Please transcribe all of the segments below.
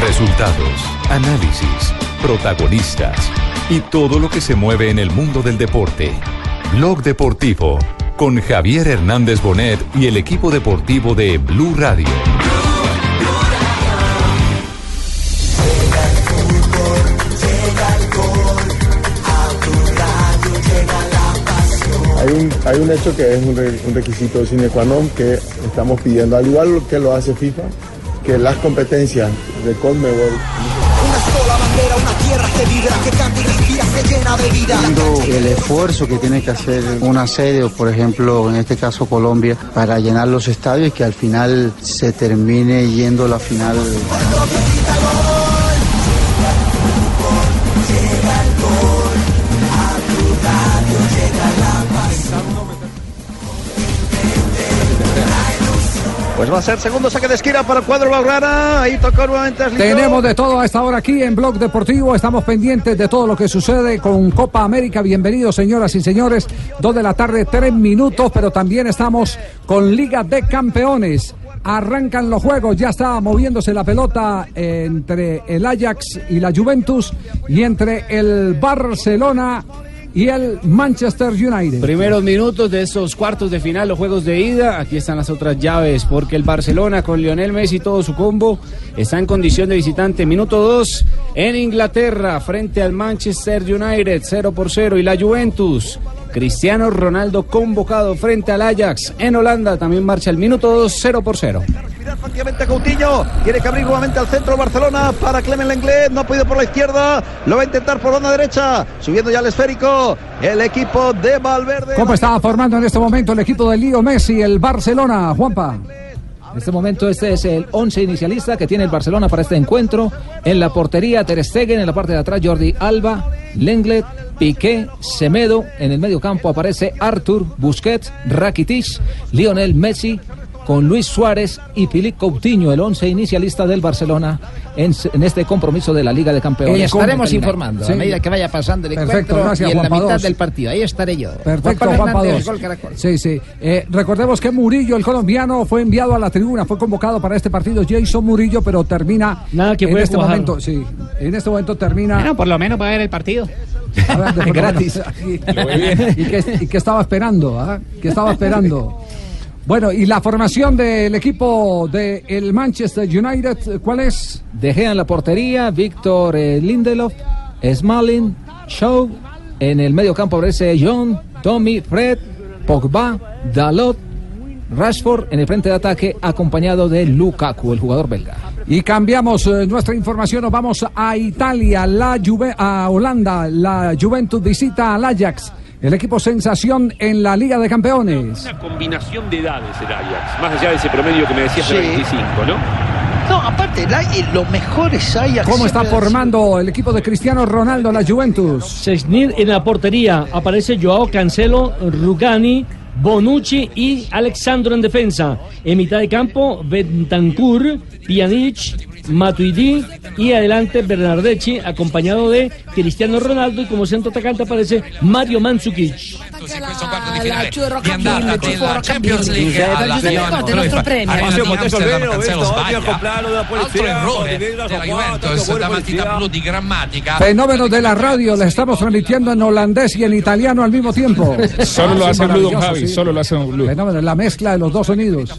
Resultados, análisis, protagonistas y todo lo que se mueve en el mundo del deporte. Blog Deportivo con Javier Hernández Bonet y el equipo deportivo de Blue Radio. Hay un, hay un hecho que es un, un requisito sine qua non que estamos pidiendo, al igual que lo hace FIFA, que las competencias de Conmebol Una sola bandera, una tierra que vibra, que canta y respira, se llena de vida. el esfuerzo que tiene que hacer una sede, o por ejemplo, en este caso Colombia, para llenar los estadios y que al final se termine yendo la final. Pues va a ser segundo saque de esquina para el cuadro Blaugrana. Ahí tocó nuevamente Aslico. Tenemos de todo a esta hora aquí en Blog Deportivo. Estamos pendientes de todo lo que sucede con Copa América. Bienvenidos, señoras y señores. Dos de la tarde, tres minutos, pero también estamos con Liga de Campeones. Arrancan los juegos, ya está moviéndose la pelota entre el Ajax y la Juventus y entre el Barcelona y el Manchester United. Primeros minutos de esos cuartos de final, los juegos de ida. Aquí están las otras llaves, porque el Barcelona con Lionel Messi y todo su combo está en condición de visitante. Minuto 2 en Inglaterra frente al Manchester United, 0 por 0. Y la Juventus, Cristiano Ronaldo convocado frente al Ajax en Holanda. También marcha el minuto 2, 0 por 0. Efectivamente Coutinho tiene que abrir nuevamente al centro Barcelona para Clement Lenglet, no ha podido por la izquierda, lo va a intentar por banda derecha, subiendo ya el esférico, el equipo de Valverde. ¿Cómo está formando en este momento el equipo de Lío Messi, el Barcelona, Juanpa? En este momento este es el 11 inicialista que tiene el Barcelona para este encuentro. En la portería Ter Stegen, en la parte de atrás Jordi Alba, Lenglet, Piqué, Semedo. En el medio campo aparece Artur, Busquets, Rakitic, Lionel Messi con Luis Suárez y Philippe Coutinho, el 11 inicialista del Barcelona en, en este compromiso de la Liga de Campeones. Y estaremos informando Sí. a medida que vaya pasando el Perfecto, encuentro gracias, y en la mitad dos. del partido. Ahí estaré yo. Perfecto, Juan Juanpa Hernández, Caracol. Sí, sí. Eh, recordemos que Murillo, el colombiano, fue enviado a la tribuna, fue convocado para este partido Jason Murillo, pero termina Nada que en este cuajar. momento, sí, en este momento termina Bueno, por lo menos va a ver el partido. A ver, de- Gratis. y, y que, y que estaba esperando. Que estaba esperando. Bueno, y la formación del equipo del Manchester United, ¿cuál es? De Gea en la portería, Víctor eh, Lindelof, Smalling, Shaw. En el medio campo aparece John, Tommy, Fred, Pogba, Dalot, Rashford en el frente de ataque, acompañado de Lukaku, el jugador belga. Y cambiamos eh, nuestra información, nos vamos a Italia, la Juve- a Holanda, la Juventus visita al Ajax, el equipo sensación en la Liga de Campeones. Una combinación de edades el Ajax, más allá de ese promedio que me decías de Sí. 25, ¿no? No, aparte, el los mejores Ajax. ¿Cómo está formando el equipo de Cristiano Ronaldo, la Juventus? Sesnir en la portería. Aparece Joao Cancelo, Rugani, Bonucci y Alexandro en defensa. En mitad de campo, Bentancur, Pjanic, Matuidi y adelante Bernardeschi, acompañado de Cristiano Ronaldo. Y como centro atacante aparece Mario Mandzukic. matita blu di grammatica Fenómenos de la radio, le estamos transmitiendo en holandés y en italiano al mismo tiempo. Solo lo hace Blue, Javi, solo lo hace Blue. Fenómeno, la mezcla de los dos sonidos.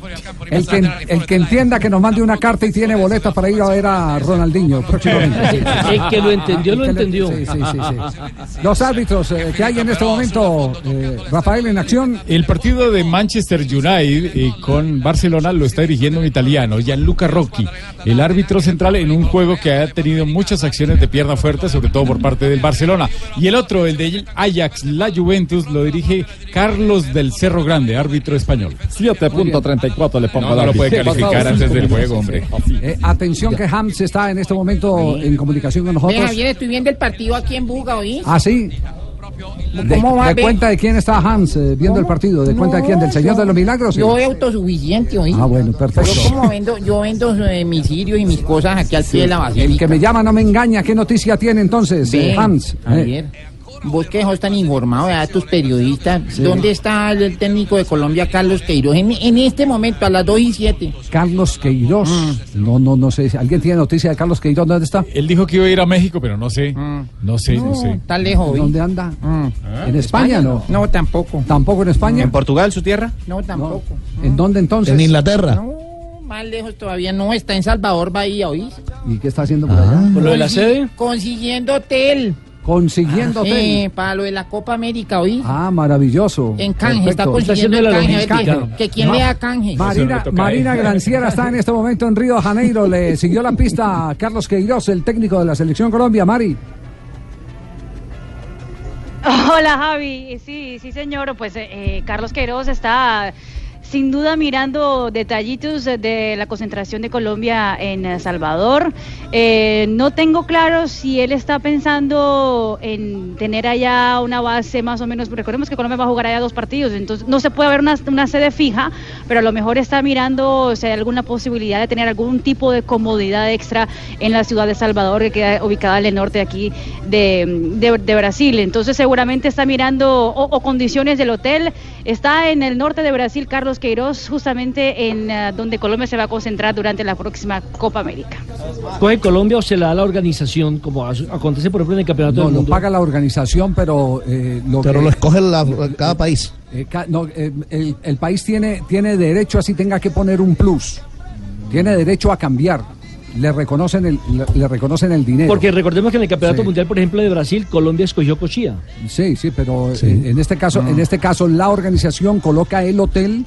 El que, el que entienda que nos mande una carta y tiene boletas para ir a ver a Ronaldinho próximamente. El que lo entendió, lo entendió. Sí, sí, sí, sí. Los árbitros eh, que hay en este momento, eh, Rafael, en acción. El partido de Manchester United eh, con Barcelona lo está dirigiendo un italiano, Gianluca Rocchi, el árbitro central en un juego que ha tenido muchas acciones de pierna fuerte, sobre todo por parte del Barcelona. Y el otro, el de Ajax, la Juventus, lo dirige Carlos del Cerro Grande, árbitro español. 7.34 le pongo No, no lo puede calificar antes del juego, hombre. Eh, atención que Hams está en este momento en comunicación con nosotros. Javier, estoy viendo el partido aquí en Buga, ¿oí? Ah, sí. De, ¿Cómo va, de cuenta de quién está Hans eh, viendo el partido, de cuenta de quién, del Señor de los Milagros. sí? Yo soy autosuficiente, ¿oí? Ah, bueno, perfecto. Yo como vendo, yo vendo eh, mis cirios y mis cosas aquí al pie de la basílica. El que me llama no me engaña. ¿Qué noticia tiene entonces, eh, Hans? Eh, Javier, vos que sos tan informado, ¿verdad? tus periodistas, ¿dónde está el técnico de Colombia, Carlos Queiroz? En, en este momento, a las 2 y 7. Carlos Queiroz. Mm. No, no, no sé. ¿Alguien tiene noticia de Carlos Queiroz? ¿Dónde está? Él dijo que iba a ir a México, pero no sé. No sé, no, sé. Está lejos. ¿Dónde anda? Mm. ¿En España no? No, tampoco. ¿Tampoco en España? ¿En Portugal, su tierra? No, tampoco. ¿En dónde entonces? En Inglaterra. No, más lejos todavía no. Está en Salvador Bahía, ¿oís? ¿Y qué está haciendo por allá? ¿Por lo de la sede? Consiguiendo hotel. Consiguiendo hotel. Eh, para lo de la Copa América, ¿oí? Ah, maravilloso. En canje, está consiguiendo el canje. que, que quien le da canje. Marina, Marina Granciera está en este momento en Río de Janeiro. Le siguió la pista a Carlos Queiroz, el técnico de la Selección Colombia. Mari. Hola Javi, sí, sí señor, pues eh, eh, Carlos Queiroz está sin duda mirando detallitos de la concentración de Colombia en Salvador. Eh, no tengo claro si él está pensando en tener allá una base más o menos, recordemos que Colombia va a jugar allá dos partidos, entonces no se puede haber una, sede fija, pero a lo mejor está mirando si hay alguna posibilidad de tener algún tipo de comodidad extra en la ciudad de Salvador, que queda ubicada en el norte aquí de, de- Brasil. Entonces seguramente está mirando o condiciones del hotel. Está en el norte de Brasil Carlos Queiroz, justamente en eh, donde Colombia se va a concentrar durante la próxima Copa América. ¿Coge Colombia o se la da la organización, como acontece por ejemplo en el Campeonato No, del lo Mundo? paga la organización, pero eh, lo Pero que- lo escoge la- cada país. Eh, ca- no, eh, el, el país tiene, tiene derecho, así tenga que poner un plus. Tiene derecho a cambiar. Le reconocen el, le, le reconocen el dinero. Porque recordemos que en el Campeonato Sí. Mundial, por ejemplo, de Brasil, Colombia escogió Cochía. Sí, sí, pero eh, en este caso, en este caso la organización coloca el hotel.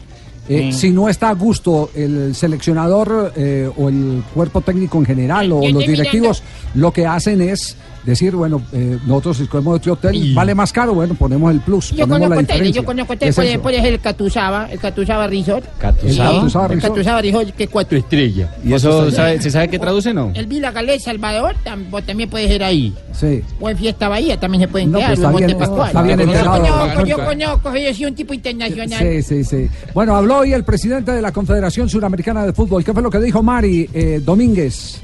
eh, Mm. Si no está a gusto el seleccionador eh, o el cuerpo técnico en general o los directivos, lo que hacen es decir, bueno, eh, nosotros escogemos este hotel, vale más caro, bueno, ponemos el plus, Yo ponemos la conozco hoteles, yo conozco hoteles, Es por eso. ejemplo, es el Catuzaba, el Catuzaba Resort. ¿Catuzaba? Sí, Catuzaba El Resort. Catuzaba Resort, que cuatro estrellas. ¿Y eso sabe- se sabe qué traduce, no? El Vila Galés Salvador tam- vos también puedes ir ahí. Sí. O en Fiesta Bahía también se pueden No, quedar. pues está bien, está bien yo enterado, conozco, yo conozco, yo soy un tipo internacional. Sí, sí, sí. Bueno, habló hoy el presidente de la Confederación Suramericana de Fútbol. ¿Qué fue lo que dijo Mari eh, Domínguez?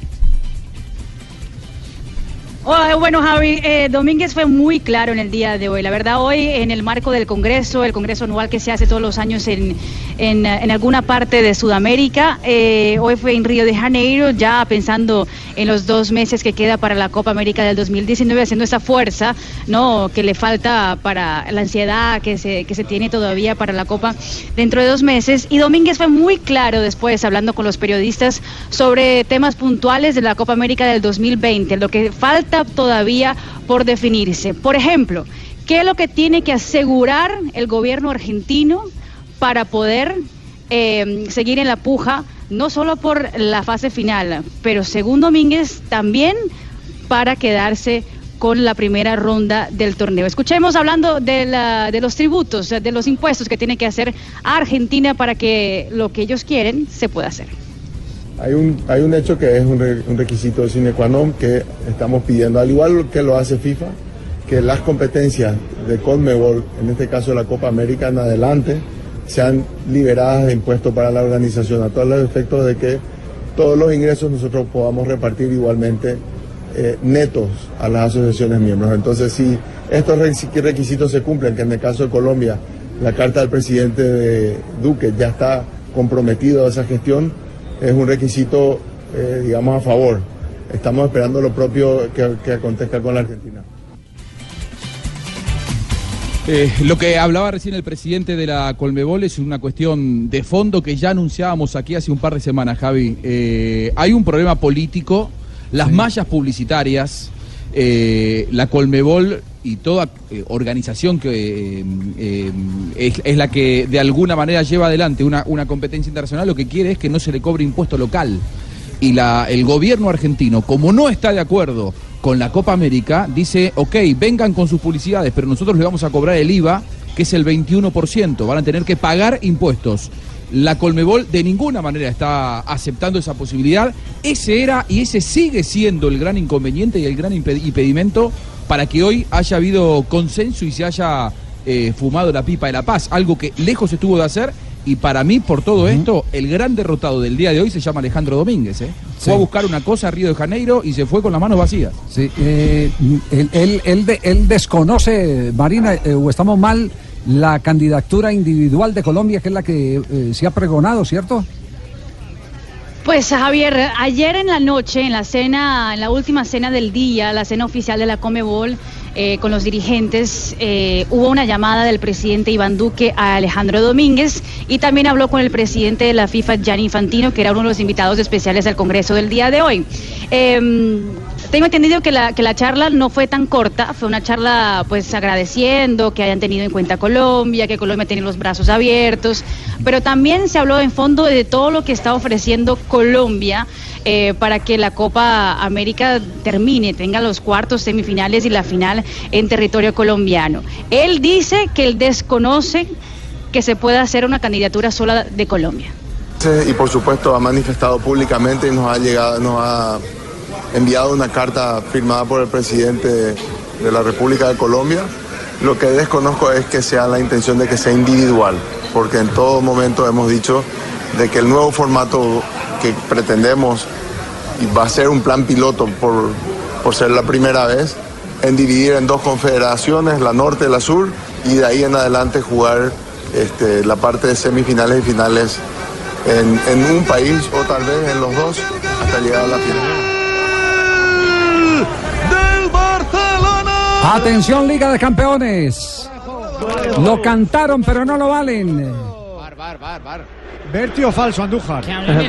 Bueno, Javi, eh, Domínguez fue muy claro en el día de hoy. La verdad, hoy en el marco del Congreso, el Congreso anual que se hace todos los años en, en alguna parte de Sudamérica, eh, hoy fue en Río de Janeiro, ya pensando en los dos meses que queda para la Copa América del 2019, haciendo esa fuerza no que le falta para la ansiedad que se, que se tiene todavía para la Copa dentro de dos meses. Y Domínguez fue muy claro después, hablando con los periodistas, sobre temas puntuales de la Copa América del 2020, lo que falta todavía por definirse. Por ejemplo, ¿qué es lo que tiene que asegurar el gobierno argentino para poder eh, seguir en la puja, no solo por la fase final, pero según Domínguez también para quedarse con la primera ronda del torneo. Escuchemos hablando de, la- de los tributos, de los impuestos que tiene que hacer Argentina para que lo que ellos quieren se pueda hacer. Hay un, hay un hecho que es un, re- un requisito sine qua non que estamos pidiendo, al igual que lo hace FIFA, que las competencias de Conmebol, en este caso la Copa América en adelante, sean liberadas de impuestos para la organización, a todos los efectos de que todos los ingresos nosotros podamos repartir igualmente eh, netos a las asociaciones miembros. Entonces, si estos requisi- requisitos se cumplen, que en el caso de Colombia, la carta del presidente de Duque ya está comprometido a esa gestión, es un requisito, eh, digamos, a favor. Estamos esperando lo propio que, que acontezca con la Argentina. Eh, lo que hablaba recién el presidente de la Colmebol es una cuestión de fondo que ya anunciábamos aquí hace un par de semanas, Javi. Eh, hay un problema político, las mallas publicitarias eh, la Colmebol y toda eh, organización que eh, es, es la que de alguna manera lleva adelante una, una competencia internacional, lo que quiere es que no se le cobre impuesto local. Y la, el gobierno argentino, como no está de acuerdo con la Copa América, dice, ok, vengan con sus publicidades, pero nosotros le vamos a cobrar el IVA, que es el 21%, van a tener que pagar impuestos. La Colmebol de ninguna manera está aceptando esa posibilidad. Ese era y ese sigue siendo el gran inconveniente y el gran impe- impedimento para que hoy haya habido consenso y se haya eh, fumado la pipa de la paz, algo que lejos estuvo de hacer. Y para mí, por todo esto, el gran derrotado del día de hoy se llama Alejandro Domínguez. ¿eh? Fue a buscar una cosa a Río de Janeiro y se fue con las manos vacías. Sí, eh, él, él, él de- él desconoce, Marina, eh, o estamos mal, la candidatura individual de Colombia, que es la que eh, se ha pregonado, ¿cierto? Pues Javier, ayer en la noche, en la cena, en la última cena del día, la cena oficial de la Comebol, eh, con los dirigentes, eh, hubo una llamada del presidente Iván Duque a Alejandro Domínguez y también habló con el presidente de la FIFA, Gianni Infantino, que era uno de los invitados especiales al Congreso del día de hoy. Em, tengo entendido que la, que la charla no fue tan corta, fue una charla pues agradeciendo que hayan tenido en cuenta Colombia, que Colombia tiene los brazos abiertos, pero también se habló en fondo de todo lo que está ofreciendo Colombia eh, para que la Copa América termine, tenga los cuartos, semifinales y la final en territorio colombiano. Él dice que él desconoce que se pueda hacer una candidatura sola de Colombia. Y por supuesto ha manifestado públicamente y nos ha llegado, nos ha enviado una carta firmada por el presidente de la República de Colombia. Lo que desconozco es que sea la intención de que sea individual, porque en todo momento hemos dicho de que el nuevo formato que pretendemos y va a ser un plan piloto por, por ser la primera vez en dividir en dos confederaciones, la norte y la sur, y de ahí en adelante jugar este, la parte de semifinales y finales en, en un país o tal vez en los dos hasta llegar a la final. del Barcelona. Atención, Liga de Campeones. Lo cantaron, pero no lo valen. ¿Berti o falso, Andújar?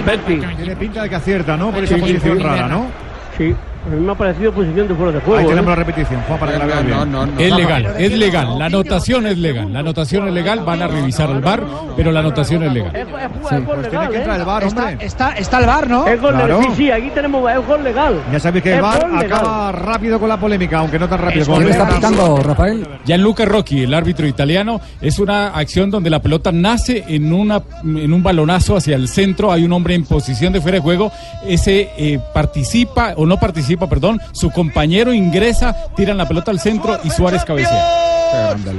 Berti. Tiene pinta de que acierta, ¿no? Por esa posición rara, ¿no? Sí, me ha parecido posición de fuera de juego. Ahí tenemos ¿eh? la repetición, Juan, para que la veas bien. Es legal, es legal. La anotación es legal. La anotación es legal. Van a revisar el bar, pero la anotación es legal. Pues tiene que entrar el bar, hombre. Está, está el bar, ¿no? Es gol Claro. legal. Sí, sí, aquí tenemos es gol legal. Ya sabéis que el Es bar legal. acaba rápido con la polémica, aunque no tan rápido. como ¿Quién está el- pitando, Rafael? Gianluca Rocchi, el árbitro italiano, es una acción donde la pelota nace en, una, en un balonazo hacia el centro. Hay un hombre en posición de fuera de juego. Ese eh, participa, o no participa, perdón. Su compañero ingresa, tiran la pelota al centro y Suárez cabecea.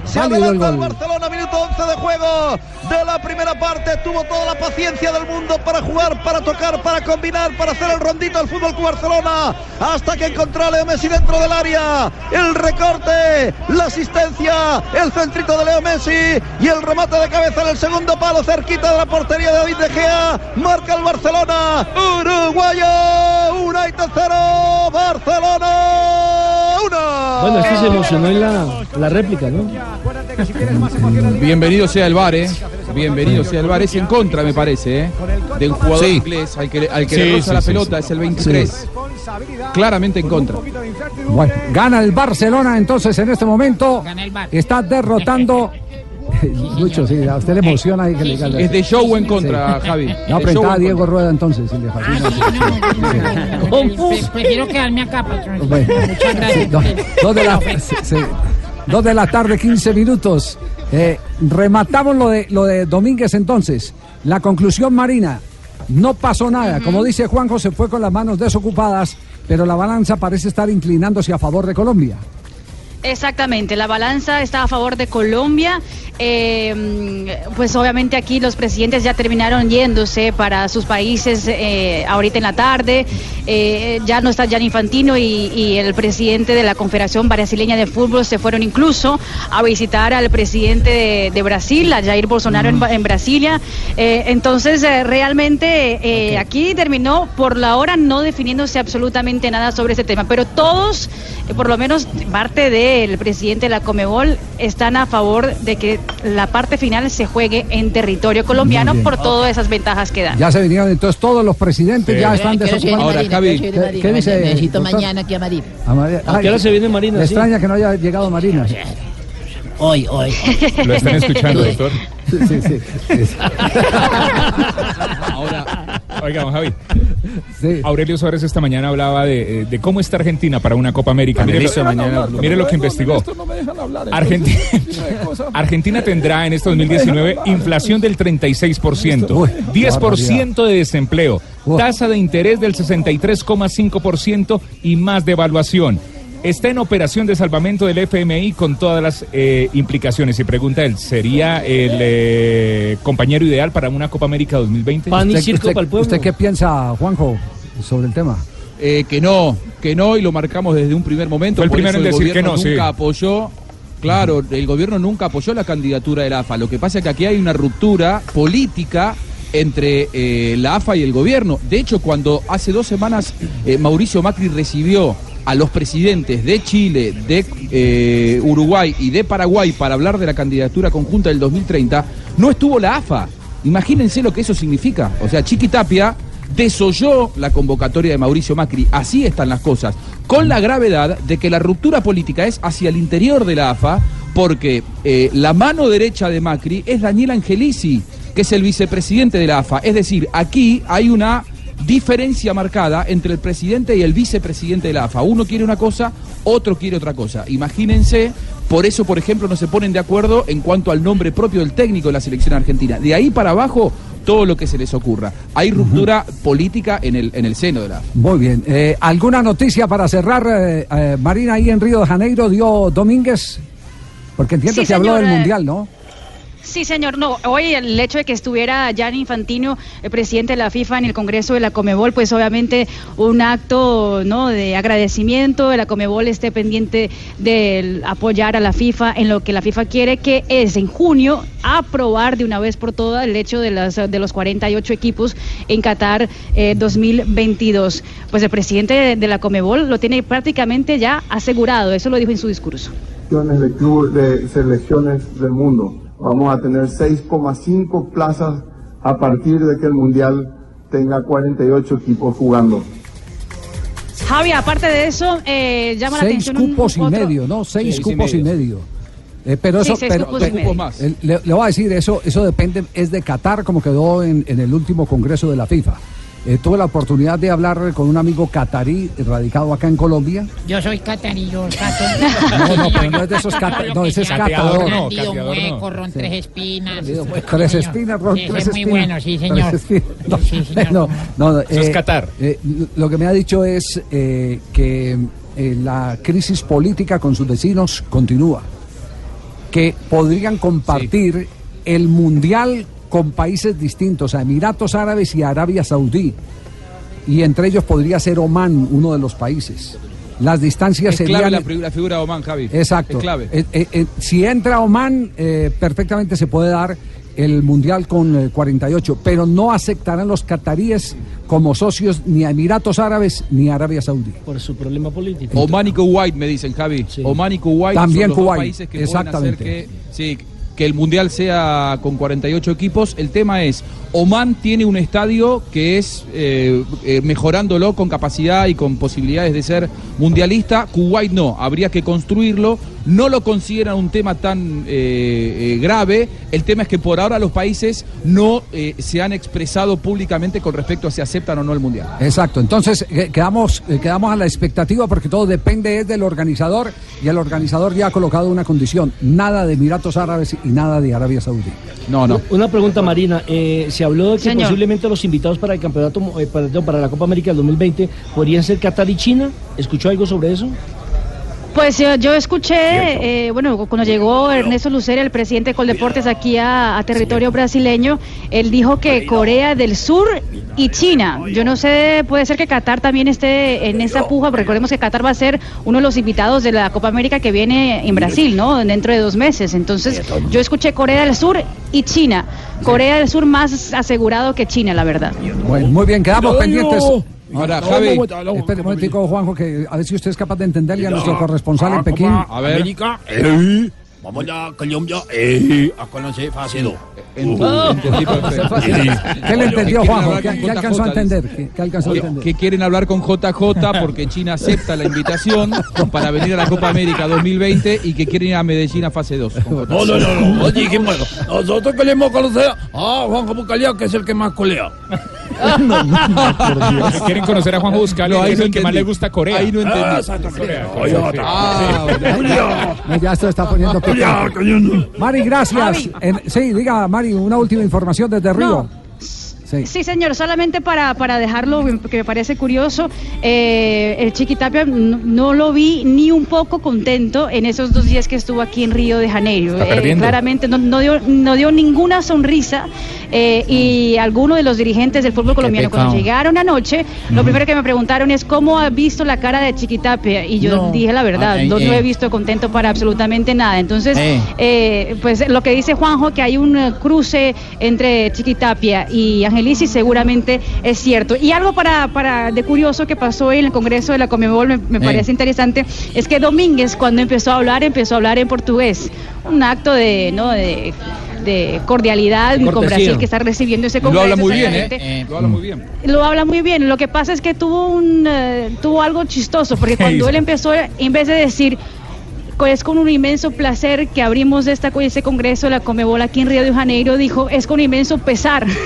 Se adelanta el. Barcelona, minuto 11 de juego de la primera parte. Tuvo toda la paciencia del mundo para jugar, para tocar, para combinar, para hacer el rondito al Fútbol Barcelona. Hasta que encontró a Leo Messi dentro del área. El recorte, la asistencia, el centrito de Leo Messi y el remate de cabeza en el segundo palo, cerquita de la portería de David De Gea. Marca el Barcelona. Uruguayo, United 0, Barcelona 1. Bueno, este se emocionó en la, la réplica, ¿no? Bienvenido sea el bar, ¿eh? Bienvenido sea el bar. Es en contra, me parece, ¿eh? De un jugador Sí. inglés al que, al que Sí, le roza sí, la sí, pelota, sí. es el 23. Claramente en contra. Bueno, gana el Barcelona entonces en este momento. El. Está derrotando. Lucho, sí, a usted le emociona ahí que le Es de show en contra, Sí. Javi. No, De pero en Diego contra. Rueda entonces. fascina. Pre- Prefiero quedarme acá, patrón. Bueno, Muchas gracias. dos, dos de la, sí, sí. Dos de la tarde, 15 minutos. Eh, rematamos lo de, lo de Domínguez entonces. La conclusión marina. No pasó nada. Como dice Juanjo, se fue con las manos desocupadas, pero la balanza parece estar inclinándose a favor de Colombia. Exactamente, la balanza está a favor de Colombia. Eh, pues obviamente aquí los presidentes ya terminaron yéndose para sus países eh, ahorita en la tarde. Eh, ya no está Gianni Infantino y, y el presidente de la Confederación Brasileña de Fútbol se fueron incluso a visitar al presidente de, de Brasil, a Jair Bolsonaro en, en Brasilia. Entonces, realmente aquí terminó por la hora no definiéndose absolutamente nada sobre ese tema, pero todos, por lo menos parte de del presidente de la Comebol están a favor de que la parte final se juegue en territorio colombiano por todas esas ventajas que dan. Ya se vinieron entonces todos los presidentes, ya están. Marina, quiero seguir ¿Qué, Marina, qué dice? Necesito doctor? mañana aquí a Marina. A María- ¿A qué hora se viene Marina? Me Sí. extraña que no haya llegado Marina. Hoy, hoy. Lo están escuchando, doctor. Sí, sí, sí. Ahora, oiga, don Javi. Aurelio Suárez esta mañana hablaba de, eh, de cómo está Argentina para una Copa América. Mire, lo, mañana. mire lo que investigó. Argentina, Argentina tendrá en este 2019 inflación del 36%, 10% de desempleo, tasa de interés del 63,5% y más devaluación. Está en operación de salvamento del FMI con todas las eh, implicaciones. Y pregunta él, ¿sería el eh, compañero ideal para una Copa América 2020? ¿Usted, usted- usted qué piensa, Juanjo, sobre el tema? Eh, que no, que no, y lo marcamos desde un primer momento. Fue el por primero eso en decir gobierno que no, sí. Nunca apoyó, claro, el gobierno nunca apoyó la candidatura de la AFA. Lo que pasa es que aquí hay una ruptura política entre eh, la AFA y el gobierno. De hecho, cuando hace dos semanas eh, Mauricio Macri recibió a los presidentes de Chile, de eh, Uruguay y de Paraguay para hablar de la candidatura conjunta del 2030, no estuvo la AFA. Imagínense lo que eso significa. O sea, Chiqui Tapia desoyó la convocatoria de Mauricio Macri. Así están las cosas. Con la gravedad de que la ruptura política es hacia el interior de la AFA, porque eh, la mano derecha de Macri es Daniel Angelici, que es el vicepresidente de la AFA. Es decir, aquí hay una diferencia marcada entre el presidente y el vicepresidente de la AFA. Uno quiere una cosa, otro quiere otra cosa. Imagínense, por eso, por ejemplo, no se ponen de acuerdo en cuanto al nombre propio del técnico de la selección argentina. De ahí para abajo, todo lo que se les ocurra. Hay ruptura política en el, en el seno de la AFA. Muy bien. Eh, ¿Alguna noticia para cerrar, eh, eh, Marina, ahí en Río de Janeiro dio Domínguez? Porque entiendo Sí, que habló del eh, Mundial, ¿no? Sí, señor. No, hoy el hecho de que estuviera Gianni Infantino, el presidente de la FIFA, en el Congreso de la Comebol, pues obviamente un acto no de agradecimiento. La Comebol esté pendiente de apoyar a la FIFA en lo que la FIFA quiere, que es en junio aprobar de una vez por todas el hecho de, las, de los 48 equipos en Qatar eh, 2022. Pues el presidente de, la Comebol lo tiene prácticamente ya asegurado. Eso lo dijo en su discurso. de selecciones del mundo. Vamos a tener 6,5 plazas a partir de que el mundial tenga 48 equipos jugando. Javi, aparte de eso, eh, llama la Seis atención un- cupos y otro- medio, ¿no? Seis Seis cupos y medio. medio. Eh, pero Sí, eso, seis pero, cupos y pero- medio. Más. eh, le, le voy a decir, eso, eso depende, es de Qatar como quedó en, en el último congreso de la FIFA. Eh, tuve la oportunidad de hablar con un amigo catarí radicado acá en Colombia. Yo soy catarillo, cato. No, no, pero no es de esos cata- no, ese es catador. No, hueco, ron tres espinas. Tres espinas, Ron, Sí, ese tres es muy espinas. bueno, sí, Tres señor. espinas. No, Sí, señor. no, no, no, Eso es Qatar. eh, lo que me ha dicho es eh, que eh, la crisis política con sus vecinos continúa. Que podrían compartir el mundial con países distintos, a Emiratos Árabes y Arabia Saudí. Y entre ellos podría ser Oman, uno de los países. Las distancias Es serían. clave la, la figura de Oman, Javi. Exacto. Es clave. Eh, eh, eh, si entra Oman, eh, perfectamente se puede dar el Mundial con eh, 48, pero no aceptarán los cataríes como socios ni a Emiratos Árabes ni a Arabia Saudí. Por su problema político. Oman y Kuwait, me dicen, Javi. Oman y Kuwait También son los dos Kuwait, países que pueden exactamente. hacer que, sí, que el Mundial sea con 48 equipos. El tema es, Oman tiene un estadio que es eh, eh, mejorándolo con capacidad y con posibilidades de ser mundialista. Kuwait no, habría que construirlo. No lo consideran un tema tan eh, eh, grave. El tema es que por ahora los países no eh, se han expresado públicamente con respecto a si aceptan o no el Mundial. Exacto, entonces quedamos, quedamos a la expectativa porque todo depende es del organizador y el organizador ya ha colocado una condición, nada de Emiratos Árabes y nada de Arabia Saudí. No, no. Una pregunta, Marina. Eh, se habló de que Señor. posiblemente los invitados para el campeonato, eh, para la Copa América del 2020 podrían ser Qatar y China. ¿Escuchó algo sobre eso? Pues yo, yo escuché, eh, bueno, cuando llegó Ernesto Lucera, el presidente de Coldeportes, aquí a, a territorio brasileño, él dijo que Corea del Sur y China. Yo no sé, puede ser que Qatar también esté en esa puja, porque recordemos que Qatar va a ser uno de los invitados de la Copa América que viene en Brasil, ¿no? Dentro de dos meses. Entonces, yo escuché Corea del Sur y China. Corea del Sur más asegurado que China, la verdad. Bueno, muy bien, quedamos pendientes. Ahora, No, Javi. no, no, no, Espere un momentico, Juanjo, que a ver si usted es capaz de entenderle a nuestro corresponsal en Pekín. A ver. América, eh, vamos a Colombia, eh, a conocer fase 2. ¿Qué le entendió, Juanjo? ¿Qué, qué alcanzó a entender? ¿Qué, qué alcanzó a Que, entender? que quieren hablar con JJ porque China acepta la invitación para venir a la Copa América 2020 y que quieren ir a Medellín a fase 2. No, no, no, no. Oye, ¿qué bueno? Nosotros queremos conocer a Juan Bucalía, que es el que más colea. Quieren conocer a Juan Buscali, No, ahí es no el que más le gusta Corea. Ahí no entendí. Ah. Corea. Ah, No, ya esto está poniendo. Mari, gracias. En- sí, diga, Mari, una última información desde Río. Sí. Sí, señor, solamente para, para dejarlo, que me parece curioso, eh, el Chiquitapia no, no lo vi ni un poco contento en esos dos días que estuvo aquí en Río de Janeiro. Está Eh, claramente no, no dio, no dio ninguna sonrisa eh, y algunos de los dirigentes del fútbol colombiano cuando llegaron anoche, lo primero que me preguntaron es cómo ha visto la cara de Chiquitapia y yo No. dije la verdad, Ay, no eh. lo he visto contento para absolutamente nada. Entonces, Eh. eh, pues lo que dice Juanjo, que hay un eh, cruce entre Chiquitapia y Angelici, seguramente es cierto. Y algo para, para de curioso que pasó en el Congreso de la Comebol, me, me Eh. parece interesante, es que Domínguez, cuando empezó a hablar, empezó a hablar en portugués. Un acto de, ¿no? de, de cordialidad con. Brasil que está recibiendo ese Lo congreso. habla muy bien, exactamente. ¿eh? Lo habla muy bien. Lo habla muy bien. Lo que pasa es que tuvo un eh, tuvo algo chistoso porque ¿Qué cuando él empezó, en vez de decir "Co- es con un inmenso placer que abrimos esta este congreso de la Comebol aquí en Río de Janeiro, dijo es con inmenso pesar.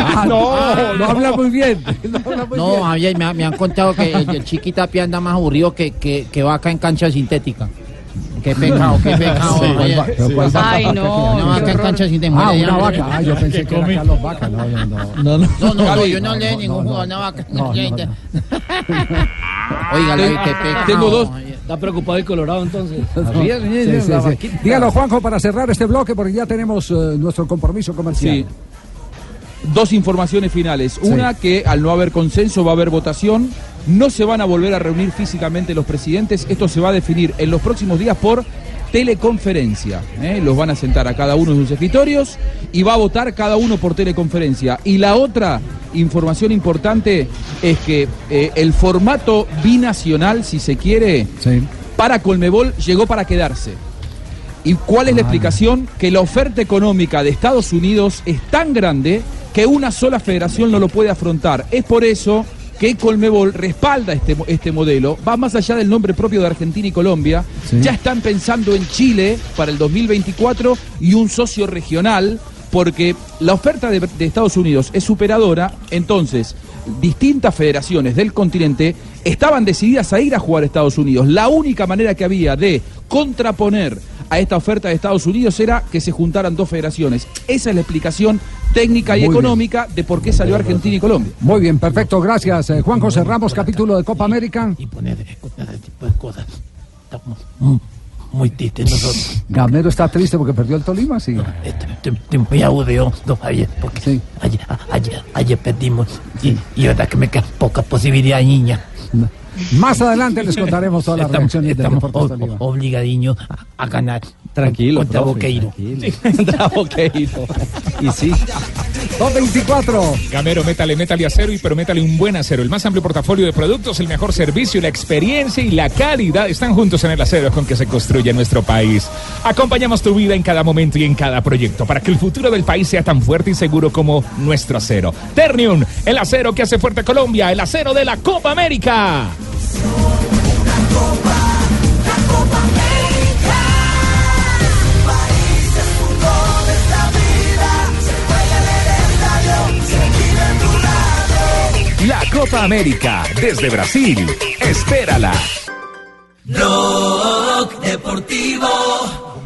Ah, no, lo habla muy bien. Lo habla muy No, bien. Javier, me, me han contado que el, el Chiquitapia anda más aburrido que, que, que vaca en cancha sintética. Qué pecado, qué pecado. Sí, Javier. pero ¿cuál vaca? Ay, no, Una vaca en cancha sintética. Ah, muere de una vaca. Ah, yo pensé que era Carlos Vaca. No, no, no. No, no, no, yo no no, leo no, ningún no, jugador una vaca. No, no, no. Oiga, qué pecado. Tengo dos-. Está preocupado el Colorado entonces. Sí, sí, sí, sí. Dígalo, Juanjo, para cerrar este bloque, porque ya tenemos eh, nuestro compromiso comercial. Sí. Dos informaciones finales. Una que al no haber consenso va a haber votación. No se van a volver a reunir físicamente los presidentes. Esto se va a definir en los próximos días por teleconferencia. ¿eh? Los van a sentar a cada uno en sus escritorios y va a votar cada uno por teleconferencia. Y la otra información importante es que eh, el formato binacional, si se quiere, Sí. para Colmebol llegó para quedarse. ¿Y cuál es la explicación? Que la oferta económica de Estados Unidos es tan grande que una sola federación no lo puede afrontar. Es por eso que Colmebol respalda este, este modelo. Va más allá del nombre propio de Argentina y Colombia. Sí. Ya están pensando en Chile para el 2024 y un socio regional porque la oferta de, de Estados Unidos es superadora. Entonces, distintas federaciones del continente estaban decididas a ir a jugar a Estados Unidos. La única manera que había de contraponer a esta oferta de Estados Unidos era que se juntaran dos federaciones. Esa es la explicación técnica y Muy bien. económica de por qué salió Argentina y Colombia. Muy bien, perfecto, gracias. Eh, Juanjo, cerramos capítulo de Copa América. Y poner ese tipo de cosas. Estamos muy, tristes nosotros. Gamero está triste porque perdió el Tolima, sí. Estoy, muy aburrido, don Javier, porque Sí. ayer, ayer, ayer perdimos y, y verdad que me queda poca posibilidad, niña. Más adelante les contaremos todas las reacciones de estamos Deportes Tolima. obligadiños a, a ganar Tranquilo, contra profe, Boqueiro. Contra Boqueiro. Y sí. 224. Gamero, métale, métale acero y pero métale un buen acero. El más amplio portafolio de productos, el mejor servicio, la experiencia y la calidad están juntos en el acero con que se construye nuestro país. Acompañamos tu vida en cada momento y en cada proyecto para que el futuro del país sea tan fuerte y seguro como nuestro acero. Ternium, el acero que hace fuerte a Colombia, el acero de la Copa América. La Copa América desde Brasil. Espérala. Blog Deportivo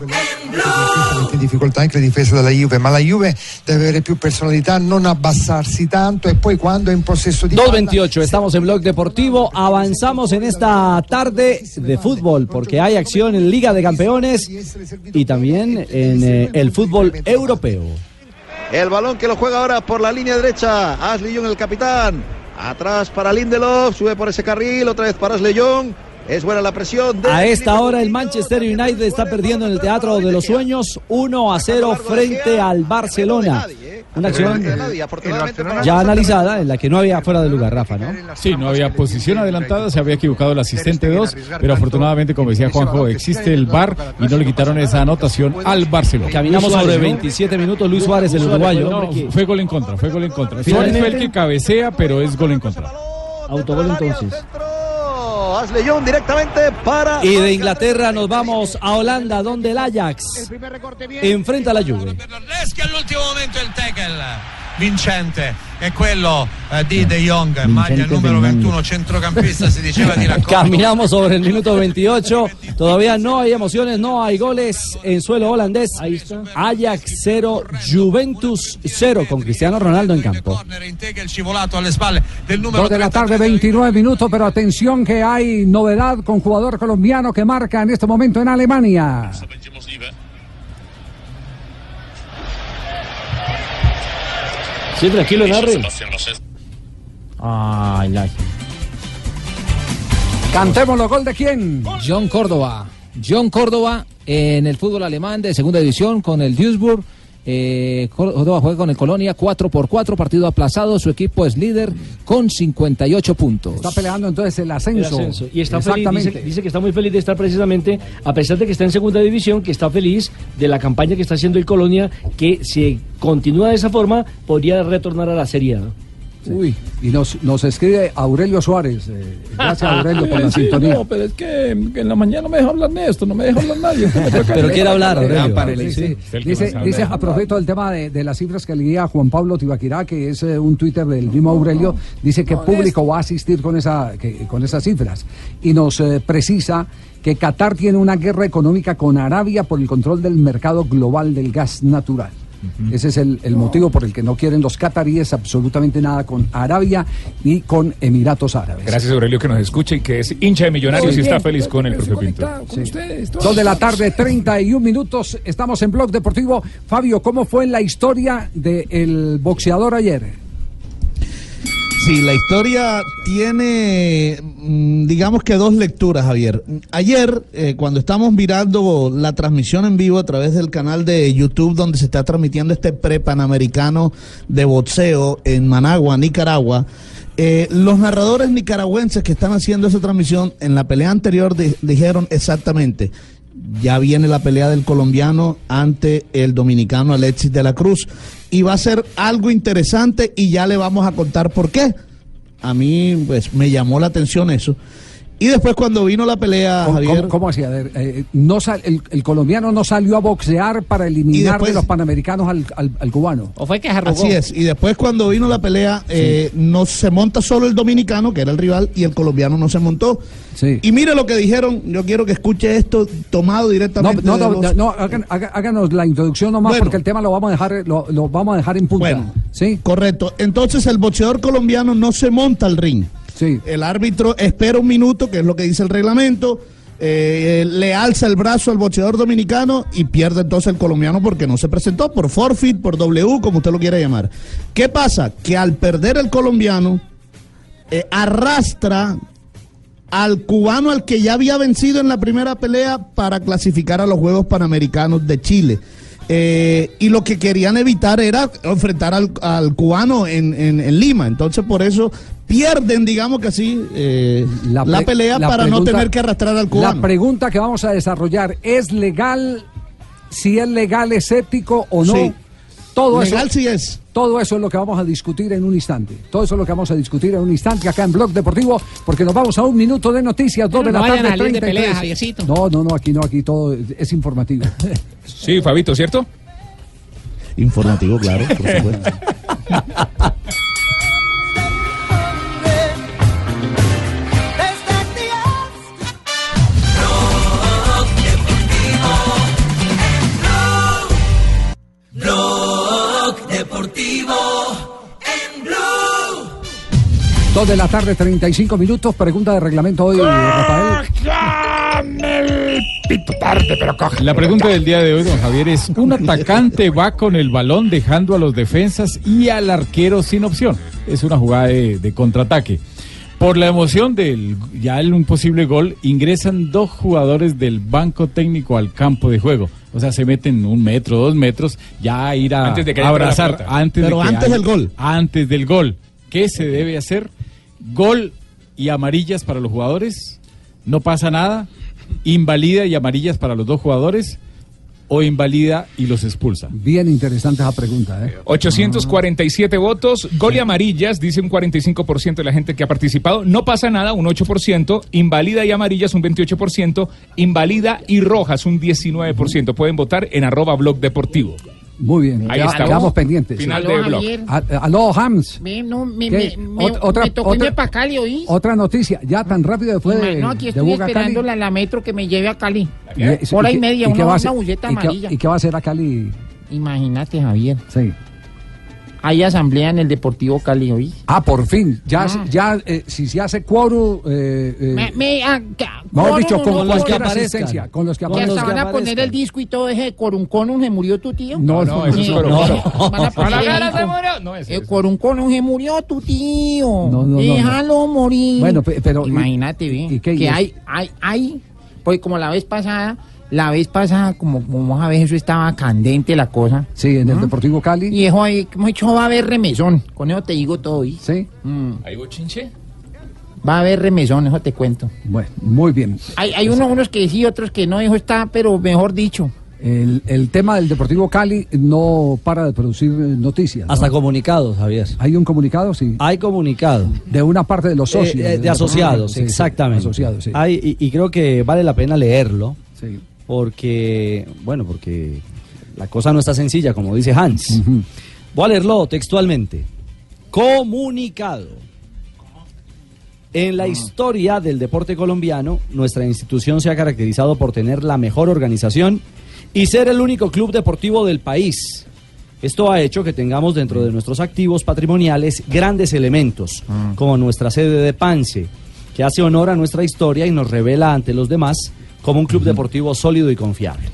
en Blog. Difficoltà anche le difese della Juve, ma la Juve deve avere più personalità, non abbassarsi tanto e poi quando è in possesso di palla 2.28, estamos en Blog Deportivo, avanzamos en esta tarde de fútbol porque hay acción en Liga de Campeones y también en eh, el fútbol europeo. El balón que lo juega ahora por la línea derecha. Ashley Young, el capitán. Atrás para Lindelof. Sube por ese carril. Otra vez para Ashley Young. Es buena la presión. de A esta hora el Manchester United está perdiendo en el Teatro de los Sueños 1 a 0 frente al Barcelona. Una acción ya analizada en la que no había fuera de lugar, Rafa, ¿no? Sí, no había posición adelantada, se había equivocado el asistente 2, pero afortunadamente, como decía Juanjo, existe el VAR y no le quitaron esa anotación al Barcelona. Caminamos sobre Suárez, ¿no? 27 minutos. Luis Suárez, el uruguayo. No, fue gol en contra, fue gol en contra. Suárez fue el que cabecea, pero es gol en contra. Autogol entonces. Ashley Young directamente para. Y de Inglaterra nos vamos a Holanda, donde el Ajax enfrenta a la Juve. Momento tackle vincente è quello eh, di De Jong maglia il numero 21 centrocampista si diceva di raccordo Caminamos sobre el minuto 28. Todavía no hay emociones, no hay goles en suelo holandés. Ajax 0, Juventus 0 con Cristiano Ronaldo en campo. il scivolato alle spalle del numero Dos de la tarde, 29 minutos, pero atención que hay novedad con jugador colombiano que marca en este momento en Alemania. Sí, tranquilo, narre. Ay, la- Cantemos los gol de quién. John Córdoba. John Córdoba en el fútbol alemán de segunda división con el Duisburg. Eh, Córdoba juega con el Colonia 4 por 4, partido aplazado. Su equipo es líder con 58 puntos. Está peleando entonces el ascenso. El ascenso. Y está feliz, Exactamente. dice, dice que está muy feliz de estar precisamente, a pesar de que está en segunda división, que está feliz de la campaña que está haciendo el Colonia, que si continúa de esa forma, podría retornar a la Serie A. Uy, y nos, nos escribe Aurelio Suárez. eh, gracias Aurelio por la Sí, sintonía. No, pero es que, que en la mañana no me deja hablar Néstor, no me deja hablar nadie. Pero quiere hablar, Aurelio. Sí, sí. Dice, dice a propósito del tema de, de las cifras que leía Juan Pablo Tibaquirá, que es eh, un Twitter del mismo Aurelio, dice que público va a asistir con, esa, que- con esas cifras. Y nos eh, precisa que Qatar tiene una guerra económica con Arabia por el control del mercado global del gas natural. Ese es el, el motivo por el que no quieren los cataríes absolutamente nada con Arabia ni con Emiratos Árabes. Gracias Aurelio que nos escucha y que es hincha de millonarios y está feliz con el profe Pinto. Dos de la tarde, 31 minutos. Estamos en Blog Deportivo. Fabio, ¿cómo fue la historia del boxeador ayer? Sí, la historia tiene, mm, digamos que dos lecturas, Javier. Ayer, eh, cuando estamos mirando la transmisión en vivo a través del canal de YouTube donde se está transmitiendo este pre-panamericano de boxeo en Managua, Nicaragua, eh, los narradores nicaragüenses que están haciendo esa transmisión en la pelea anterior di- dijeron exactamente, ya viene la pelea del colombiano ante el dominicano Alexis de la Cruz. Y va a ser algo interesante y ya le vamos a contar por qué. A mí, pues, me llamó la atención eso. Y después cuando vino la pelea, ¿Cómo, Javier... cómo- cómo así? A ver, eh, no sal- el, el colombiano no salió a boxear para eliminar después- de los panamericanos al, al- al cubano. ¿O fue que Así es, y después cuando vino la pelea, eh, no se monta solo el dominicano, que era el rival, y el colombiano no se montó. Y mire lo que dijeron, yo quiero que escuche esto tomado No, directamente. no, de no, los- no, hagan- háganos la introducción nomás Bueno. porque el tema lo vamos a dejar, lo, lo vamos a dejar en punta. Bueno, correcto. Entonces el boxeador colombiano no se monta al ring. El árbitro espera un minuto, que es lo que dice el reglamento, eh, le alza el brazo al boxeador dominicano y pierde entonces el colombiano porque no se presentó, por forfeit, por W, como usted lo quiera llamar. ¿Qué pasa? Que al perder el colombiano, eh, arrastra al cubano al que ya había vencido en la primera pelea para clasificar a los Juegos Panamericanos de Chile. Eh, y lo que querían evitar era enfrentar al, al cubano en- en Lima. Entonces, por eso pierden, digamos que así, eh, la, pelea la para no tener que arrastrar al cubano. La pregunta que vamos a desarrollar, ¿es legal? Si es legal, ¿es ético o no? Sí. Todo Legal eso, sí es. Todo eso es lo que vamos a discutir en un instante. Todo eso es lo que vamos a discutir en un instante acá en Blog Deportivo, porque nos vamos a un minuto de noticias, dos de la no vayan tarde, a salir de 33. pelea, Javiercito. No, no, no, aquí no, aquí todo es informativo. Sí, Fabito, ¿cierto? Informativo, claro, por supuesto. Dos de la tarde, 35 minutos. Pregunta de reglamento hoy, Rafael. tarde, pero coge. La pregunta del día de hoy, don Javier, es: ¿un atacante va con el balón dejando a los defensas y al arquero sin opción? Es una jugada de, de contraataque. Por la emoción del ya el un posible gol, ingresan dos jugadores del banco técnico al campo de juego. O sea, se meten un metro, dos metros, ya ir a Antes de que haya entrado la abrazar. Antes Pero de que antes haya- del gol. Antes del gol. ¿Qué se debe hacer? Gol y amarillas para los jugadores. No pasa nada. Invalida y amarillas para los dos jugadores. O invalida y los expulsa. Bien interesante esa pregunta, ¿eh? 847 votos, gol y amarillas, dice un 45% de la gente que ha participado. No pasa nada, un 8%. Invalida y amarillas, un 28%. Invalida y rojas, un 19%. Pueden votar en arroba blog deportivo. Muy bien. Ahí ya- estamos. Quedamos pendientes. Final Aló, de blog. Aló, Hams. Ve, no, me, me, me, Ot- otra- me tocó otra- irme para Cali, ¿oí? Otra noticia, ya tan rápido después de, no, aquí estoy esperando Cali. la, metro que me lleve a Cali. Hora y, media, una, bulleta y qué- amarilla. ¿Y qué va a hacer a Cali? Imagínate, Javier. Sí. Hay asamblea en el Deportivo Cali, ¿oí? Ah, por fin. Ya, Ah. ya eh, si se hace quórum, eh, eh, Me, me, ah, mejor dicho, no, con, no, cualquier quórum. asistencia, con los que Que aparezcan. hasta van a poner el disco y todo ese Corun Conun, ¿se murió tu tío? No, no, eso es Eh, Corun no, Conun. Van a poner la el cara disco. se murió. No, Eh, Conun, se murió tu tío. No, no, no, Déjalo morir. Bueno, pe- pero- Imagínate, ve. ¿y qué? ¿Y que hay, hay, hay, pues como la vez pasada, la vez pasada, como, como a ver, eso estaba candente la cosa. Sí, en el Deportivo Cali. Y eso ahí, como he dicho, va a haber remesón. Con eso te digo todo, ¿y? Sí. Mm. ¿Ahí bochinche? Va a haber remesón, eso te cuento. Bueno, muy bien. Hay, hay unos, unos que sí, otros que no, eso está, pero mejor dicho. El, el tema del Deportivo Cali no para de producir eh, noticias. ¿no? Hasta comunicados, Javier. ¿Hay un comunicado? Sí. Hay comunicado. De una parte de los socios. Eh, eh, del de asociados, Cali. Sí, sí, exactamente. asociados, sí. Hay- y, y creo que vale la pena leerlo. Porque, bueno, porque la cosa no está sencilla, como dice Hans. Voy a leerlo textualmente. Comunicado. En la historia del deporte colombiano, nuestra institución se ha caracterizado por tener la mejor organización y ser el único club deportivo del país. Esto ha hecho que tengamos dentro de nuestros activos patrimoniales grandes elementos, como nuestra sede de Pance, que hace honor a nuestra historia y nos revela ante los demás como un club deportivo sólido y confiable.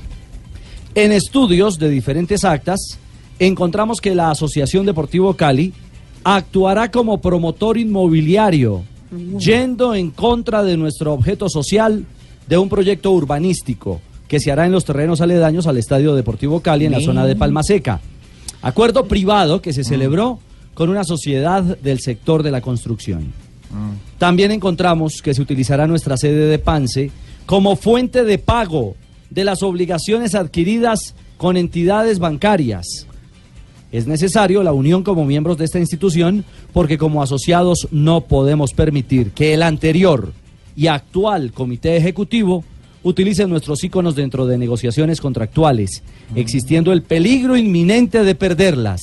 En estudios de diferentes actas, encontramos que la Asociación Deportivo Cali actuará como promotor inmobiliario, yendo en contra de nuestro objeto social de un proyecto urbanístico que se hará en los terrenos aledaños al Estadio Deportivo Cali en la zona de Palma Seca. Acuerdo privado que se celebró con una sociedad del sector de la construcción. También encontramos que se utilizará nuestra sede de Pance como fuente de pago de las obligaciones adquiridas con entidades bancarias. Es necesario la unión como miembros de esta institución porque como asociados no podemos permitir que el anterior y actual comité ejecutivo utilicen nuestros íconos dentro de negociaciones contractuales, existiendo el peligro inminente de perderlas.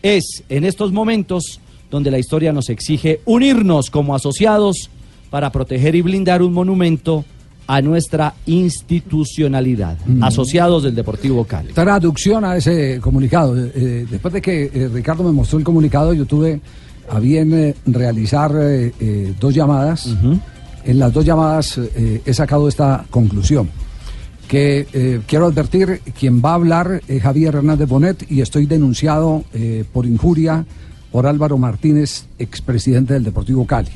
Es en estos momentos donde la historia nos exige unirnos como asociados para proteger y blindar un monumento a nuestra institucionalidad. Asociados del Deportivo Cali. Traducción a ese comunicado. Eh, eh, después de que eh, Ricardo me mostró el comunicado, yo tuve a bien eh, realizar dos llamadas. En las dos llamadas he sacado esta conclusión. Que eh, quiero advertir, quien va a hablar es Javier Hernández Bonet y estoy denunciado eh, por injuria por Álvaro Martínez, expresidente del Deportivo Cali.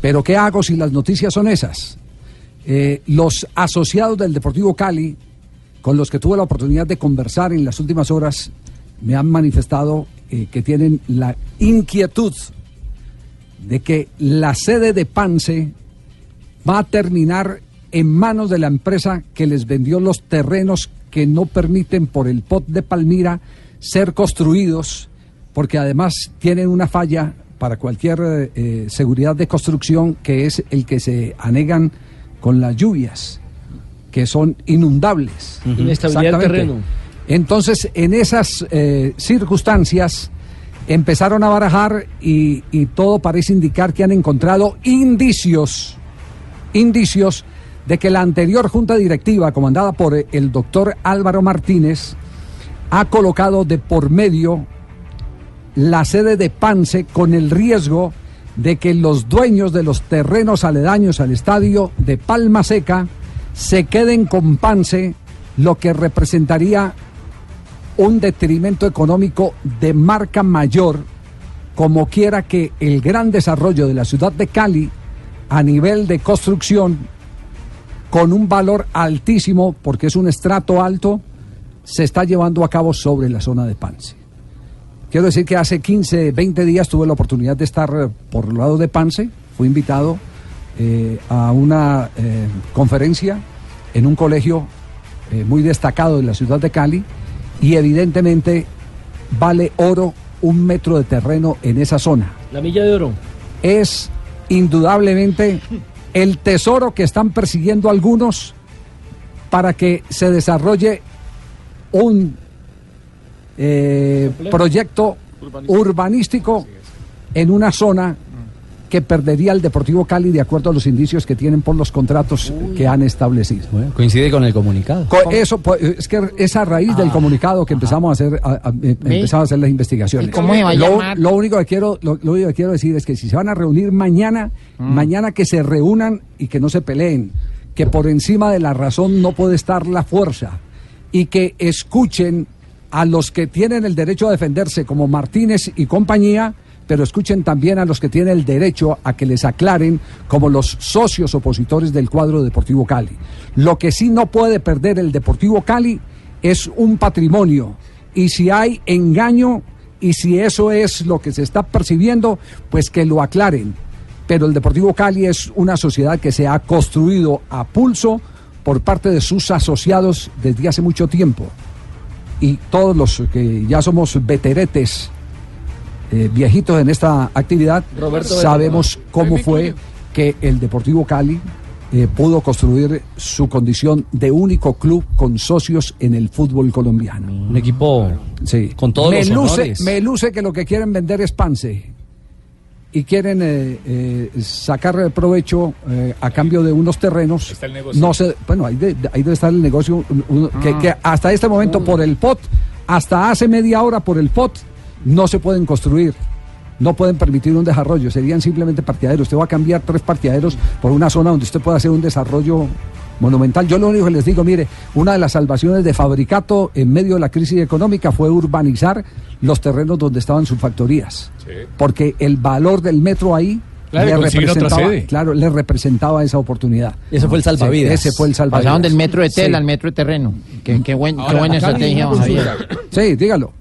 Pero ¿qué hago si las noticias son esas? Eh, los asociados del Deportivo Cali, con los que tuve la oportunidad de conversar en las últimas horas, me han manifestado eh, que tienen la inquietud de que la sede de Pance va a terminar en manos de la empresa que les vendió los terrenos que no permiten por el POT de Palmira ser construidos, porque además tienen una falla para cualquier eh, seguridad de construcción, que es el que se anegan con las lluvias, que son inundables. Inestabilidad del terreno. Entonces, en esas eh, circunstancias, empezaron a barajar y, y todo parece indicar que han encontrado indicios, indicios de que la anterior junta directiva, comandada por el doctor Álvaro Martínez, ha colocado de por medio la sede de Pance con el riesgo de que los dueños de los terrenos aledaños al estadio de Palma Seca se queden con Pance, lo que representaría un detrimento económico de marca mayor, como quiera que el gran desarrollo de la ciudad de Cali a nivel de construcción con un valor altísimo, porque es un estrato alto, se está llevando a cabo sobre la zona de Pance. Quiero decir que hace 15, 20 días tuve la oportunidad de estar eh, por el lado de Pance, fui invitado eh, a una eh, conferencia en un colegio eh, muy destacado de la ciudad de Cali y evidentemente vale oro un metro de terreno en esa zona. La milla de oro. Es indudablemente el tesoro que están persiguiendo algunos para que se desarrolle un eh, proyecto urbanístico en una zona que perdería el Deportivo Cali de acuerdo a los indicios que tienen por los contratos que han establecido. Coincide con el comunicado. Co- Eso pues, es que es a raíz del comunicado que empezamos a hacer a- a- eh, empezamos a hacer las investigaciones. ¿Y cómo se va a lo, único que quiero lo, lo único que quiero decir es que si se van a reunir mañana, mañana que se reúnan y que no se peleen, que por encima de la razón no puede estar la fuerza y que escuchen a los que tienen el derecho a defenderse como Martínez y compañía, pero escuchen también a los que tienen el derecho a que les aclaren como los socios opositores del cuadro Deportivo Cali. Lo que sí no puede perder el Deportivo Cali es un patrimonio y si hay engaño y si eso es lo que se está percibiendo, pues que lo aclaren. Pero el Deportivo Cali es una sociedad que se ha construido a pulso por parte de sus asociados desde hace mucho tiempo. Y todos los que ya somos veteretes, eh, viejitos en esta actividad, Roberto sabemos cómo fue que el Deportivo Cali eh, pudo construir su condición de único club con socios en el fútbol colombiano. Un equipo sí. con todos me los luce, honores. me luce que lo que quieren vender es Pance y quieren eh, eh, sacar provecho eh, a cambio de unos terrenos. Está el negocio. No sé, bueno, ahí, de- ahí debe estar el negocio que, Ah. que hasta este momento por el POT, hasta hace media hora por el POT, no se pueden construir. No pueden permitir un desarrollo, serían simplemente parqueaderos. Usted va a cambiar tres parqueaderos por una zona donde usted pueda hacer un desarrollo monumental. Yo lo único que les digo, mire, una de las salvaciones de Fabricato en medio de la crisis económica fue urbanizar los terrenos donde estaban sus factorías. Porque el valor del metro ahí Claro, le representaba, sede. claro, le representaba esa oportunidad. Ese fue el salvavidas. Sí, ese fue el salvavidas. Pasaron del metro de tela Sí. al metro de terreno. Qué, qué, buen, qué buena estrategia. Sí, dígalo.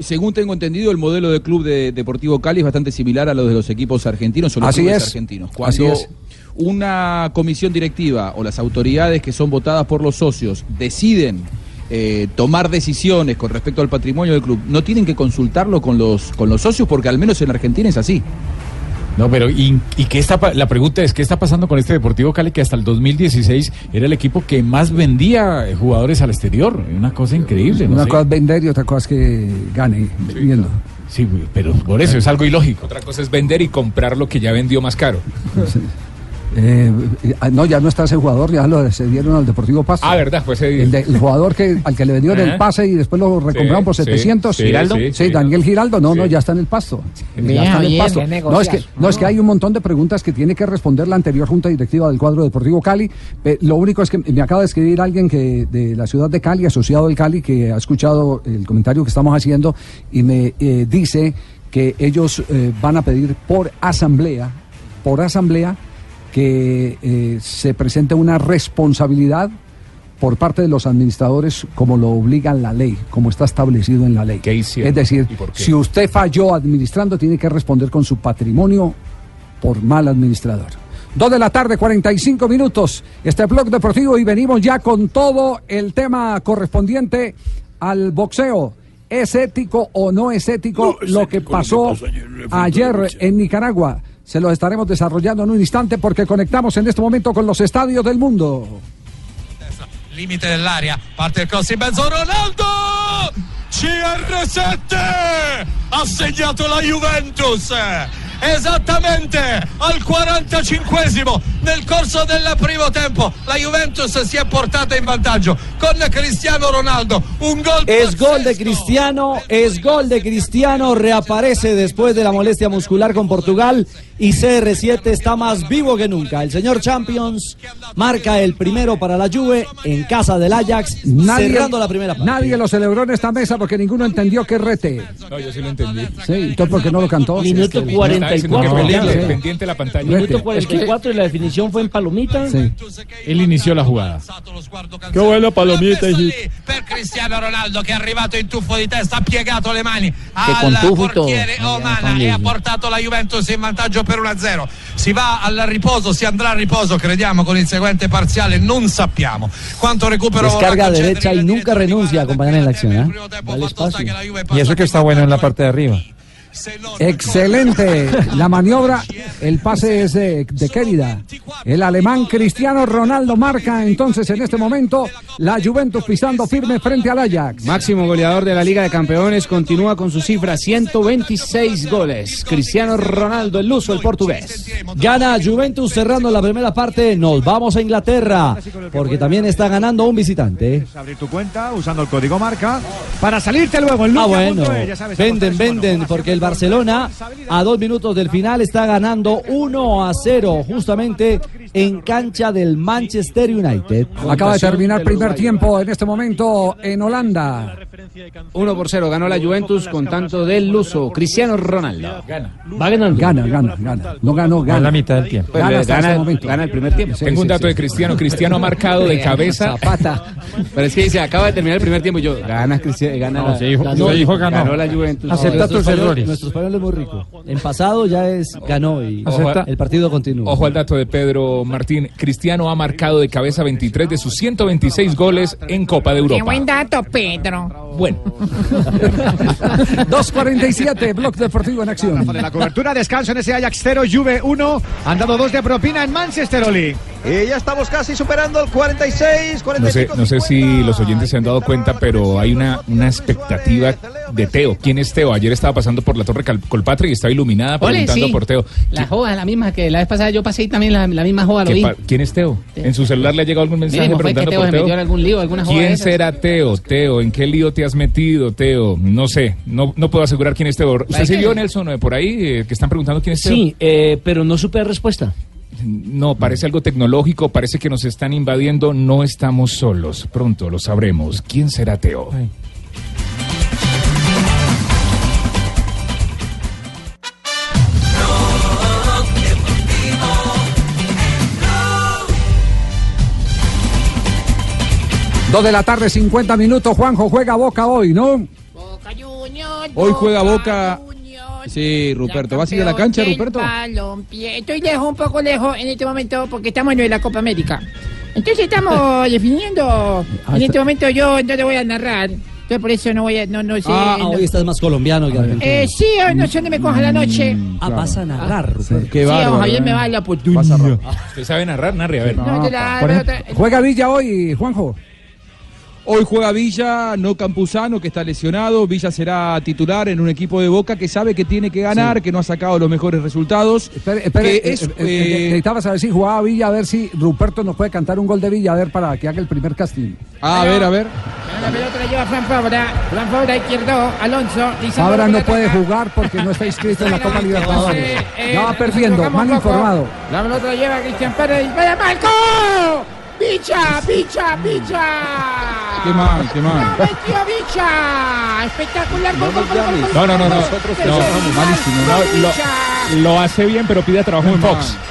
Según tengo entendido, el modelo de club de Deportivo Cali es bastante similar a los de los equipos argentinos o los Así clubes es. argentinos. Así es. Una comisión directiva o las autoridades que son votadas por los socios deciden eh, tomar decisiones con respecto al patrimonio del club, no tienen que consultarlo con los, con los socios porque al menos en Argentina es así. No, pero ¿y, y qué está la pregunta es qué está pasando con este Deportivo Cali que hasta el 2016 era el equipo que más vendía eh, jugadores al exterior? Una cosa increíble, ¿no? Una sé. cosa es vender y otra cosa es que gane vendiendo. Sí, pero por eso es algo ilógico. Otra cosa es vender y comprar lo que ya vendió más caro. Eh, eh, no, ya no está ese jugador, ya lo cedieron al Deportivo Pasto. Ah, verdad, fue ese El, de- el jugador que al que le vendieron el pase y después lo recompraron Sí, por sí, 700. sí, ¿Giraldo? sí. Daniel Giraldo. No, no, ya está en el pasto. Ya está en el pasto. bien No es, que, no, es que hay un montón de preguntas que tiene que responder la anterior Junta Directiva del cuadro Deportivo Cali. Eh, lo único es que me acaba de escribir alguien que de la ciudad de Cali, asociado del Cali, que ha escuchado el comentario que estamos haciendo y me eh, dice que ellos eh, van a pedir por asamblea, por asamblea, que eh, se presente una responsabilidad por parte de los administradores como lo obliga la ley, como está establecido en la ley. hicieron? Es decir, ¿Y por qué? si usted falló administrando, tiene que responder con su patrimonio por mal administrador. Dos de la tarde, 45 minutos. Este blog deportivo y venimos ya con todo el tema correspondiente al boxeo. ¿Es ético o no es ético lo que pasó ayer en Nicaragua? Se lo estaremos desarrollando en un instante porque conectamos en este momento con los estadios del mundo. limite dell'aria, parte il cross in mezzo, Ronaldo! CR7 ha segnato la Juventus. Esattamente al 45esimo nel corso del primo tempo. La Juventus si è portata in vantaggio con Cristiano Ronaldo. Un gol Es gol de Cristiano, es gol de Cristiano, reaparece después de la molestia muscular con Portugal y CR7 está más vivo que nunca. El señor Champions marca el primero para la Juve en casa del Ajax, cerrando la primera parte. nadie lo celebró en esta mesa porque ninguno entendió que rete. No, yo sí lo entendí. Sí, entonces ¿por qué no lo cantó? Minuto Estaba diciendo que 44. pendiente, sí. pendiente la pantalla. Minuto Es que- 44 y la definición fue en Palomita. Él inició la jugada. Qué buena palomita, per Cristiano Ronaldo che è arrivato in tuffo di testa, ha piegato le mani al e todo. portiere Onana e ha portato la Juventus in vantaggio per 1-0. Si va al riposo, si andrà a riposo, crediamo con il seguente parziale, non sappiamo quanto recupero Descarga derecha y nunca renuncia a acompañar en la acción. ¿eh? Dale espacio. Y eso que está bueno en la parte de arriba. Excelente la maniobra. El pase es de, de Querida. El alemán Cristiano Ronaldo marca entonces en este momento la Juventus pisando firme frente al Ajax. Máximo goleador de la Liga de Campeones continúa con su cifra 126 goles. Cristiano Ronaldo, el luso, el portugués. Gana Juventus cerrando la primera parte. Nos vamos a Inglaterra porque también está ganando un visitante. Abrir tu cuenta usando el código marca para salirte luego Ah, bueno. sabes, Venden, venden, porque el Barcelona a dos minutos del final está ganando 1 a 0 justamente en cancha del Manchester United. Acaba de terminar primer tiempo en este momento en Holanda. 1 por 0 ganó la Juventus con tanto del luso. Cristiano Ronaldo. Gana. Va ganando. Gana, gana, gana. No ganó, gana. la mitad del tiempo. Gana, hasta Gana- este momento. gana el primer tiempo. Sí, Tengo un dato sí. de Cristiano. Cristiano ha marcado de cabeza. Zapata. Pero es que dice, acaba de terminar el primer tiempo y yo, gana Cristiano, gana No, la, se dijo- ganó, se dijo ganó. ganó la Juventus. Acepta tus errores. Nuestro español es muy rico. En pasado ya es ganó y Ojo, el partido continúa. Ojo al dato de Pedro Martín. Cristiano ha marcado de cabeza 23 de sus 126 goles en Copa de Qué Europa. buen dato, Pedro. Bueno. 2.47, Blog Deportivo en acción. La cobertura, descanso en ese Ajax 0, Juve 1. Han dado dos de propina en Manchester, Oli. Y ya estamos casi superando el 46, No 45. sé, no sé si los oyentes se han dado cuenta, pero hay una, una expectativa de Teo. ¿Quién es Teo? Ayer estaba pasando por la Torre Colpatria y estaba iluminada Ole, preguntando sí. por Teo. La joda, la misma que la vez pasada yo pasé también la, la misma joda, lo ¿Qué vi. ¿Quién es Teo? ¿En su celular le ha llegado algún mensaje ¿no preguntando Teo por se Teo? metió en algún lío, alguna joda de ¿Quién será Teo? Teo, ¿en qué lío te has metido, Teo? No sé, no, no puedo asegurar quién es Teo. ¿Usted que- vio, Nelson, eh, por ahí, eh, que están preguntando quién es Teo? Sí, eh, pero no supe respuesta. No, parece algo tecnológico, parece que nos están invadiendo, no estamos solos. Pronto lo sabremos. ¿Quién será Teo? Dos de la tarde, 50 minutos. Juanjo juega Boca hoy, ¿no? Hoy juega Boca. Sí, Ruperto. ¿Vas a ir a la cancha, Ruperto? balompié. Estoy lejos, un poco lejos en este momento porque estamos en la Copa América. Entonces estamos definiendo. En este momento yo no te voy a narrar. Entonces por eso no voy a. No, no sé. Ah, no- hoy estás más colombiano que argentino. Eh, sí, hoy no sé dónde me coja la noche. Ah, vas a narrar, Ruperto. Qué sí, bárbaro, don Javier eh. me va a la oportunidad. ¿Usted sabe narrar, Narri? A ver. No, te la- juega Villa hoy, Juanjo. Hoy juega Villa, no Campuzano, que está lesionado. Villa será titular en un equipo de Boca que sabe que tiene que ganar, que no ha sacado los mejores resultados. Espere, espere, que es, eh, eh, eh, necesitaba saber si jugaba Villa, a ver si Ruperto nos puede cantar un gol de Villa, a ver para que haga el primer casting. a ver, a ver. La pelota la lleva Fran Fabra. Fran Fabra izquierdo. Alonso. Dice Fabra no puede jugar porque no está inscrito en la Copa Libertadores. Eh, Ya va perdiendo, mal poco. informado. La pelota la lleva Cristian Pérez. ¡Vaya Marco! ¡Picha! ¡Picha! ¡Picha! Qué mal, qué mal. ¡No metió Bicha! ¡Espectacular! ¡Gol, gol, gol, gol, gol! No, no, no, no. Nosotros No, somos malísimo. Bicha. No, lo, lo hace bien, pero pide trabajo en Fox.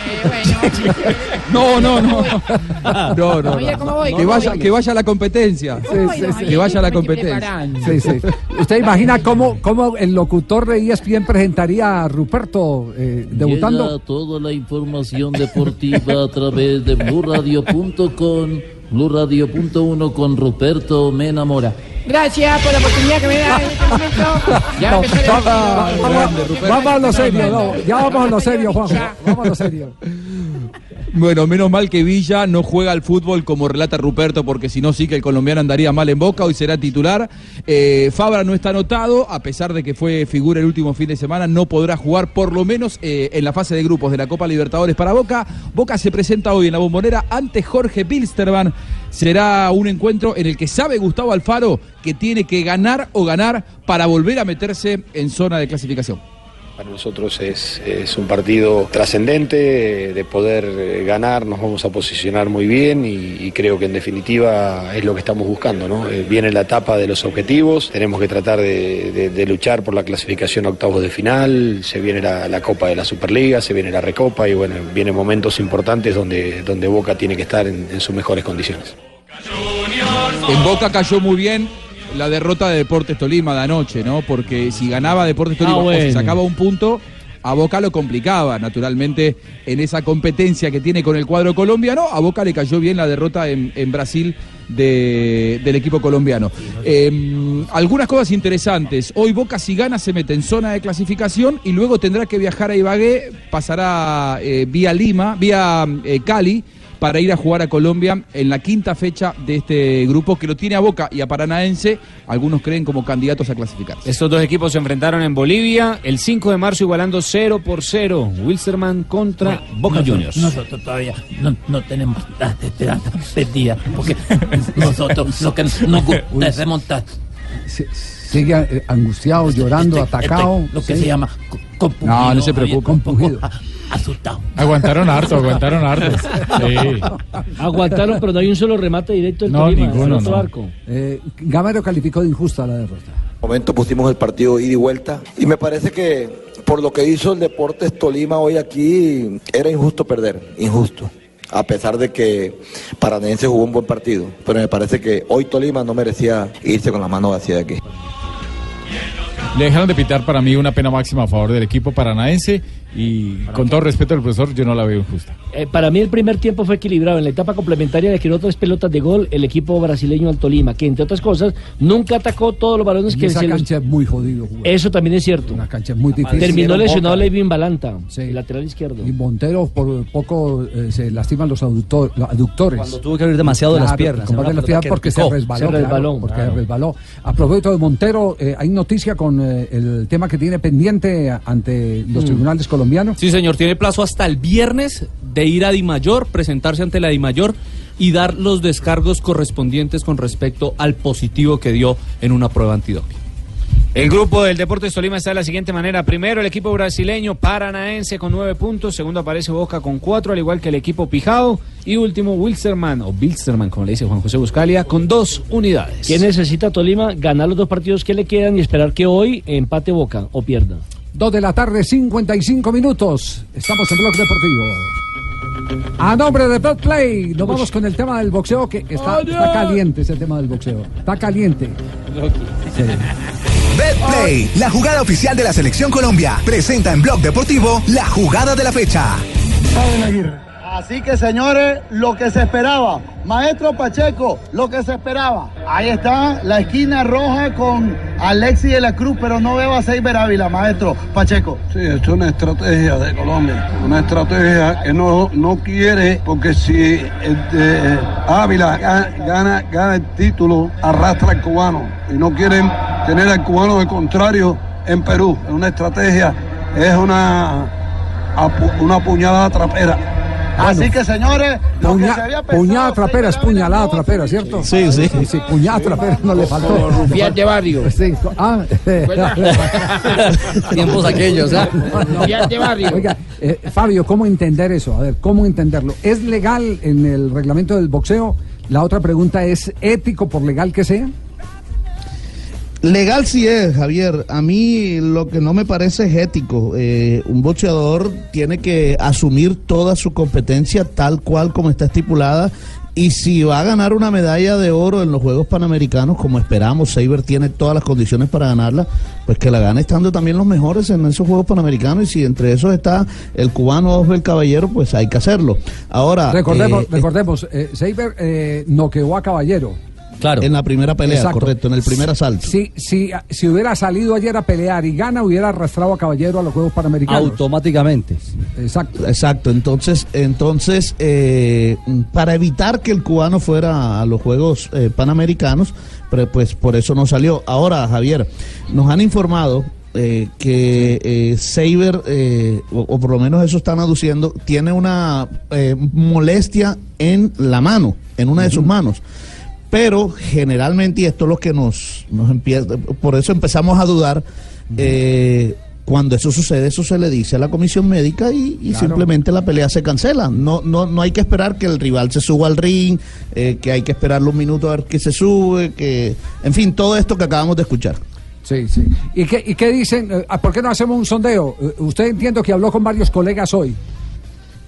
No, no, no. No, no. Oye, ¿cómo voy? Que ¿Cómo vaya, que vaya a la competencia. Que vaya a la competencia. Sí, sí. ¿Usted imagina cómo, cómo el locutor de ESPN presentaría a Ruperto eh, debutando? Llega toda la información deportiva a través de blurradio.com, blurradio.1 con Ruperto Mena Mora. Gracias por la oportunidad que me da en este momento. Ya No, empezó vamos, vamos- vamos a lo serio, no, ya vamos a lo serio, Juanjo. Vamos a lo serio. Bueno, menos mal que Villa no juega al fútbol como relata Ruperto, porque si no, sí que el colombiano andaría mal en boca. Hoy será titular. Eh, Fabra no está anotado, a pesar de que fue figura el último fin de semana, no podrá jugar por lo menos eh, en la fase de grupos de la Copa Libertadores para Boca. Boca se presenta hoy en la bombonera ante Jorge Bilsterman. Será un encuentro en el que sabe Gustavo Alfaro que tiene que ganar o ganar para volver a meterse en zona de clasificación. Para nosotros es, es un partido trascendente, eh, de poder eh, ganar nos vamos a posicionar muy bien y, creo que en definitiva es lo que estamos buscando. ¿no? Eh, Viene la etapa de los objetivos, tenemos que tratar de, luchar por la clasificación a octavos de final, se viene la, la Copa de la Superliga, se viene la Recopa y bueno, vienen momentos importantes donde, donde Boca tiene que estar en- en sus mejores condiciones. En Boca cayó muy bien la derrota de Deportes Tolima de anoche, ¿no? Porque si ganaba Deportes Tolima Ah, o si bueno. sacaba un punto, a Boca lo complicaba, naturalmente, en esa competencia que tiene con el cuadro colombiano. A Boca le cayó bien la derrota en, en Brasil de- del equipo colombiano. Eh, algunas cosas interesantes. Hoy Boca si gana se mete en zona de clasificación y luego tendrá que viajar a Ibagué, pasará eh, vía Lima, vía eh, Cali para ir a jugar a Colombia en la quinta fecha de este grupo que lo tiene a Boca y a Paranaense, algunos creen como candidatos a clasificar. Estos dos equipos se enfrentaron en Bolivia el 5 de marzo igualando 0 por 0. Wilsterman contra Boca Nosotros- Juniors. Nosotros todavía no, no tenemos la esperanza perdida, porque nosotros lo que nos gusta es remontar. Sigue eh, angustiado, llorando, Estoy- atacado. estoy lo que sí. se llama compungido, No, no se preocupe. Compungido. asustado. Aguantaron harto, aguantaron harto. Sí. Aguantaron, pero no hay un solo remate directo del No, Tolima, ninguno, en otro no. arco. Eh, Gamero calificó de injusta la derrota. momento pusimos el partido ida y vuelta y me parece que por lo que hizo el Deportes Tolima hoy aquí era injusto perder, injusto. A pesar de que Paranense jugó un buen partido, pero me parece que hoy Tolima no merecía irse con la mano vacía de aquí. Le dejaron de pitar para mí una pena máxima a favor del equipo paranaense y con todo respeto al profesor yo no la veo injusta. Eh, para mí el primer tiempo fue equilibrado. En la etapa complementaria le tiró tres pelotas de gol el equipo brasileño al Tolima, que entre otras cosas nunca atacó todos los balones En que esa se los- cancha es muy jodido jugar. Eso también es cierto. Una cancha muy difícil. Terminó lesionado. Levin Balanta, el lateral izquierdo. Y Montero por poco eh, se lastiman los aductor- los aductores. Cuando tuvo que abrir demasiado de las piernas, de las piernas que porque se resbaló. Se claro, porque claro. resbaló. A propósito de Montero, eh, hay noticia con eh, el tema que tiene pendiente ante los Mm. tribunales colombianos. Sí, señor, tiene plazo hasta el viernes de ir a Dimayor, presentarse ante la Dimayor y dar los descargos correspondientes con respecto al positivo que dio en una prueba antidoping. El grupo del Deportes Tolima está de la siguiente manera. Primero, el equipo brasileño Paranaense con nueve puntos. Segundo, aparece Boca con cuatro, al igual que el equipo Pijao. Y último, Wilsterman, o Wilsterman, como le dice Juan José Buscalia, con dos unidades. ¿Qué necesita Tolima? Ganar los dos partidos que le quedan y esperar que hoy empate Boca o pierda. Dos de la tarde, 55 minutos. Estamos en Blog Deportivo. A nombre de Betplay, nos vamos con el tema del boxeo que está, está caliente ese tema del boxeo. Está caliente. Sí. BetPlay, la jugada oficial de la selección Colombia, presenta en Blog Deportivo la jugada de la fecha. Así que señores, lo que se esperaba. Maestro Pacheco, lo que se esperaba. Ahí está la esquina roja con Alexis de la Cruz, pero no veo a Seiber Ávila, maestro Pacheco. Sí, es una estrategia de Colombia, una estrategia que no, no quiere, porque si este, Ávila ga- gana, gana el título, arrastra al cubano y no quieren tener al cubano de contrario en Perú. Es una estrategia, es una, una trapera. Así que señores, lo que Puña- se había pensado, puñada trapera, es puñalada trapera, ¿cierto? Sí, sí. sí, puñada trapera no le faltó. Rufián de barrio. Sí, ah, Tiempos aquellos, ¿ah? Rufián de barrio. Oiga, eh, Fabio, ¿cómo entender eso? A ver, ¿cómo entenderlo? ¿Es legal en el reglamento del boxeo? La otra pregunta es, ¿ético por legal que sea? Legal sí es, Javier. A mí lo que no me parece es ético. Eh, un boxeador tiene que asumir toda su competencia tal cual como está estipulada. Y si va a ganar una medalla de oro en los Juegos Panamericanos, como esperamos, Saber tiene todas las condiciones para ganarla, pues que la gane estando también los mejores en esos Juegos Panamericanos. Y si entre esos está el cubano Osbel Caballero, pues hay que hacerlo. Ahora, Recordemos, eh, recordemos eh, Seiber eh, noqueó a Caballero. Claro. En la primera pelea, Exacto. correcto, en el primer asalto. Si, si, si hubiera salido ayer a pelear y gana, hubiera arrastrado a Caballero a los Juegos Panamericanos. Automáticamente. Exacto. Exacto. Entonces, entonces eh, para evitar que el cubano fuera a los Juegos eh, Panamericanos, pero, pues por eso no salió. Ahora, Javier, nos han informado eh, que eh, Saber, eh, o, o por lo menos eso están aduciendo, tiene una eh, molestia en la mano, en una de sus manos. Pero generalmente, y esto es lo que nos, nos empieza, por eso empezamos a dudar, eh, Cuando eso sucede, eso se le dice a la comisión médica y, y Claro. simplemente la pelea se cancela. No, no, no hay que esperar que el rival se suba al ring, eh, que hay que esperarle un minuto a ver que se sube, que, en fin, todo esto que acabamos de escuchar. Sí, sí. ¿Y qué, y qué dicen? Eh, ¿Por qué no hacemos un sondeo? Eh, Usted entiendo que habló con varios colegas hoy.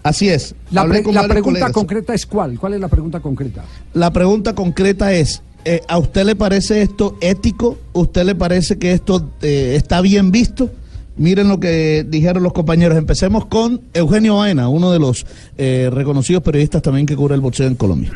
Así es. La, pre- pregunta colegas. concreta es cuál? ¿Cuál es la pregunta concreta? La pregunta concreta es, eh, ¿a usted le parece esto ético? ¿Usted le parece que esto eh, está bien visto? Miren lo que dijeron los compañeros. Empecemos con Eugenio Baena, uno de los eh, reconocidos periodistas también que cubre el boxeo en Colombia.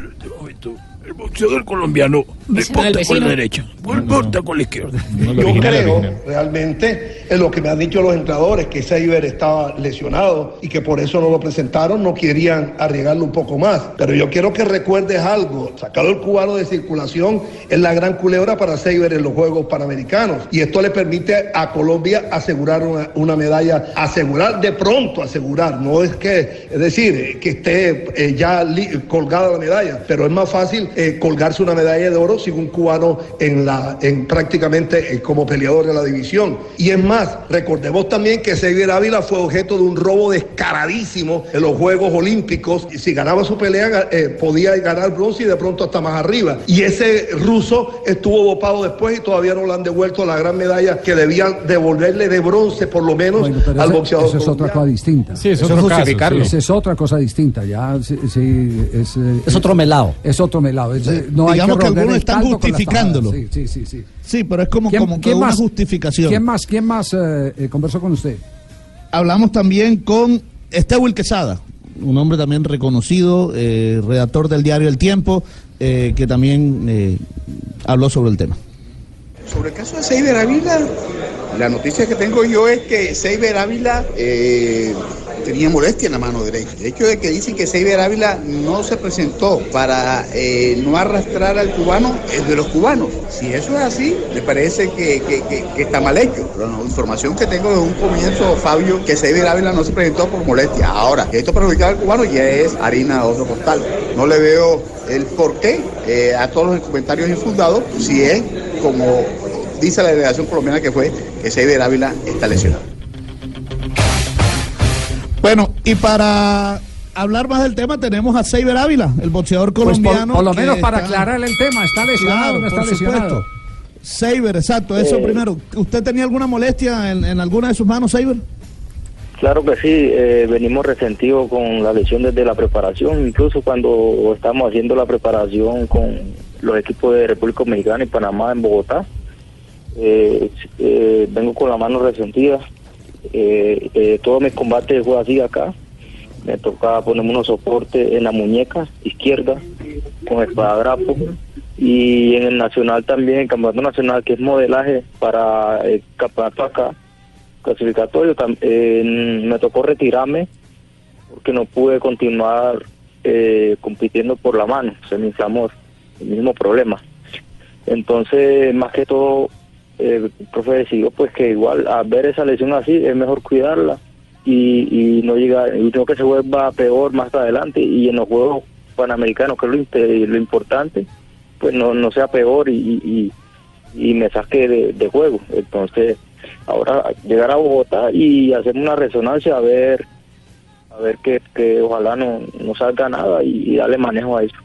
El boxeador colombiano deporta con la derecha, deporta con la izquierda. Yo creo realmente en lo que me han dicho los entrenadores, que Seiber estaba lesionado y que por eso no lo presentaron, no querían arriesgarlo un poco más. Pero yo quiero que recuerdes algo, sacado el cubano de circulación es la gran culebra para Seiber en los Juegos Panamericanos y esto le permite a Colombia asegurar una, una medalla, asegurar de pronto, asegurar, no es que, es decir, que esté eh, ya li- colgada la medalla, pero es más fácil eh, colgarse una medalla de oro sin un cubano en la, en prácticamente eh, como peleador de la división. Y es más, recordemos también que Xavier Ávila fue objeto de un robo descaradísimo en los Juegos Olímpicos. Y si ganaba su pelea, eh, podía ganar bronce y de pronto hasta más arriba. Y ese ruso estuvo dopado después y todavía no le han devuelto la gran medalla que debían devolverle de bronce, por lo menos, al ese- boxeador. eso es otra cosa distinta. Sí, es Eso sí. Esa es otra cosa distinta. Ya, sí, sí, es, eh, Es otro melao. Es otro melao. Es, no hay Digamos que algunos están justificándolo. Sí, sí, sí, sí. Sí, pero es como, ¿Quién- como que quién una más- justificación. ¿Quién más, quién más eh, eh, conversó con usted? Hablamos también con Estewil Quesada, un hombre también reconocido, eh, redactor del diario El Tiempo, eh, que también eh, habló sobre el tema. Sobre el caso de Seiber Ávila, la noticia que tengo yo es que Seiber Ávila eh, tenía molestia en la mano derecha. El hecho de que dicen que Seiber Ávila no se presentó para eh, no arrastrar al cubano es de los cubanos. Si eso es así, me parece que, que- que- está mal hecho. La información que tengo de un comienzo, Fabio, que Seiber Ávila no se presentó por molestia. Ahora, esto perjudicaba al cubano ya es harina de otro costal. No le veo el porqué eh, a todos los comentarios infundados si es como dice la delegación colombiana que fue que Seiber Ávila está lesionado. Bueno, y para hablar más del tema tenemos a Seiber Ávila, el boxeador Pues por, colombiano. por lo menos para está- aclarar el tema, ¿está lesionado Claro, no está por lesionado? supuesto. Seiber, exacto, eso Eh. primero. ¿Usted tenía alguna molestia en, en alguna de sus manos, Seiber? Claro que sí, eh, venimos resentidos con la lesión desde la preparación, incluso cuando estamos haciendo la preparación con los equipos de República Dominicana y Panamá en Bogotá. Eh, eh, vengo con la mano resentida. Eh, eh, todos mis combates fue así acá. Me tocaba ponerme unos soportes en la muñeca izquierda con espadadrapo. Y en el nacional también, el campeonato nacional, que es modelaje para el campeonato acá, clasificatorio, tam- eh, me tocó retirarme porque no pude continuar eh, compitiendo por la mano, se me inflamó el mismo problema. Entonces, más que todo, el profe decidió pues que igual al ver esa lesión así es mejor cuidarla y, y no llegar, y no que se vuelva peor más adelante y en los Juegos Panamericanos, que es lo, lo importante, pues no, no sea peor y, y, me saque de, juego. Entonces, ahora llegar a Bogotá y hacer una resonancia a ver a ver que, que ojalá no, no salga nada y, y darle manejo a eso.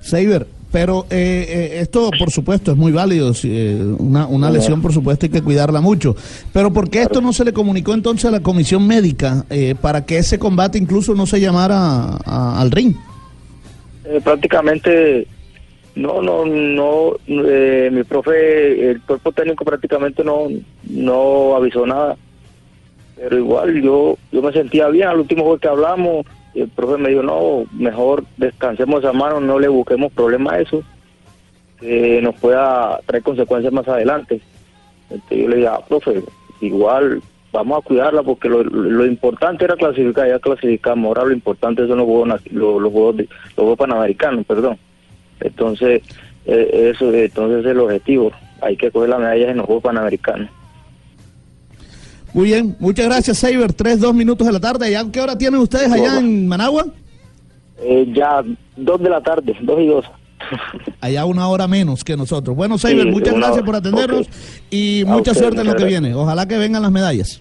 Seiber, pero eh, eh, esto por supuesto es muy válido, si, eh, una, una lesión por supuesto hay que cuidarla mucho, pero ¿por qué esto no se le comunicó entonces a la comisión médica eh, para que ese combate incluso no se llamara a- al ring? Eh, prácticamente no no no eh, mi profe el cuerpo técnico prácticamente no no avisó nada. Pero igual yo yo me sentía bien al último juego que hablamos el profe me dijo no mejor descansemos a mano no le busquemos problema a eso que nos pueda traer consecuencias más adelante entonces yo le dije ah, profe igual vamos a cuidarla porque lo, lo importante era clasificar ya clasificamos ahora lo importante son los juegos los, los juegos panamericanos perdón entonces eh, eso entonces es el objetivo hay que coger las medallas en los juegos panamericanos Muy bien, muchas gracias Seiber, tres, dos minutos de la tarde, ¿ya qué hora tienen ustedes allá en Managua? Eh, ya dos de la tarde dos y dos Allá una hora menos que nosotros. Bueno, Seiber, Sí, muchas gracias hora. por atendernos y A mucha suerte en lo que gracias. viene. Ojalá que vengan las medallas.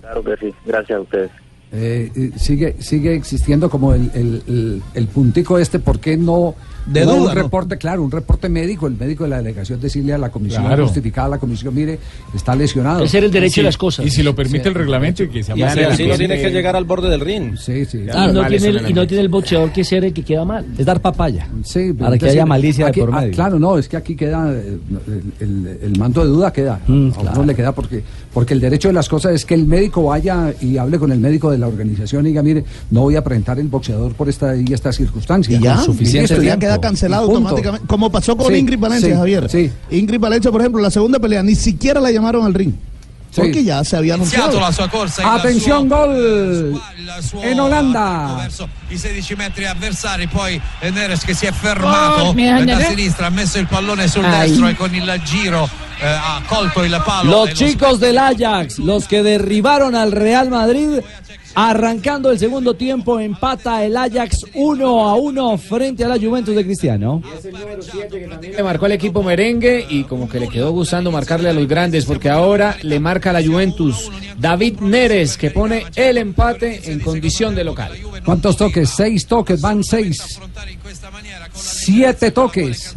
Claro que sí, gracias a ustedes. Eh, eh, sigue sigue existiendo como el, el, el- el puntico este, ¿por qué no? De duda, un ¿no? reporte, claro, un reporte médico, el médico de la delegación decirle a la comisión, Claro. justificada a la comisión, mire, está lesionado. Ese era el derecho Sí, de las cosas. Y si lo permite el reglamento y que sea Y así no tiene que llegar al borde del ring. Sí, sí. Y no, tiene el, y no tiene el boxeador que ser el que queda mal. Es dar papaya. Sí, Para que haya malicia de aquí- por ah, claro, no, es que aquí queda eh, el, el- el manto de duda queda. Mm, a uno le queda porque porque el derecho de las cosas es que el médico vaya y hable con el médico de la organización y diga, mire, no voy a presentar el boxeador por esta y esta circunstancia. Y ya, suficiente ya. Queda cancelado automáticamente. Como pasó con Sí, Ingrid Valencia, sí, Javier. sí. Ingrid Valencia, por ejemplo, la segunda pelea, ni siquiera la llamaron al ring. Sí. Porque ya se había anunciado. la sua corsa, Atención, suo- gol suo en Holanda. verso i 16 metri avversari, poi Neres che si è fermato Oh, da sinistra, ha messo il pallone sul Ai. destro e con il giro eh, ha colto il palo. Los e chicos del Ajax, los que derribaron al Real Madrid, arrancando el segundo tiempo, empata el Ajax 1 a 1 frente a la Juventus de Cristiano. Le marcó al equipo merengue y como que le quedó gustando marcarle a los grandes porque ahora le marca a la Juventus David Neres que pone el empate en condición de local. ¿Cuántos toques? Seis toques, van seis. Siete toques.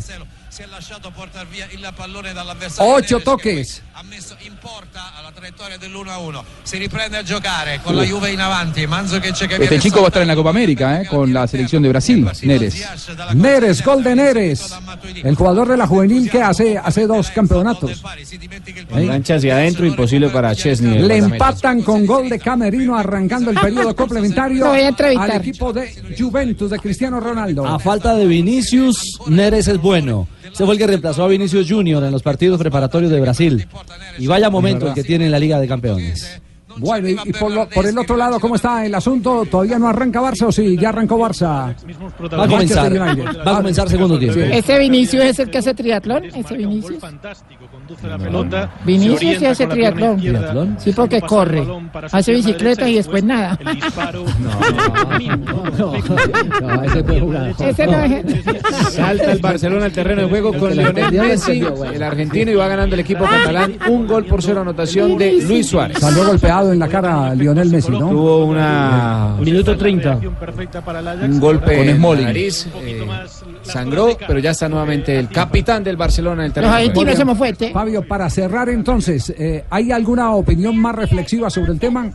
Si è lasciato portare via il pallone dall'avversario. Ocho Neres, toques. ha messo in porta alla traiettoria dell'1-1. Si riprende a giocare con la Juve in avanti. Che Este chico va a estar en la Copa América, ¿eh? Con la selección de Brasil, Neres. Neres, gol de Neres. El jugador de la juvenil que hace, hace dos campeonatos. Engancha hacia adentro, imposible para Chesney. Le empatan con gol de Camerino arrancando el periodo complementario al equipo de Juventus de Cristiano Ronaldo. A falta de Vinicius, Neres es bueno. Fue el que reemplazó a Vinicius Junior en los partidos preparatorios de Brasil. Y vaya momento el que tiene en la Liga de Campeones. Bueno, y, y por, lo- por el otro lado, ¿cómo está el asunto? ¿Todavía no arranca Barça o sí? Ya arrancó Barça. Va a comenzar, va a comenzar segundo tiempo. Ese Vinicius es el que hace triatlón. Ese Vinicius. Vinicius sí hace triatlón. ¿Triatlón? Sí, porque corre. Hace bicicleta y después nada. No, ese puede jugar. Ese no es. Salta el Barcelona al terreno de juego con Lionel Messi, el argentino, y va ganando el equipo catalán un gol por cero anotación de Luis Suárez. Salió golpeado en la cara Lionel Messi, ¿no? Tuvo una Minuto 30. un golpe Con Smalling. nariz, eh, sangró, pero ya está nuevamente el capitán del Barcelona en el Los terreno. juego. argentinos somos fuertes. Fabio, para cerrar entonces, eh, ¿hay alguna opinión más reflexiva sobre el tema?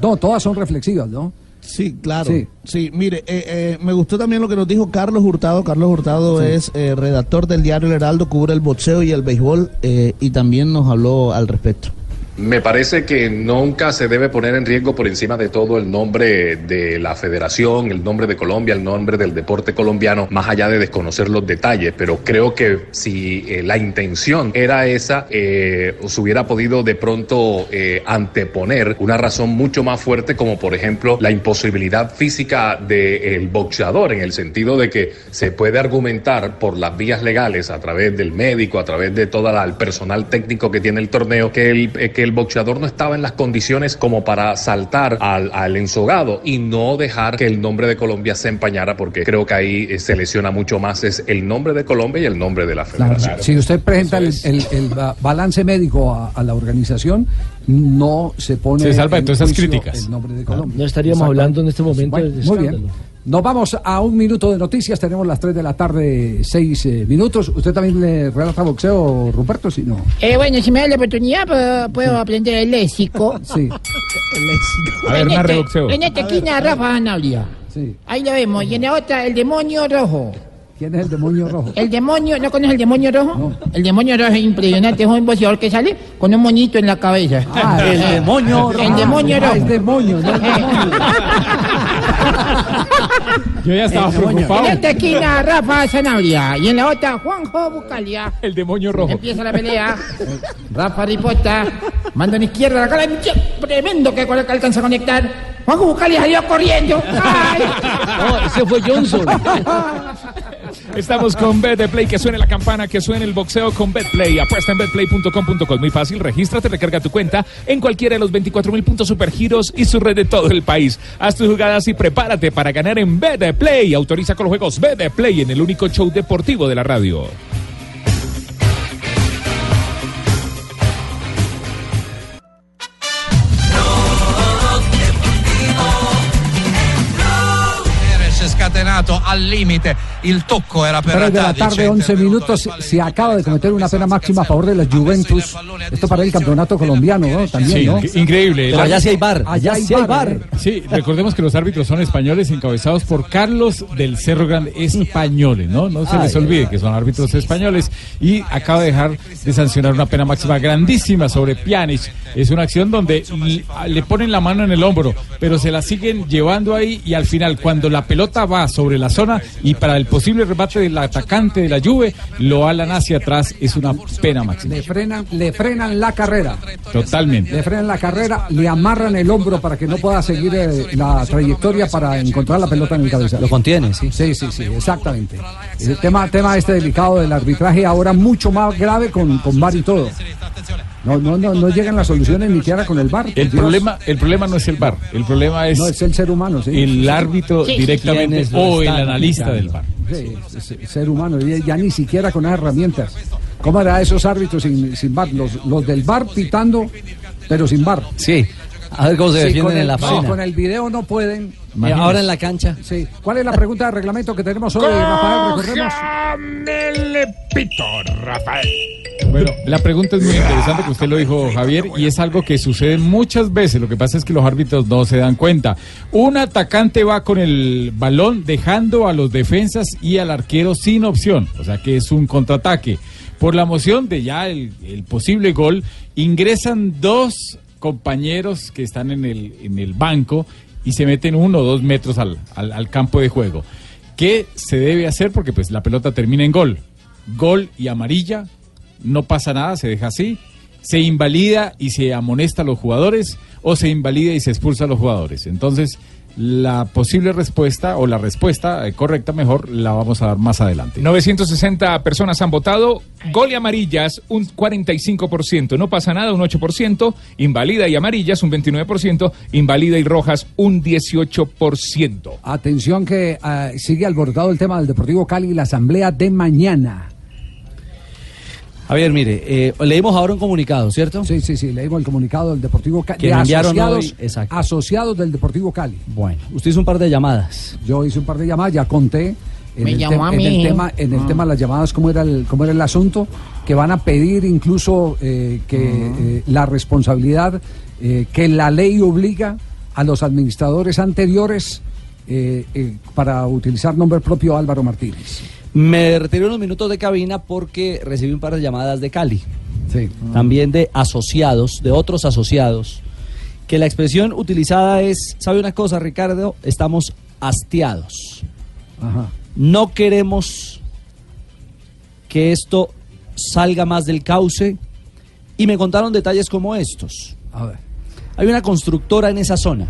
No, todas son reflexivas, ¿no? Sí, claro. Sí. Sí, mire, eh, eh, me gustó también lo que nos dijo Carlos Hurtado. Carlos Hurtado es eh, redactor del diario El Heraldo, cubre el boxeo y el béisbol eh, y también nos habló al respecto. Me parece que nunca se debe poner en riesgo por encima de todo el nombre de la federación, el nombre de Colombia, el nombre del deporte colombiano, más allá de desconocer los detalles. Pero creo que si eh, la intención era esa, eh, se hubiera podido de pronto eh, anteponer una razón mucho más fuerte, como por ejemplo la imposibilidad física del boxeador, en el sentido de que se puede argumentar por las vías legales, a través del médico, a través de todo el personal técnico que tiene el torneo, que eh, que boxeador no estaba en las condiciones como para saltar al, al ensogado y no dejar que el nombre de Colombia se empañara, porque creo que ahí eh, se lesiona mucho más es el nombre de Colombia y el nombre de la Claro, federación. si usted presenta el, el- el ba- balance médico a, a la organización, no se pone. Se salva en todas esas críticas. El nombre de Colombia. No estaríamos Exacto. hablando en este momento Bueno, del Muy bien. Nos vamos a un minuto de noticias. Tenemos las 3 de la tarde, 6 minutos. ¿Usted también le relata boxeo, Ruperto? Si no. Eh, bueno, si me da la oportunidad, puedo, puedo aprender el léxico. Sí. A ver, en, narre este- boxeo. en esta esquina, Rafa Anaulia. Sí. Ahí lo vemos. Y en la otra, el demonio rojo. ¿Quién es el demonio rojo? El demonio, ¿no conoces el demonio rojo? El demonio rojo es impresionante, es un boxeador que sale con un moñito en la cabeza. Ah, el demonio rojo. El demonio Ah, rojo. el demonio, no el demonio. Yo ya estaba preocupado. En esta esquina, Rafa Zanabria. Y en la otra, Juanjo Bucalia. El demonio rojo. Empieza la pelea. Rafa Riposta. Manda en izquierda la cara. Tremendo que con el que alcanza a conectar. Juanjo Bucalia salió corriendo. ¡Ay! No, ese fue Johnson. Estamos con Betplay, que suene la campana, que suene el boxeo con Betplay. Apuesta en betplay.com.co. Muy fácil, regístrate, recarga tu cuenta en cualquiera de los 24 mil puntos supergiros y su red de todo el país. Haz tus jugadas y prepárate para ganar en Betplay. Autoriza con los juegos Betplay en el único show deportivo de la radio. Al limite, il tocco era per 3 de la tarde, 11 minutos. Se acaba de cometer una pena máxima a favor de la Juventus. Esto para el campeonato colombiano, ¿no? También, Sí, increíble. Pero allá sí hay VAR, Allá allá sí hay bar. Sí, recordemos que los árbitros son españoles encabezados por Carlos del Cerro Grande, españoles, ¿no? No se les olvide que son árbitros españoles y acaba de dejar de sancionar una pena máxima grandísima sobre Pjanic. Es una acción donde le ponen la mano en el hombro, pero se la siguen llevando ahí y al final cuando la pelota va sobre la zona y para el posible remate del atacante de la Juve lo alan hacia atrás, es una pena máxima. Le frenan, le frenan la carrera. Totalmente. Le frenan la carrera, le amarran el hombro para que no pueda seguir eh, la trayectoria para encontrar la pelota en el cabezazo. Lo contiene, sí. Sí, sí, sí, exactamente. El tema, tema este delicado del arbitraje ahora mucho más grave con, con VAR y todo. No, no, no, no llegan las soluciones ni siquiera con el VAR. El problema, el problema no es el VAR, el problema es, No, es el ser humano, sí. el árbitro Sí. directamente ¿Quiénes lo o el analista aplicando? del VAR. Sí, es- es ser humano, ya, ya ni siquiera con esas herramientas. ¿Cómo hará esos árbitros sin, sin VAR? Los, los del VAR pitando, pero sin VAR. Sí. A ver cómo se defienden con el, en la no, faena. con el video no pueden. Y ahora en la cancha. Sí. ¿Cuál es la pregunta de reglamento que tenemos hoy, Rafael? Recordemos. Pito, Rafael. Bueno, la pregunta es muy interesante que usted lo dijo, Javier, y es algo que sucede muchas veces. Lo que pasa es que los árbitros no se dan cuenta. Un atacante va con el balón dejando a los defensas y al arquero sin opción, o sea que es un contraataque. Por la moción de ya el, posible gol, ingresan dos compañeros que están en el, en el banco y se meten uno o dos metros al, al- al campo de juego. ¿Qué se debe hacer? Porque pues la pelota termina en gol. Gol y amarilla, no pasa nada, se deja así. Se invalida y se amonesta a los jugadores o se invalida y se expulsa a los jugadores. Entonces, la posible respuesta o la respuesta correcta mejor la vamos a dar más adelante. 960 personas han votado. Gol y amarillas, un 45%. No pasa nada, un 8%. Invalida y amarillas, un 29%. Invalida y rojas, un 18%. Atención que ah, sigue alborotado el tema del Deportivo Cali y la asamblea de mañana. Javier, mire, eh, leímos ahora un comunicado, ¿cierto? Sí, sí, sí, leímos el comunicado del Deportivo Cali. Que de asociados, hoy, exacto. asociados del Deportivo Cali. Bueno, usted hizo un par de llamadas. Yo hice un par de llamadas, ya conté. En, Me el, llamó a en el mí. tema, en el Ah. tema de las llamadas, cómo era el, cómo era el asunto, que van a pedir incluso eh, que eh, la responsabilidad eh, que la ley obliga a los administradores anteriores eh, eh, para utilizar nombre propio Álvaro Martínez. Me retiré unos minutos de cabina porque recibí un par de llamadas de Cali. Sí. También de asociados, de otros asociados, que la expresión utilizada es, ¿sabe una cosa, Ricardo? Estamos hastiados. Ajá. No queremos que esto salga más del cauce y me contaron detalles como estos. A ver. Hay una constructora en esa zona,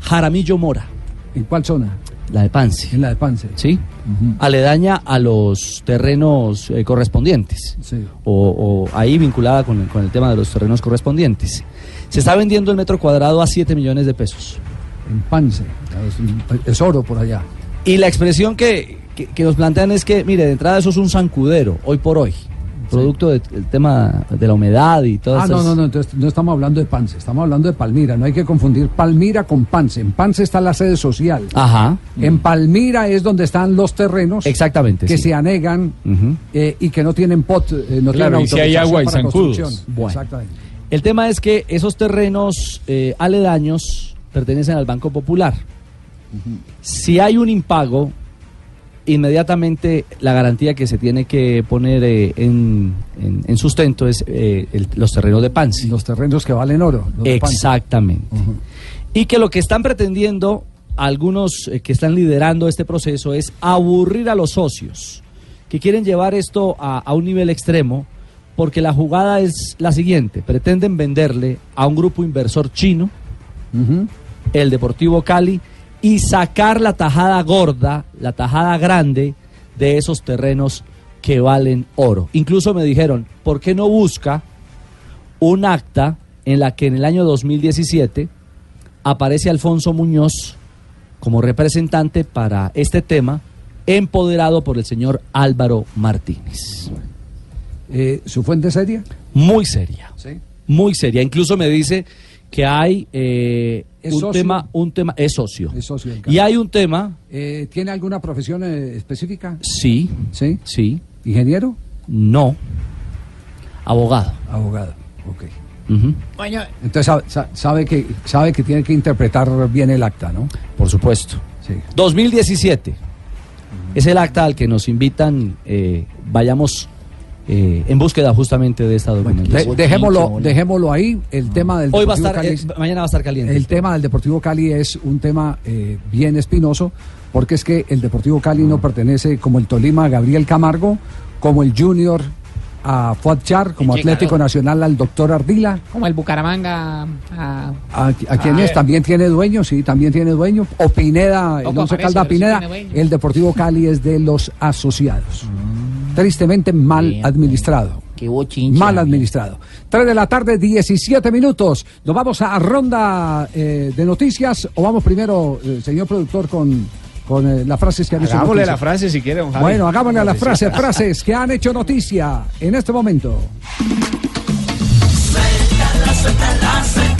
Jaramillo Mora. ¿En cuál zona? La de Pance. En la de Pance. ¿Sí? Aledaña a los terrenos eh, correspondientes. Sí. O, o ahí vinculada con el, con el tema de los terrenos correspondientes. Se está vendiendo el metro cuadrado a 7 millones de pesos. En Pance. Es, es oro por allá. Y la expresión que, que- que nos plantean es que, mire, de entrada eso es un zancudero, hoy por hoy. Producto de- del tema de la humedad y todo Ah, no, no, no, entonces no estamos hablando de Pance, estamos hablando de Palmira. No hay que confundir Palmira con Pance. En Pance está la sede social. Ajá. En Palmira es donde están los terrenos Exactamente. que sí. se anegan eh, y que no tienen pot, eh, no Claro, tienen y si hay autorización agua y para zancudos. construcción. Bueno. Exactamente. El tema es que esos terrenos eh, aledaños pertenecen al Banco Popular. Si hay un impago, inmediatamente la garantía que se tiene que poner eh, en, en- en sustento es eh, el- los terrenos de Pance. Los terrenos que valen oro. Exactamente. Y que lo que están pretendiendo algunos eh, que están liderando este proceso es aburrir a los socios, que quieren llevar esto a, a un nivel extremo, porque la jugada es la siguiente, pretenden venderle a un grupo inversor chino, el Deportivo Cali, y sacar la tajada gorda, la tajada grande de esos terrenos que valen oro. Incluso me dijeron, ¿por qué no busca un acta en la que en el año 2017 aparece Alfonso Muñoz como representante para este tema, empoderado por el señor Álvaro Martínez? Eh, ¿Su fuente seria? Muy seria. Sí. Muy seria. Incluso me dice que hay eh, ¿Es un socio? tema, un tema, es socio. Es socio del Y hay un tema, Eh, ¿Tiene alguna profesión eh, específica? sí, sí, sí. ¿Ingeniero? No. Abogado. Abogado, ok. Bueno, Entonces sabe, sa- sabe que, sabe que tiene que interpretar bien el acta, ¿no? Por supuesto. 2017. Es el acta al que nos invitan, eh, vayamos eh, en búsqueda justamente de esta De- documentación. dejémoslo, dejémoslo ahí. El tema del Hoy va a Deportivo estar, Cali- eh, mañana va a estar caliente. El tema del Deportivo Cali es un tema eh, bien espinoso, porque es que el Deportivo Cali no pertenece como el Tolima a Gabriel Camargo, como el Junior a Fuad Char, como Atlético. Nacional al doctor Ardila. como el Bucaramanga. ah, ¿A, a quién Ah, es? eh. También tiene dueño, sí, también tiene dueño. O Pineda, el Once Calda sí Pineda. El Deportivo Cali es de los asociados. Tristemente mal administrado. Mal administrado. 3 de la tarde, 17 minutos. Nos vamos a ronda eh, de noticias o vamos primero, eh, señor productor, con, con eh, las frases que han hecho Hagámosle noticia? la frase si quiere, don Javi. Bueno, hagámosle a las Sí. frases, frases que han hecho noticia en este momento. Suéltala, suéltala, suéltala.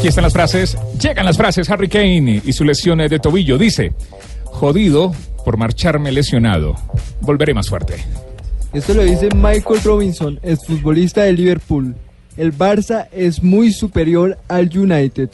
Aquí están las frases. Llegan las frases. Harry Kane y su lesión de tobillo. Dice, jodido por marcharme lesionado. Volveré más fuerte. Esto lo dice Michael Robinson, exfutbolista de Liverpool. El Barça es muy superior al United.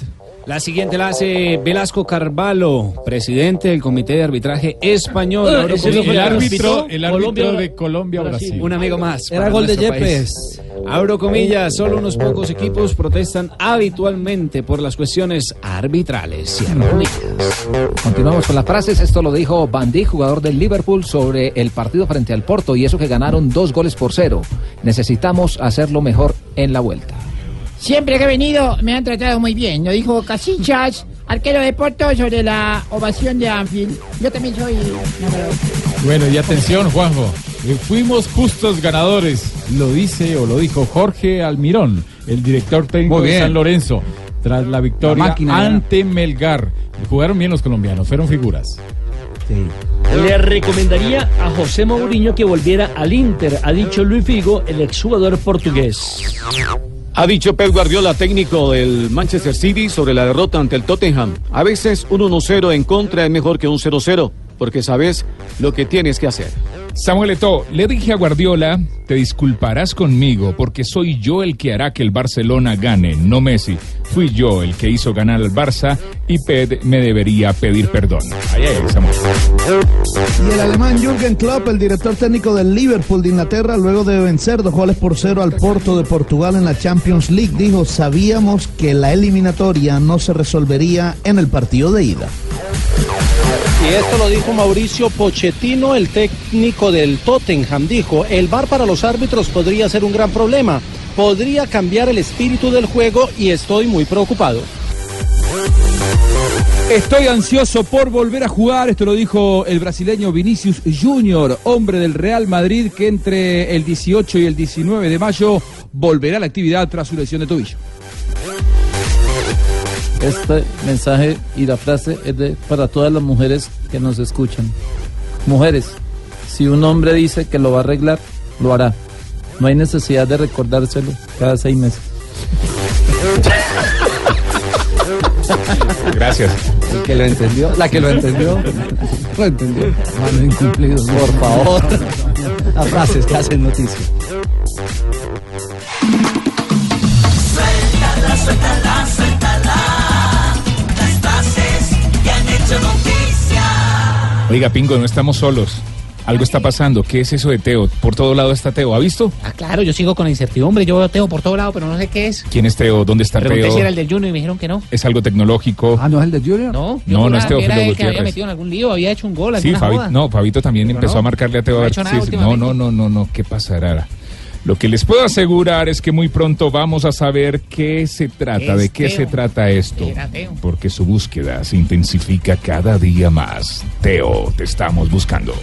La siguiente la hace Velasco Carvalho, presidente del Comité de Arbitraje Español. Ah, el árbitro, el árbitro de Colombia-Brasil. Un amigo más. Era gol de Yepes. país. Abro comillas, solo unos pocos equipos protestan habitualmente por las cuestiones arbitrales. Cierro comillas. Continuamos con las frases. Esto lo dijo Van Dijk, jugador del Liverpool, sobre el partido frente al Porto y eso que ganaron dos goles por cero. Necesitamos hacerlo mejor en la vuelta. Siempre que he venido me han tratado muy bien. Lo dijo Casillas, arquero de Porto, sobre la ovación de Anfield. Yo también soy enamorado. Bueno, y atención, Juanjo. eh, fuimos justos ganadores. Lo dice o lo dijo Jorge Almirón, el director técnico de. San Lorenzo, tras la victoria La ante Melgar. Jugaron bien los colombianos, fueron figuras. Le recomendaría a José Mourinho que volviera al Inter, ha dicho Luis Figo, el exjugador portugués. Ha dicho Pep Guardiola, técnico del Manchester City, sobre la derrota ante el Tottenham. A veces un 1-0 en contra es mejor que un 0-0, porque sabes lo que tienes que hacer. Samuel Eto'o, le dije a Guardiola, te disculparás conmigo porque soy yo el que hará que el Barcelona gane, no Messi. Fui yo el que hizo ganar al Barça y Pep me debería pedir perdón. Ahí, ahí, Samuel. Y el alemán Jürgen Klopp, el director técnico del Liverpool de Inglaterra, luego de vencer dos goles por cero al Porto de Portugal en la Champions League, dijo, sabíamos que la eliminatoria no se resolvería en el partido de ida. Y esto lo dijo Mauricio Pochettino, el técnico del Tottenham. Dijo, el VAR para los árbitros podría ser un gran problema. Podría cambiar el espíritu del juego y estoy muy preocupado. Estoy ansioso por volver a jugar, esto lo dijo el brasileño Vinicius Junior, hombre del Real Madrid que entre el 18 y el 19 de mayo volverá a la actividad tras su lesión de tobillo. Este mensaje y la frase es de, para todas las mujeres que nos escuchan. Mujeres, si un hombre dice que lo va a arreglar, lo hará. No hay necesidad de recordárselo cada seis meses. Gracias. El que lo entendió, la que lo entendió, lo entendió. Mano incumplido. Por favor. Las frases que hacen noticia. Suéltala, suéltala, suéltala. Oiga, Pingo, no estamos solos. Algo está pasando. ¿Qué es eso de Teo? Por todo lado está Teo. ¿Ha visto? Ah, claro, yo sigo con la incertidumbre. Yo veo Teo por todo lado, pero no sé qué es. ¿Quién es Teo? ¿Dónde está Pregunté Teo? si era el del Junior y me dijeron que no. ¿Es algo tecnológico? Ah, ¿no es el de Junior? No, No, no es Teófilo era el que había metido en algún lío, había hecho un gol, Sí, alguna Fabi- joda. no, Fabito también Pero empezó no, a marcarle a Teo. no a ha ver hecho no, no, no, no, no, ¿qué pasará? Lo que les puedo asegurar es que muy pronto vamos a saber qué se trata, de qué se trata esto. Porque su búsqueda se intensifica cada día más. Teo, te estamos buscando.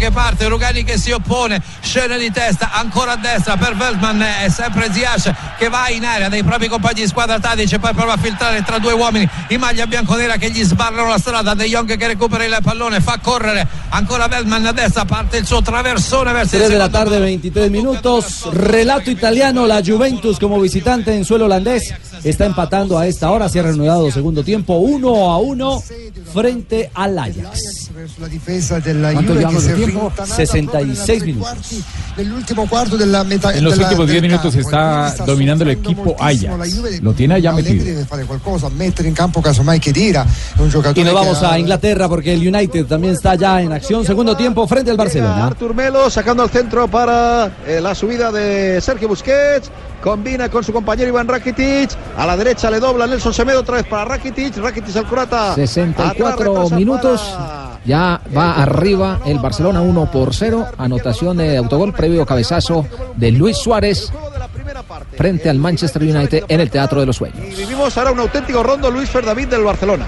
Che parte Rugani che si oppone scena di testa ancora a destra per Veltman è sempre Ziac che va in area dei propri compagni di squadra Tadic e poi prova a filtrare tra due uomini in maglia bianconera che gli sbarrano la strada De Jong che recupera il pallone fa correre ancora Veltman a destra parte il suo traversone verso il 3 de la secondo tarde, 23 minutos. Relato italiano, la Juventus como visitante en suelo holandés está empatando a esta hora. Se ha reanudado segundo tiempo, 1 a 1 frente al Ajax. sulla difesa della ¿Cuánto llevamos de tiempo? Rintanata 66 minutos. En los últimos 10 del minutos e está dominando el equipo Ajax. Lo tiene allá metido. campo Y nos vamos a Inglaterra porque el United también está ya en acción. Segundo tiempo frente al Barcelona. Artur Melo sacando al centro para eh, la subida de Sergio Busquets. Combina con su compañero Iván Rakitic. A la derecha le dobla Nelson Semedo otra vez para Rakitic. Rakitic al croata. Atrás 64 retrasa minutos. Ya va arriba el Barcelona 1 por 0. Anotación de autogol previo cabezazo de Luis Suárez frente al Manchester United en el Teatro de los Sueños. Y vivimos ahora un auténtico rondo Luis Ferdavid del Barcelona.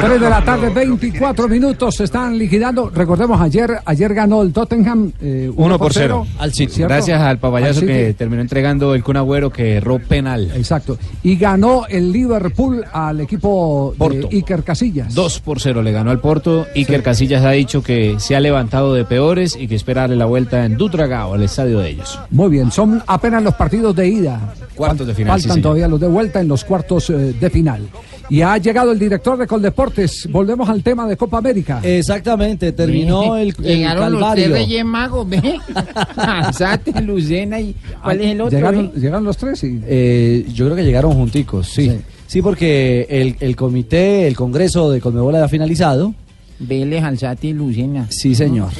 3 de la tarde, 24 minutos, se están liquidando. Recordemos, ayer ayer ganó el Tottenham eh, 1 por 0 al City. Gracias al papayazo Al que terminó entregando el Kun Agüero que erró penal. Exacto. Y ganó el Liverpool al equipo Porto. de Iker Casillas. 2 por 0 le ganó al Porto. Iker Casillas ha dicho que se ha levantado de peores y que espera darle la vuelta en Dutragao, al estadio de ellos. Muy bien, son apenas los partidos de ida. Cuartos de final, Faltan todavía los de vuelta en los cuartos eh, de final. Y ha llegado el director de Coldeportes. Volvemos al tema de Copa América. Exactamente, terminó el, el Llegaron los tres calvario. Reyes Magos, ve. Alzate, Lucena y. ¿Cuál es el otro? Llegaron, los tres y Eh, yo creo que llegaron junticos, sí. Sí, porque el, el comité, el congreso de Conmebol ha finalizado. Vélez, Alzate y Lucena. Sí, señor.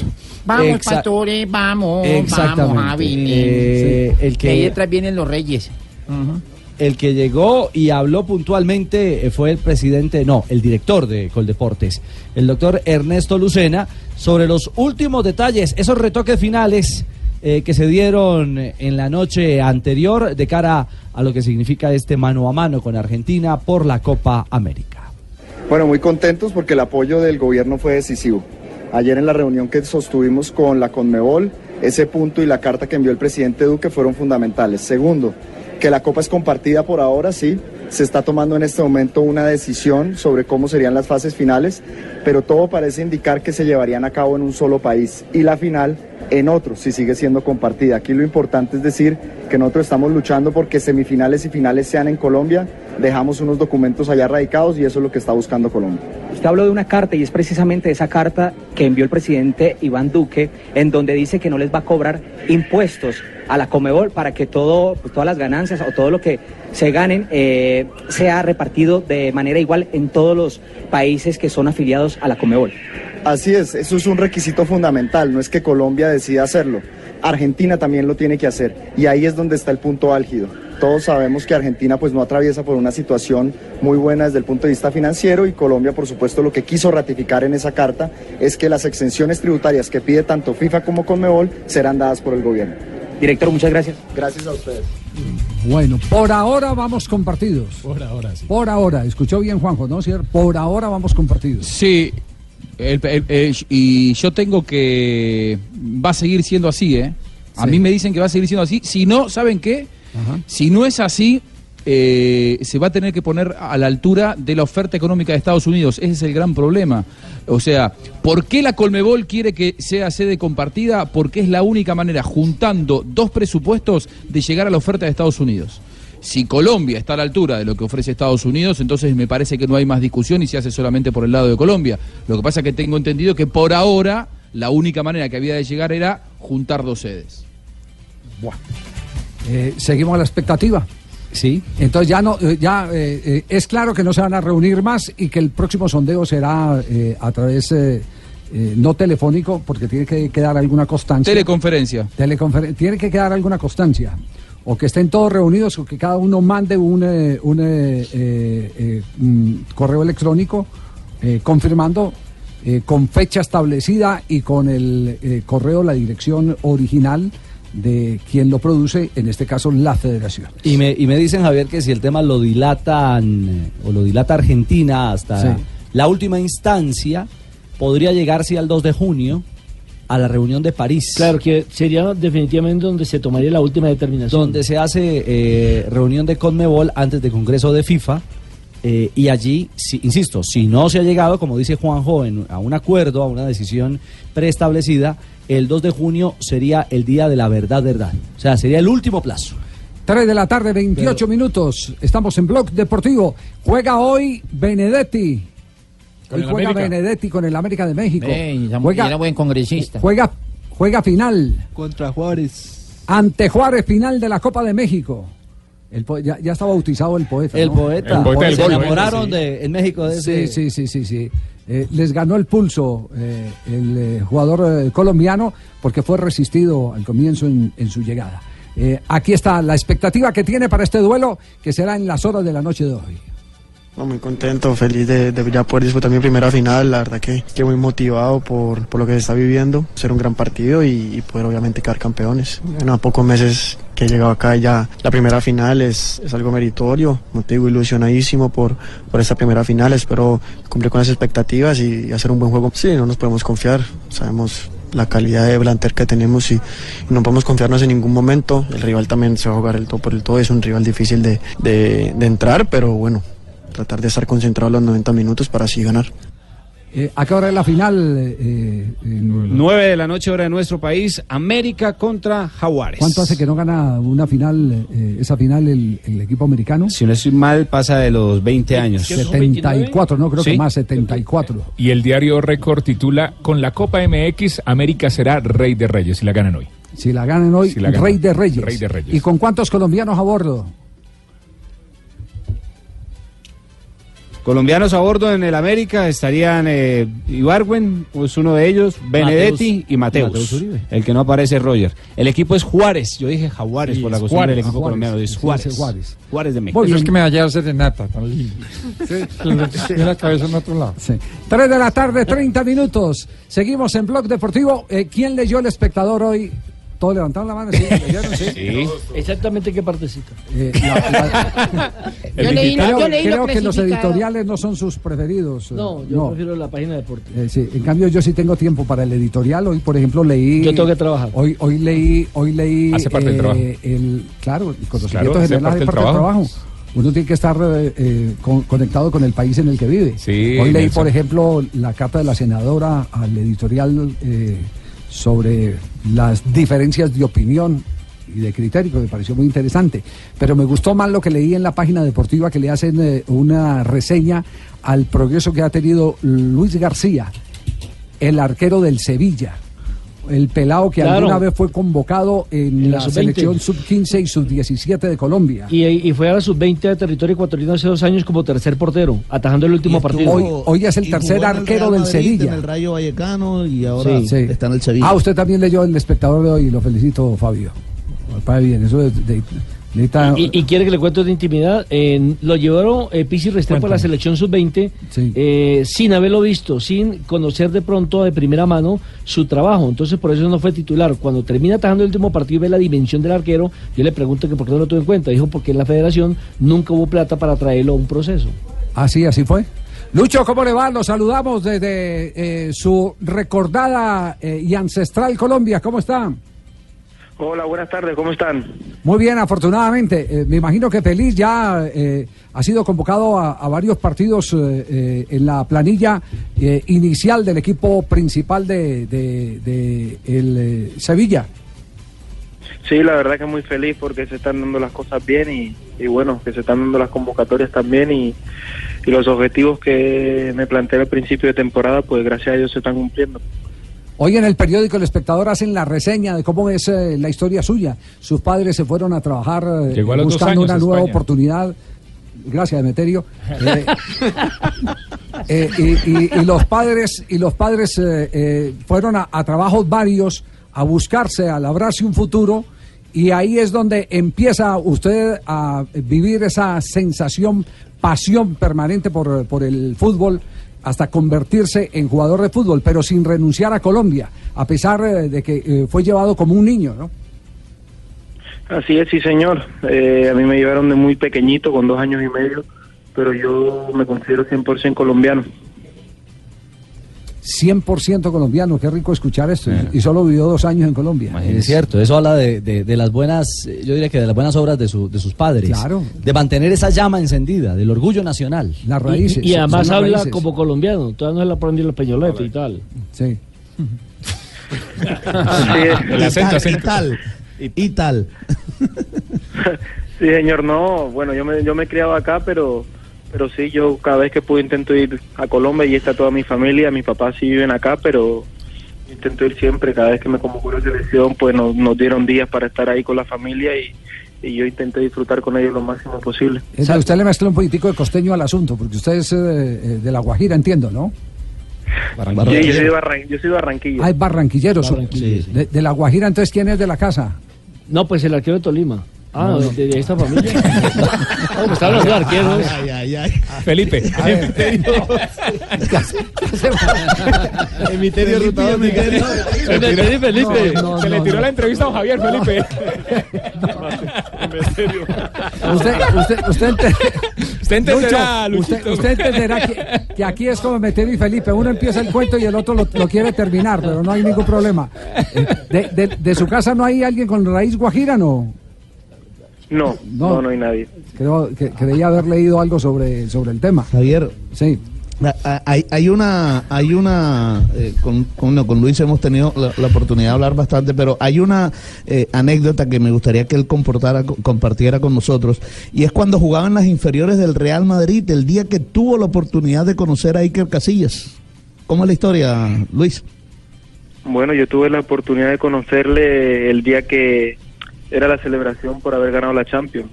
Vamos, Exa- pastores, vamos. Exactamente. Vamos, Javi. Eh, el que- ahí detrás vienen los Reyes. El que llegó y habló puntualmente eh, fue el presidente, no, el director de Coldeportes, el doctor Ernesto Lucena, sobre los últimos detalles, esos retoques finales eh, que se dieron en la noche anterior de cara a lo que significa este mano a mano con Argentina por la Copa América. Bueno, muy contentos porque el apoyo del gobierno fue decisivo. Ayer en la reunión que sostuvimos con la Conmebol, ese punto y la carta que envió el presidente Duque fueron fundamentales. Segundo, que la Copa es compartida por ahora, sí. Se está tomando en este momento una decisión sobre cómo serían las fases finales, pero todo parece indicar que se llevarían a cabo en un solo país y la final en otro, si sigue siendo compartida. Aquí lo importante es decir que nosotros estamos luchando porque semifinales y finales sean en Colombia. Dejamos unos documentos allá radicados y eso es lo que está buscando Colombia. Usted habló de una carta y es precisamente esa carta que envió el presidente Iván Duque, en donde dice que no les va a cobrar impuestos a la Comebol para que todo, pues, todas las ganancias o todo lo que se ganen eh, sea repartido de manera igual en todos los países que son afiliados a la Comebol. Así es, eso es un requisito fundamental, no es que Colombia decida hacerlo, Argentina también lo tiene que hacer y ahí es donde está el punto álgido. Todos sabemos que Argentina pues no atraviesa por una situación muy buena desde el punto de vista financiero y Colombia por supuesto lo que quiso ratificar en esa carta es que las exenciones tributarias que pide tanto FIFA como Conmebol serán dadas por el gobierno. Director, muchas gracias. Gracias a ustedes. Bueno, por ahora vamos con partidos. Por ahora, sí. Por ahora, escuchó bien Juanjo, ¿no? ¿Cierto? Por ahora vamos con partidos. Sí, el- el- el- y yo tengo que... Va a seguir siendo así, ¿eh? A Sí. mí me dicen que va a seguir siendo así. Si no, ¿saben qué? Si no es así, eh, se va a tener que poner a la altura de la oferta económica de Estados Unidos. Ese es el gran problema. O sea, ¿por qué la Colmebol quiere que sea sede compartida? Porque es la única manera, juntando dos presupuestos, de llegar a la oferta de Estados Unidos. Si Colombia está a la altura de lo que ofrece Estados Unidos, entonces me parece que no hay más discusión y se hace solamente por el lado de Colombia. Lo que pasa es que tengo entendido que por ahora la única manera que había de llegar era juntar dos sedes. Eh, seguimos a la expectativa. Sí. Entonces ya no, eh, ya eh, eh, es claro que no se van a reunir más y que el próximo sondeo será eh, a través no telefónico porque tiene que quedar alguna constancia. Teleconferencia. Teleconfer- tiene que quedar alguna constancia. o que estén todos reunidos o que cada uno mande un, eh, un, eh, mm, correo electrónico confirmando con fecha establecida y con el correo, la dirección original de quien lo produce, en este caso la federación. Y me, y me dicen, Javier, que si el tema lo dilatan eh, o lo dilata Argentina hasta Sí. la última instancia, podría llegar, sí, al 2 de junio a la reunión de París. Claro, que sería definitivamente donde se tomaría la última determinación. Donde se hace eh, reunión de Conmebol antes del Congreso de FIFA. eh, y allí, si- insisto, si no se ha llegado, como dice Juanjo, en- a un acuerdo, a una decisión preestablecida, el 2 de junio sería el día de la verdad, verdad. O sea, sería el último plazo. 3 de la tarde, 28 minutos. Estamos en Blog Deportivo. Juega hoy Benedetti. Con Hoy juega América. Benedetti con el América de México. Ey, juega, era buen congresista. Juega, juega final Contra Juárez. ante Juárez, final de la Copa de México. El po- ya, ya está bautizado el poeta. El ¿no? poeta. El poeta del Se enamoraron de- en México de sí, ese- sí, sí, sí, sí. Eh, les ganó el pulso eh, el eh, jugador eh, colombiano porque fue resistido al comienzo en, en su llegada. Eh, aquí está la expectativa que tiene para este duelo que será en las horas de la noche de hoy. Muy contento, feliz de, ya poder disputar mi primera final. La verdad que, que muy motivado por, por lo que se está viviendo. Ser un gran partido y, poder obviamente quedar campeones. En a pocos meses que he llegado acá ya la primera final es, es algo meritorio. Como te digo, ilusionadísimo por, por esta primera final. Espero cumplir con las expectativas y, hacer un buen juego. Sí, no nos podemos confiar. Sabemos la calidad de plantel que tenemos y, no podemos confiarnos en ningún momento. El rival también se va a jugar el todo por el todo. Es un rival difícil de, de entrar, pero bueno, tratar de estar concentrado los 90 minutos para así ganar. Eh, ¿A qué hora es la final? eh, en- 9 de la noche, hora de nuestro país, América contra Jaguares. ¿Cuánto hace que no gana una final, eh, esa final el, el equipo americano? Si no estoy mal, pasa de los 20 años. 74, no creo que más, 74. Y el diario Récord titula Con la Copa MX, América será rey de reyes y la ganan hoy. Si la ganan hoy, Si la ganan. Rey de Reyes. Rey de Reyes. ¿Y con cuántos colombianos a bordo? Colombianos a bordo en el América estarían eh, Ibargüen, es uno de ellos, Benedetti Mateus- y Mateus. Mateus Uribe. El que no aparece es Roger. El equipo es Juárez. Yo dije Jaguares Sí, por la costumbre Juárez. del equipo Juárez. colombiano. Es Juárez. es Juárez. Juárez de México. Muy Eso es que me vaya a serenata, tan lindo. La cabeza en otro lado. Sí. 3 de la tarde, 30 minutos. Seguimos en Blog Deportivo. Eh, ¿Quién leyó el espectador hoy? Todos levantaron la mano, sí, leyeron, sí. Exactamente qué partecita. Eh, la- la- Yo leí creo, yo leí lo creo que los editoriales no son sus preferidos. eh, No, yo prefiero la página de deporte. Eh, sí, en cambio yo sí tengo tiempo para el editorial. Hoy, por ejemplo, leí. Yo tengo que trabajar. Hoy, hoy leí, hoy leí. Hace parte del trabajo. el- claro, el conocimiento Claro, hace general del parte del trabajo. trabajo. Uno tiene que estar eh, eh, con- conectado con el país en el que vive. Sí, hoy leí, Nelson. por ejemplo, la carta de la senadora al editorial eh, sobre las diferencias de opinión y de criterio, me pareció muy interesante. Pero me gustó más lo que leí en la página deportiva que le hacen eh, una reseña al progreso que ha tenido Luis García, el arquero del Sevilla. El pelado que Claro. alguna vez fue convocado en, En la, la sub-20. selección sub-15 y sub-17 de Colombia. Y, y fue a la sub-20 de territorio ecuatoriano hace dos años como tercer portero, atajando el último partido. Hoy, hoy es el tercer el arquero del Sevilla. En el Rayo Vallecano y ahora Sí. está en el Sevilla. Ah, usted también leyó el espectador de hoy y lo felicito, Fabio. Para bien, eso es de- necesita- Y, y quiere que le cuente de intimidad. eh, lo llevaron eh, Pizzi Restrepo a la selección sub-20 eh, sin haberlo visto, sin conocer de pronto de primera mano su trabajo. Entonces, por eso no fue titular. Cuando termina atajando el último partido y ve la dimensión del arquero, yo le pregunto que por qué no lo tuvo en cuenta. Dijo porque en la federación nunca hubo plata para traerlo a un proceso. Así, así fue. Lucho, ¿cómo le va? Los saludamos desde eh, su recordada eh, y ancestral Colombia. ¿Cómo está? Hola, buenas tardes, ¿cómo están? Muy bien, afortunadamente. Eh, me imagino que feliz ya eh, ha sido convocado a, a varios partidos eh, eh, en la planilla eh, inicial del equipo principal de, de- de el Sevilla. Sí, la verdad que muy feliz porque se están dando las cosas bien y, y bueno, que se están dando las convocatorias también y, y los objetivos que me planteé al principio de temporada, pues gracias a Dios se están cumpliendo. Hoy en el periódico El Espectador hacen la reseña de cómo es eh, la historia suya. Sus padres se fueron a trabajar eh, a buscando una nueva España. oportunidad. Gracias, Demeterio. Eh, eh, y, y- y los padres y los padres eh, eh, fueron a, a trabajos varios a buscarse, a labrarse un futuro Y ahí es donde empieza usted a vivir esa sensación, pasión permanente por, por el fútbol, hasta convertirse en jugador de fútbol, pero sin renunciar a Colombia, a pesar eh, de que eh, fue llevado como un niño, ¿no? Así es, sí, señor. Eh, a mí me llevaron de muy pequeñito, con dos años y medio, pero yo me considero 100% colombiano. 100% colombiano, qué rico escuchar esto. Y solo vivió dos años en Colombia. Es cierto, eso habla de, de- de las buenas, eh, yo diría que de las buenas obras de, su- de sus padres. Claro. De mantener esa llama encendida, del orgullo nacional. Las Y, y además habla como colombiano, todavía no se le aprendió el peñolete y tal. Sí. El acento, acento. Y tal. Y tal. Sí, señor, no, bueno, yo me, yo me he criado acá, pero, pero sí, yo cada vez que puedo intento ir a Colombia y está toda mi familia, mis papás sí viven acá, pero intento ir siempre, cada vez que me convocó la selección, pues nos, nos dieron días para estar ahí con la familia y, y yo intenté disfrutar con ellos lo máximo posible. Es que usted le mezcla un poquitico de costeño al asunto, porque usted es eh, eh, de La Guajira, entiendo, ¿no? Sí, yo soy de, Barran- yo soy de Barranquilla. Ah, es barranquillero. Barranquilla, sí. De, de La Guajira, entonces, ¿quién es de la casa? No, pues el arquero de Tolima. Ah, No, no. De, de esta familia. no, pues está hablando de arqueros. Ay, ay, ay. Felipe. Emiterio Emiterio. Se le tiró- Felipe. No, no, Se le tiró no. la entrevista a Javier, Felipe. Usted, usted, usted, ente- Usted entenderá, Lucho, usted, entenderá que, que aquí es como meter y Felipe. Uno empieza el cuento y el otro lo, lo quiere terminar, pero no hay ningún problema. De, de- de su casa no hay alguien con raíz guajira, ¿no? No, No. no, no hay nadie. Creo que creía haber leído algo sobre, sobre el tema. Javier. Sí. Hay, hay una, hay una, eh, con, con, no, con Luis hemos tenido la, la oportunidad de hablar bastante, pero hay una eh, anécdota que me gustaría que él comportara, compartiera con nosotros, y es cuando jugaban las inferiores del Real Madrid, el día que tuvo la oportunidad de conocer a Iker Casillas. ¿Cómo es la historia, Luis? Bueno, yo tuve la oportunidad de conocerle el día que era la celebración por haber ganado la Champions.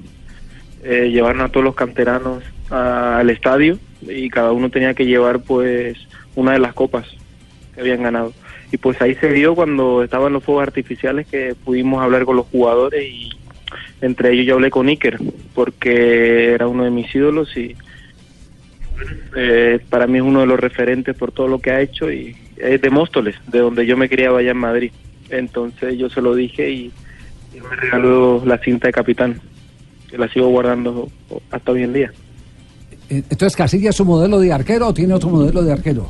Eh, llevaron a todos los canteranos a- al estadio y cada uno tenía que llevar pues una de las copas que habían ganado. Y pues ahí se vio cuando estaban los fuegos artificiales que pudimos hablar con los jugadores y entre ellos yo hablé con Iker porque era uno de mis ídolos y eh, para mí es uno de los referentes por todo lo que ha hecho y es de Móstoles, de donde yo me criaba allá en Madrid. Entonces yo se lo dije y, me regaló la cinta de capitán, que la sigo guardando hasta hoy en día. Entonces, ¿Casilla es su modelo de arquero o tiene otro modelo de arquero?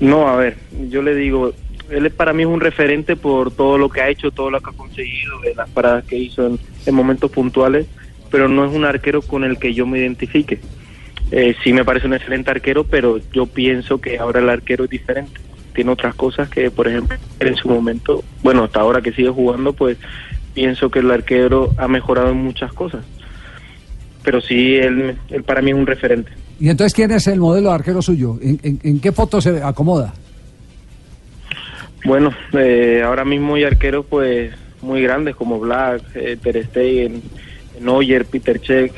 No, a ver, yo le digo, él es- para mí es un referente por todo lo que ha hecho, todo lo que ha conseguido, de las paradas que hizo en, en momentos puntuales, pero no es un arquero con el que yo me identifique. Eh, sí me parece un excelente arquero, pero yo pienso que ahora el arquero es diferente. Tiene otras cosas que, por ejemplo, en su momento, bueno, hasta ahora que sigue jugando, pues pienso que el arquero ha mejorado en muchas cosas. Pero sí, él, él para mí es un referente. Y entonces, ¿quién es el modelo de arquero suyo? ¿En, en- en qué foto se acomoda? Bueno, eh, ahora mismo hay arqueros pues muy grandes como Black, eh, Ter Stegen, Neuer, Peter Cech,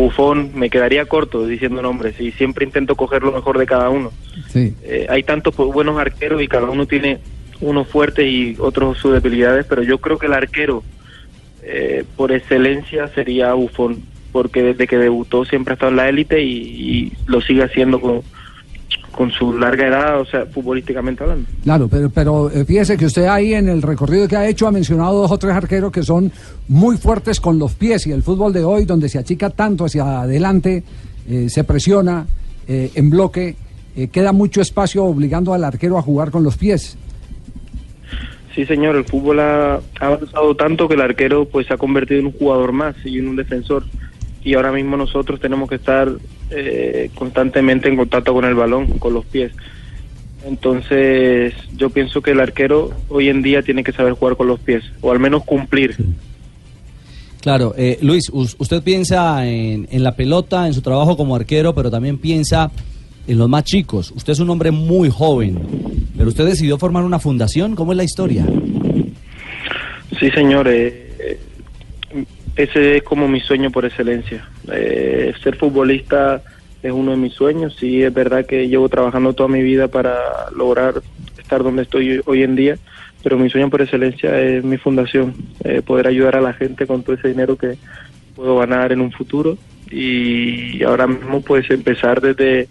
Buffon. Me quedaría corto diciendo nombres y siempre intento coger lo mejor de cada uno. Sí. Eh, hay tantos pues, buenos arqueros y cada uno tiene unos fuertes y otros sus debilidades, pero yo creo que el arquero eh, por excelencia sería Buffon, porque desde que debutó siempre ha estado en la élite y, y lo sigue haciendo con, con su larga edad, o sea, futbolísticamente hablando. Claro, pero, pero eh, fíjese que usted ahí en el recorrido que ha hecho ha mencionado dos o tres arqueros que son muy fuertes con los pies y el fútbol de hoy donde se achica tanto hacia adelante, eh, se presiona eh, en bloque, eh, queda mucho espacio obligando al arquero a jugar con los pies. Sí, señor, el fútbol ha, ha avanzado tanto que el arquero pues se ha convertido en un jugador más y en un defensor. Y ahora mismo nosotros tenemos que estar eh, constantemente en contacto con el balón, con los pies. Entonces, yo pienso que el arquero hoy en día tiene que saber jugar con los pies, o al menos cumplir. Claro, eh, Luis, us- usted piensa en, en la pelota, en su trabajo como arquero, pero también piensa en los más chicos. Usted es un hombre muy joven, pero usted decidió formar una fundación. ¿Cómo es la historia? Sí, señor, eh, eh, ese es como mi sueño por excelencia. Eh, ser futbolista es uno de mis sueños. Sí, es verdad que llevo trabajando toda mi vida para lograr estar donde estoy hoy en día, pero mi sueño por excelencia es mi fundación, eh, poder ayudar a la gente con todo ese dinero que puedo ganar en un futuro y ahora mismo pues empezar desde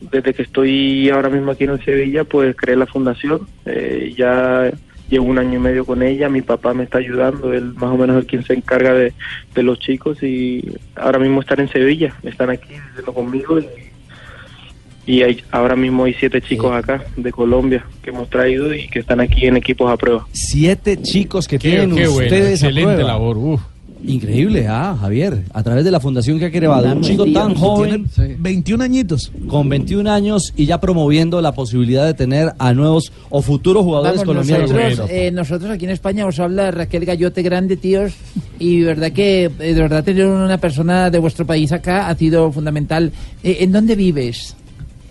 desde que estoy ahora mismo aquí en Sevilla pues creé la fundación eh, ya llevo un año y medio con ella mi papá me está ayudando él más o menos es quien se encarga de, de los chicos y ahora mismo están en Sevilla están aquí viviendo conmigo y, y hay, ahora mismo hay siete chicos acá de Colombia que hemos traído y que están aquí en equipos a prueba Siete chicos que Qué- tienen qué ustedes excelente prueba. labor, uf. Increíble, ah, Javier, a través de la fundación que ha creado un chico tan joven, 21 añitos, con 21 años y ya promoviendo la posibilidad de tener a nuevos o futuros jugadores Vamos, colombianos. nosotros, eh, nosotros aquí en España os habla Raquel Gallote Grande, tíos, y de verdad que eh, de verdad tener una persona de vuestro país acá ha sido fundamental. Eh, ¿En dónde vives?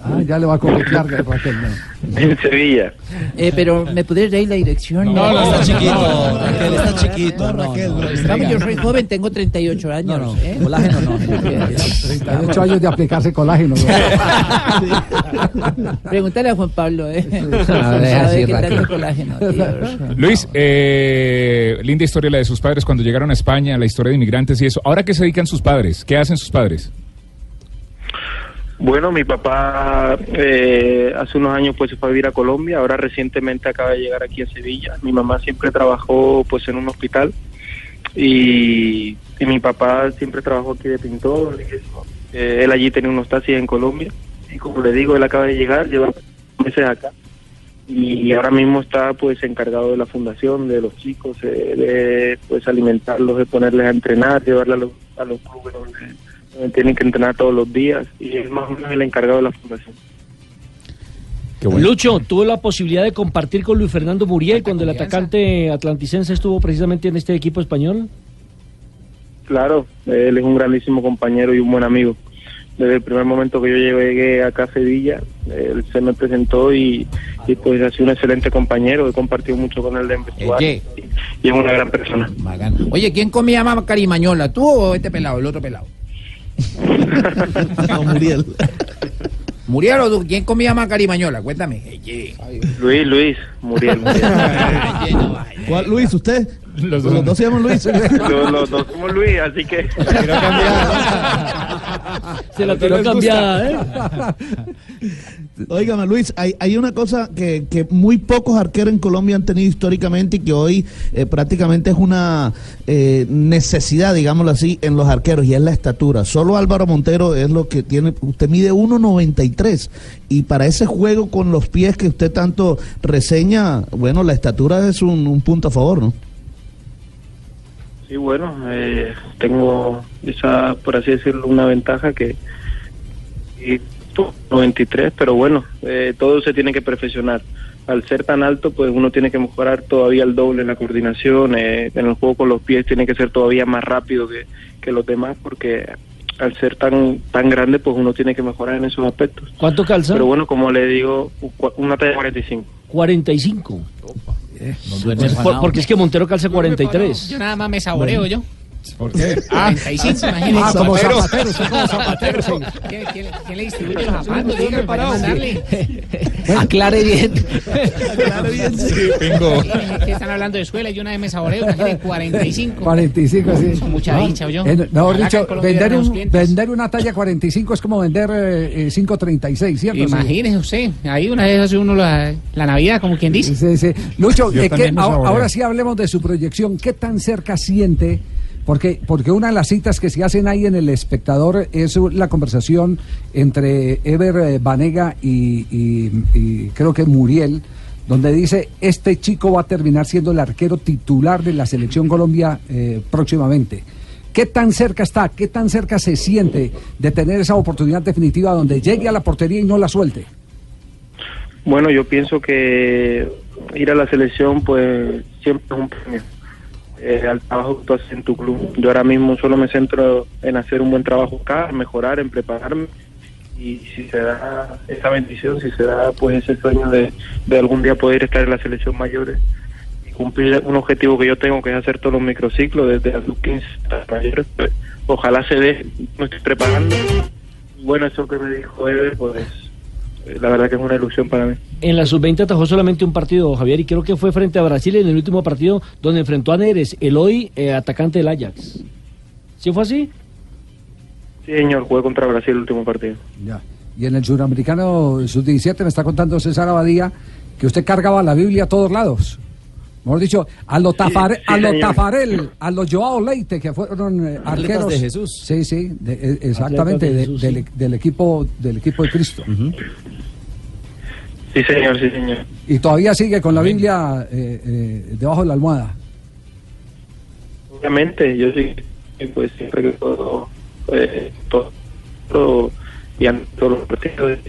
Ah, ya le va a coquetear Raquel. ¿no? en Sevilla Eh, pero ¿me podrías dar la dirección? No, no, está chiquito, Raquel, está chiquito. No, no, Vamos, yo soy joven, tengo 38 años. No, no, ¿eh? colágeno no. 38 años de aplicarse colágeno. Pregúntale a Juan Pablo, ¿eh? Sabe qué Raquel. colágeno, tíos. Luis, eh, linda historia la de sus padres cuando llegaron a España, la historia de inmigrantes y eso. Ahora qué se dedican sus padres, ¿qué hacen sus padres? Bueno, mi papá eh, hace unos años pues se fue a vivir a Colombia, ahora recientemente acaba de llegar aquí a Sevilla. Mi mamá siempre trabajó pues en un hospital y, y mi papá siempre trabajó aquí de pintor. Eh, él allí tenía unos taxis en Colombia y como le digo, él acaba de llegar, lleva meses acá y ahora mismo está pues encargado de la fundación, de los chicos, eh, de pues alimentarlos, de ponerles a entrenar, llevarlos a los, a los clubes tienen que entrenar todos los días y es más o menos el encargado de la fundación. Lucho, tuvo la posibilidad de compartir con Luis Fernando Muriel cuando el atacante atlanticense estuvo precisamente en este equipo español. Claro, él es un grandísimo compañero y un buen amigo. Desde el primer momento que yo llegué acá a Sevilla, él se me presentó y, y pues ha sido un excelente compañero. He compartido mucho con él de vestuario y, y es una gran persona. Oye, ¿quién comía más carimañola? ¿Tú o este pelado, el otro pelado? Muriel. ¿Muriel o tú? ¿Quién comía más carimañola? Cuéntame. Luis, Luis, Muriel. Muriel. ¿Cuál, Luis, usted? Los dos. se llaman Luis. los, los dos somos Luis, así que... Se la tiró cambiada, ¿eh? Óigame, Luis, hay, hay una cosa que, que muy pocos arqueros en Colombia han tenido históricamente y que hoy eh, prácticamente es una eh, necesidad, digámoslo así, en los arqueros y es la estatura. Solo Álvaro Montero es lo que tiene. Usted mide 1.93 y para ese juego con los pies que usted tanto reseña, bueno, la estatura es un, un punto a favor, ¿no? Sí, bueno, eh, tengo esa, por así decirlo, una ventaja que y, tú, 93, pero bueno, eh, todo se tiene que perfeccionar. Al ser tan alto, pues uno tiene que mejorar todavía el doble en la coordinación, eh, en el juego con los pies tiene que ser todavía más rápido que, que los demás, porque al ser tan tan grande, pues uno tiene que mejorar en esos aspectos. ¿Cuánto calza? Pero bueno, como le digo, una talla 45. 45. Porque es que Montero calza 43. Yo nada más me saboreo yo. ¿Por qué? Ah, 45, imagínate. Ah, como Zapatero. zapatero, usted como zapatero, sí. ¿Quién, quién, quién le distribuye los zapatos? Dígame, para mandarle. Aclare bien. Tengo. Que están hablando de escuela y yo una vez me saboreo, imagínate, 45. 45, sí. Mucha dicha, yo. Eh, mejor que dicho, vender, un- vender una talla 45 es como vender eh, eh, 536, ¿cierto? Sí. Imagínese usted, ahí una vez hace uno la, la Navidad, como quien dice. Sí, sí. Lucho, eh, ¿qué- también me ahora, saboreo. ahora sí hablemos de su proyección. ¿Qué tan cerca siente? Porque, porque una de las citas que se hacen ahí en El Espectador es la conversación entre Ever eh, Banega y, y- y creo que Muriel, donde dice, este chico va a terminar siendo el arquero titular de la Selección Colombia eh, próximamente. ¿Qué tan cerca está, qué tan cerca se siente de tener esa oportunidad definitiva donde llegue a la portería y no la suelte? Bueno, yo pienso que ir a la selección, pues siempre es un premio eh, al trabajo que tú haces en tu club. Yo ahora mismo solo me centro en hacer un buen trabajo acá, mejorar, en prepararme. Y si se da esa bendición, si se da pues ese sueño de, de algún día poder estar en la selección mayores y cumplir un objetivo que yo tengo, que es hacer todos los microciclos desde los 15 hasta mayores, pues, ojalá se dé, me estoy preparando. Bueno, eso que me dijo Ever, pues eh, la verdad que es una ilusión para mí. En la sub-20 atajó solamente un partido, Javier, y creo que fue frente a Brasil en el último partido donde enfrentó a Neres, el hoy eh, atacante del Ajax. ¿Sí fue así? Sí, señor, jugué contra Brasil el último partido. Ya. Y en el suramericano sub-17 me está contando César Abadía que usted cargaba la Biblia a todos lados. Mejor dicho, a los Tafare- sí, a los. Tafarel, a los Joao Leite, que fueron eh, arqueros de Jesús. Sí, sí, de- eh, exactamente, de de- Jesús, del, del equipo del equipo de Cristo. Sí, señor, sí, señor. Y todavía sigue con la Biblia eh, eh, debajo de la almohada. Obviamente, yo sí, pues siempre que todo, eh, todo, todo y todos los partidos,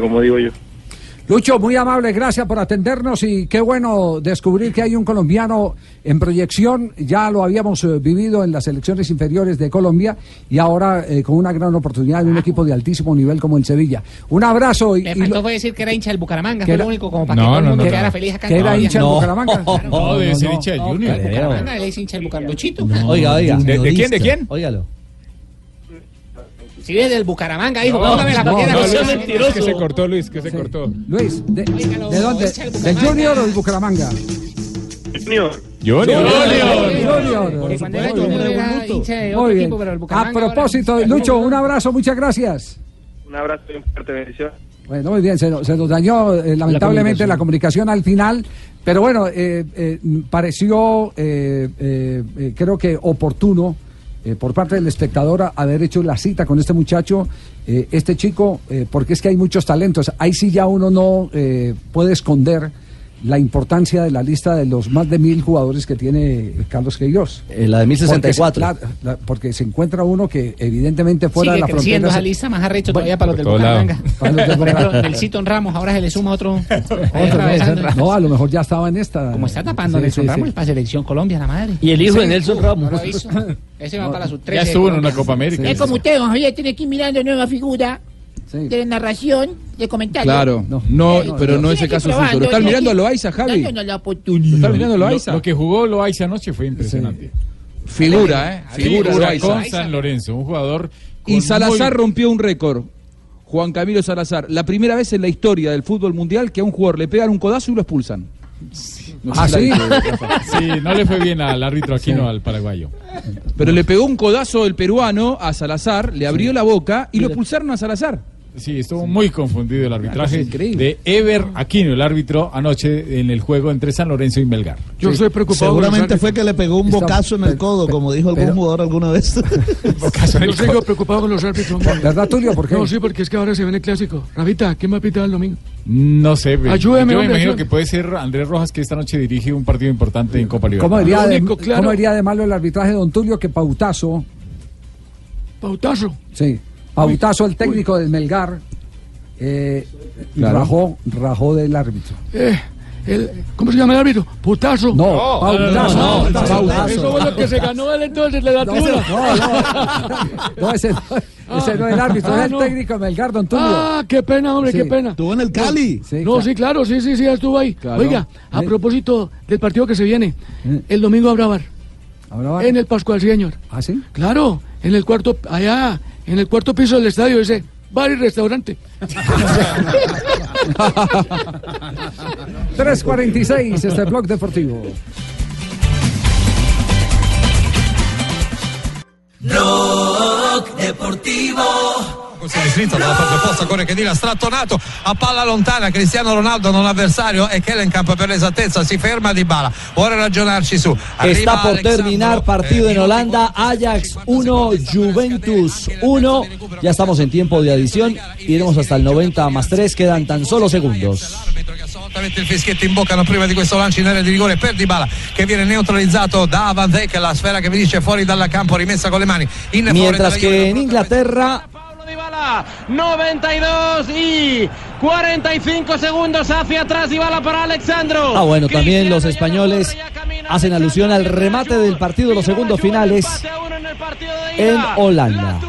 como digo yo. Lucho, muy amable, gracias por atendernos y qué bueno descubrir que hay un colombiano en proyección. Ya lo habíamos eh, vivido en las elecciones inferiores de Colombia y ahora eh, con una gran oportunidad en un equipo de altísimo nivel como el Sevilla. Un abrazo y, Me y faltó lo- fue decir que era hincha del Bucaramanga, Que fue era- lo único como para No, que todo el no, mundo no, quedara no. feliz acá. Que en era hincha del Bucaramanga. No, debe ser hincha del No, Junior. el Bucaramanga, él es hincha del Bucaramanga. Luchito. Oiga, oiga. ¿De- de quién, de quién? Óigalo. Sí, es del Bucaramanga, hijo. No, Póngame la no, partida. no, que Luis, sea es que se cortó, Luis, que se cortó. Luis, ¿de, Óigalo, de dónde? del ¿Del Bucaramanga. Junior o del Bucaramanga? Junior. Junior. Junior. Muy bien. A propósito, Lucho, un abrazo, muchas gracias. Un abrazo y un fuerte bendición. Bueno, muy bien, se, nos- se nos dañó eh, lamentablemente la comunicación. al final, pero bueno, eh, eh, pareció, eh, eh, eh, creo que oportuno eh, por parte del espectador haber hecho la cita con este muchacho, eh, este chico, eh, porque es que hay muchos talentos. Ahí sí ya uno no eh, puede esconder la importancia de la lista de los más de mil jugadores que tiene Carlos Queiroz. Eh, la de 1064. Porque, se- la- la- porque se encuentra uno que evidentemente fuera Sigue de la creciendo frontera... esa lista más arrecho todavía para los del. Bucaramanga. Para los del Por ejemplo, Bucaramanga. Nelsito Ramos, ahora se le suma otro. Otro, no, a lo mejor ya estaba en esta. Como está tapando Sí, Nelson sí, Ramos sí. para selección Colombia, la madre. Y el hijo de Nelson Ramos. no lo hizo. Ese va para sub 13. Ya estuvo en una Copa América. Es como usted, don Javier, tiene que ir mirando nueva figura de narración, de comentarios. Claro, no, pero no es el caso suyo. ¿Lo están mirando a Loaiza, Javi? Dándonos la ¿Lo oportunidad. están mirando a Loaiza? Lo, lo que jugó Loaiza anoche fue impresionante. Figura, ¿eh? Figura, Figura Loaiza. con San Lorenzo, un jugador. Y Salazar muy- rompió un récord. Juan Camilo Salazar, la primera vez en la historia del fútbol mundial que a un jugador le pegan un codazo y lo expulsan. No Ah, ¿sí? Sí, no le fue bien al árbitro Aquino, al paraguayo. Pero le pegó un codazo el peruano a Salazar, le abrió la boca y lo expulsaron a Salazar. Sí, estuvo muy confundido el arbitraje de Ever Aquino, el árbitro, anoche en el juego entre San Lorenzo y Melgar. Yo soy preocupado. Seguramente fue que le pegó un bocazo en el codo, como dijo algún jugador alguna vez. Yo sigo preocupado con los árbitros. ¿Verdad, Tulio? ¿Por qué? No, sí, porque es que ahora se viene el clásico. Rabita, ¿quién va a pitar el domingo? No sé, Ayúdeme, yo me hombre, imagino ayúdeme. que puede ser Andrés Rojas, que esta noche dirige un partido importante en Copa ¿Cómo Libertadores. iría, de, único, claro. cómo iría de malo el arbitraje de Don Tulio que Pautazo, Pautazo. sí, Pautazo, el técnico del Melgar, eh, Claro. rajó, rajó del árbitro. Eh, el, ¿Cómo se llama el árbitro? Putazo. No, No, Pautazo. No, no, no, Pautazo. Eso fue lo que se ganó él entonces, le da No, no, no. No, ese no, ese no es el árbitro, Ah, es el no. técnico de Melgar, Don Tulio. Ah, qué pena, hombre, Sí. qué pena. Estuvo en el Cali. Sí, no, claro. sí, claro, sí, sí, sí, estuvo ahí. Claro. Oiga, a propósito del partido que se viene, el domingo habrá bar. ¿Habrá bar? En el Pascual Señor. ¿Ah, sí? Claro, en el cuarto, allá, en el cuarto piso del estadio, ese bar y restaurante. 3.46, este blog deportivo. Rock deportivo. Sinistro dalla propria posta corre Chedira strattonato a palla lontana Cristiano Ronaldo non avversario e Kellenkamp per l'esattezza si ferma di bala vuole ragionarci su Arriva por Alexandro, terminar partido en Holanda, Ajax 1, Juventus 1. Ya estamos en tiempo de adición, iremos hasta el 90 más 3, quedan tan solo segundos. Assolutamente il fischietto in bocca no, prima di questo lancio in area di rigore per Dybala che viene neutralizzato da Van Dijk la sfera che finisce fuori dal campo rimessa con le mani in Mientras della que Juve. Inglaterra 92 y 45 segundos hacia atrás y bala para Alexandro. Ah, bueno, también los españoles hacen alusión al remate del partido de los segundos finales en Holanda.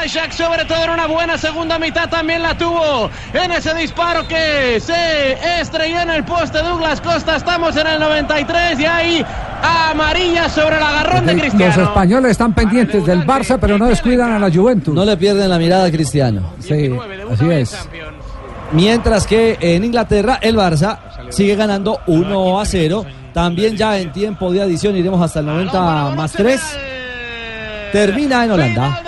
Ajax sobre todo en una buena segunda mitad también la tuvo en ese disparo que se estrelló en el poste Douglas Costa. Estamos en el 93 y hay amarilla sobre el agarrón de Los Cristiano. españoles están pendientes del Barça, pero no descuidan a la Juventus. No le pierden la mirada a Cristiano. Sí, así es. Mientras que en Inglaterra el Barça sigue ganando 1 a 0. También ya en tiempo de adición iremos hasta el 90 más 3. Termina en Holanda.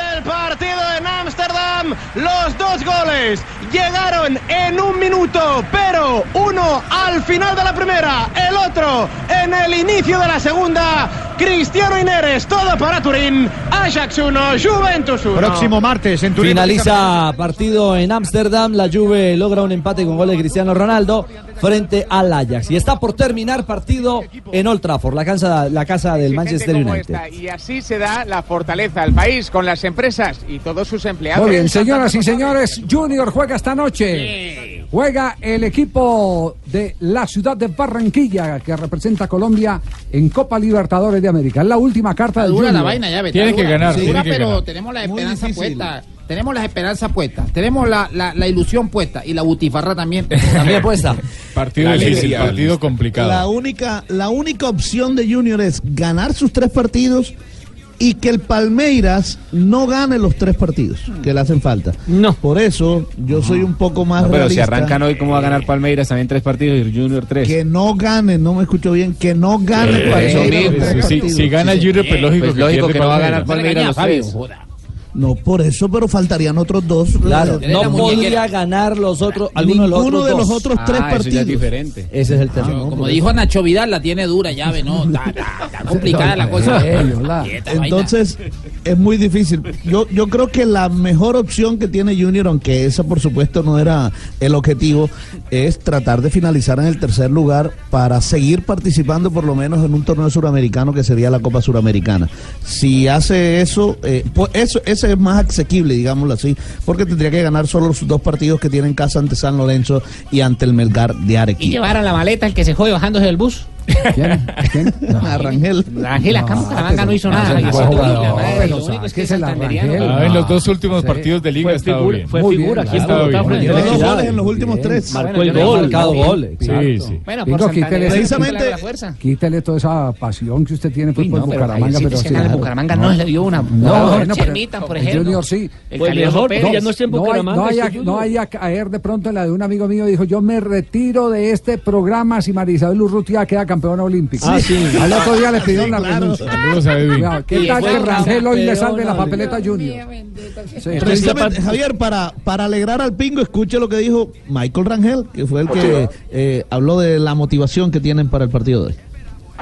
Ámsterdam. Los dos goles llegaron en un minuto, pero uno al final de la primera, el otro en el inicio de la segunda. Cristiano Ineres, todo para Turín. Ajax 1, Juventus 1. Próximo martes en Turín. Finaliza partido en Ámsterdam. La Juve logra un empate con gol de Cristiano Ronaldo frente al Ajax. Y está por terminar partido en Old Trafford, la casa, la casa del Manchester United. Y así se da la fortaleza al país con las empresas y todos sus empleados. Muy bien, señoras y señores, Junior juega esta noche. Juega el equipo de la ciudad de Barranquilla que representa a Colombia en Copa Libertadores de América. Es la última carta de dura Junior. la vaina ya, Tiene que ganar, Dura, tiene que pero ganar. tenemos la esperanza puesta. Tenemos la esperanza puesta. Tenemos la, la, la ilusión puesta. Y la butifarra también. También puesta. Partido La difícil, alegría. partido complicado. La única, la única opción de Junior es ganar sus tres partidos y que el Palmeiras no gane los tres partidos que le hacen falta. No. Por eso yo soy un poco más No, pero si arrancan hoy, ¿cómo va a ganar Palmeiras? También tres partidos y Junior tres. Que no gane, no me escucho bien, que no gane Eh, Palmeiras eso los mismo. tres Si- gana Junior, pues lógico Pues que lógico pierde que no va a ganar Palmeiras. Palmeiras los tres. No, por eso, pero faltarían otros dos. Claro, Eh, no podría ganar los otros, alguno de los Ninguno otros de los dos. otros tres Ah, eso ya es partidos. diferente. Ese es el tema. Como dijo Nacho Vidal, la tiene dura llave, ¿no? Está, está- está complicada la cosa. Entonces, es muy difícil. Yo, yo creo que la mejor opción que tiene Junior, aunque esa por supuesto no era el objetivo, es tratar de finalizar en el tercer lugar para seguir participando por lo menos en un torneo suramericano que sería la Copa Suramericana. Si hace eso, eh, pues eso es más asequible, digámoslo así, porque tendría que ganar solo los dos partidos que tiene en casa ante San Lorenzo y ante el Melgar de Y Arequipa. llevar a la maleta el que se jode bajándose del bus. ¿Quién? ¿Quién? A Rangel. Rangel, acá Bucaramanga no hizo nada. Madre, Pero lo único es que sáquese la santanderiano. Rangel. Ah, en los dos últimos Sí. partidos de liga Fue ha estado figura- bien. fue Muy figura bien, aquí Está bien. a la Dos goles en los últimos tres. Marcó Bueno, el no gol. Marcado gol. Sí, exacto. sí. Bueno, por quítele- Santander, Precisamente-. Quítele toda esa pasión que usted tiene pues, por no, pero Bucaramanga. sí pero que sí, el claro. Bucaramanga no le dio una. No, No, pero Chermitan, por el ejemplo. Junior sí. El Pues mejor, pero ya no está en No, hay- Bucaramanga. no, no Junior. haya caer de pronto en la de un amigo mío dijo yo me retiro de este programa si Marisabel Urrutia queda campeona olímpica. Ah, sí. Al otro día le pidieron la claro. renuncia. Saludos a Edwin. Cuidado, ¿Qué Y tal que Rangel hoy le salve la papeleta a Junior? Sí. Precisamente, Javier, para, para alegrar al pingo, escuche lo que dijo Michael Rangel, que fue el que eh, habló de la motivación que tienen para el partido de hoy.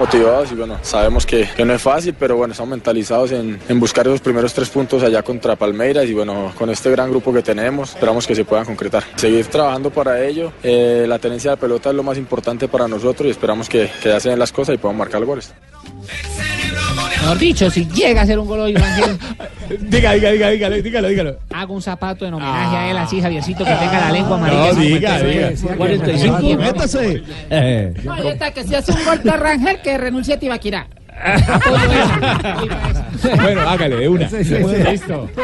Motivados y bueno, sabemos que, no es fácil, pero bueno, estamos mentalizados en, buscar esos primeros tres puntos allá contra Palmeiras y bueno, con este gran grupo que tenemos, esperamos que se puedan concretar. Seguir trabajando para ello, eh, la tenencia de pelota es lo más importante para nosotros y esperamos que, que ya se den las cosas y puedan marcar goles. Mejor dicho, si llega a ser un gol hoy, Rangel, Diga, diga, diga, dígalo, dígalo, dígalo. hago un zapato en homenaje a él, así, Javiercito, que tenga la lengua amarilla. No, diga, diga. 45. Métase. Eh, No, ya está, que si hace un golpe a Rangel, que renuncie a Tibaquirá. Bueno, hágale de una. Listo.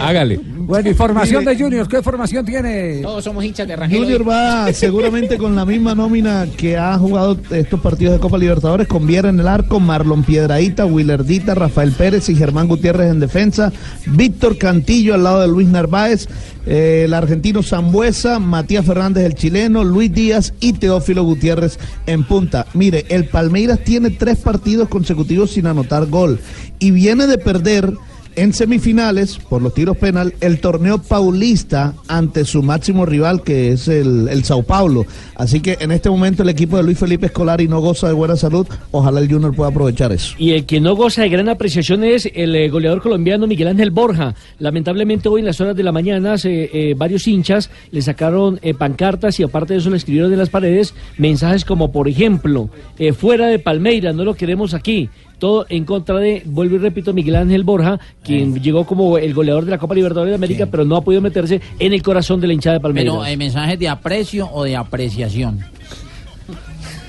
Hágale. Bueno, y formación de Junior, ¿qué formación tiene? Todos somos hinchas de Rangel. Junior va seguramente con la misma nómina que ha jugado estos partidos de Copa Libertadores, con Viera en el arco, Marlon Piedraíta, Willardita, Rafael Pérez y Germán Gutiérrez en defensa, Víctor Cantillo al lado de Luis Narváez, eh, el argentino Zambuesa, Matías Fernández el chileno, Luis Díaz y Teófilo Gutiérrez en punta. El Palmeiras tiene tres partidos consecutivos sin anotar gol y viene de perder en semifinales, por los tiros penal, el torneo paulista ante su máximo rival, que es el, el Sao Paulo. Así que en este momento el equipo de Luis Felipe Escolari no goza de buena salud. Ojalá el Junior pueda aprovechar eso. Y el que no goza de gran apreciación es el eh, goleador colombiano Miguel Ángel Borja. Lamentablemente hoy en las horas de la mañana eh, varios hinchas le sacaron eh, pancartas y aparte de eso le escribieron en las paredes mensajes como por ejemplo, fuera de Palmeiras, no lo queremos aquí. Todo en contra de, vuelvo y repito, Miguel Ángel Borja, quien llegó como el goleador de la Copa Libertadores de América, pero no ha podido meterse en el corazón de la hinchada de Palmeiras. Pero hay mensajes de aprecio o de apreciación.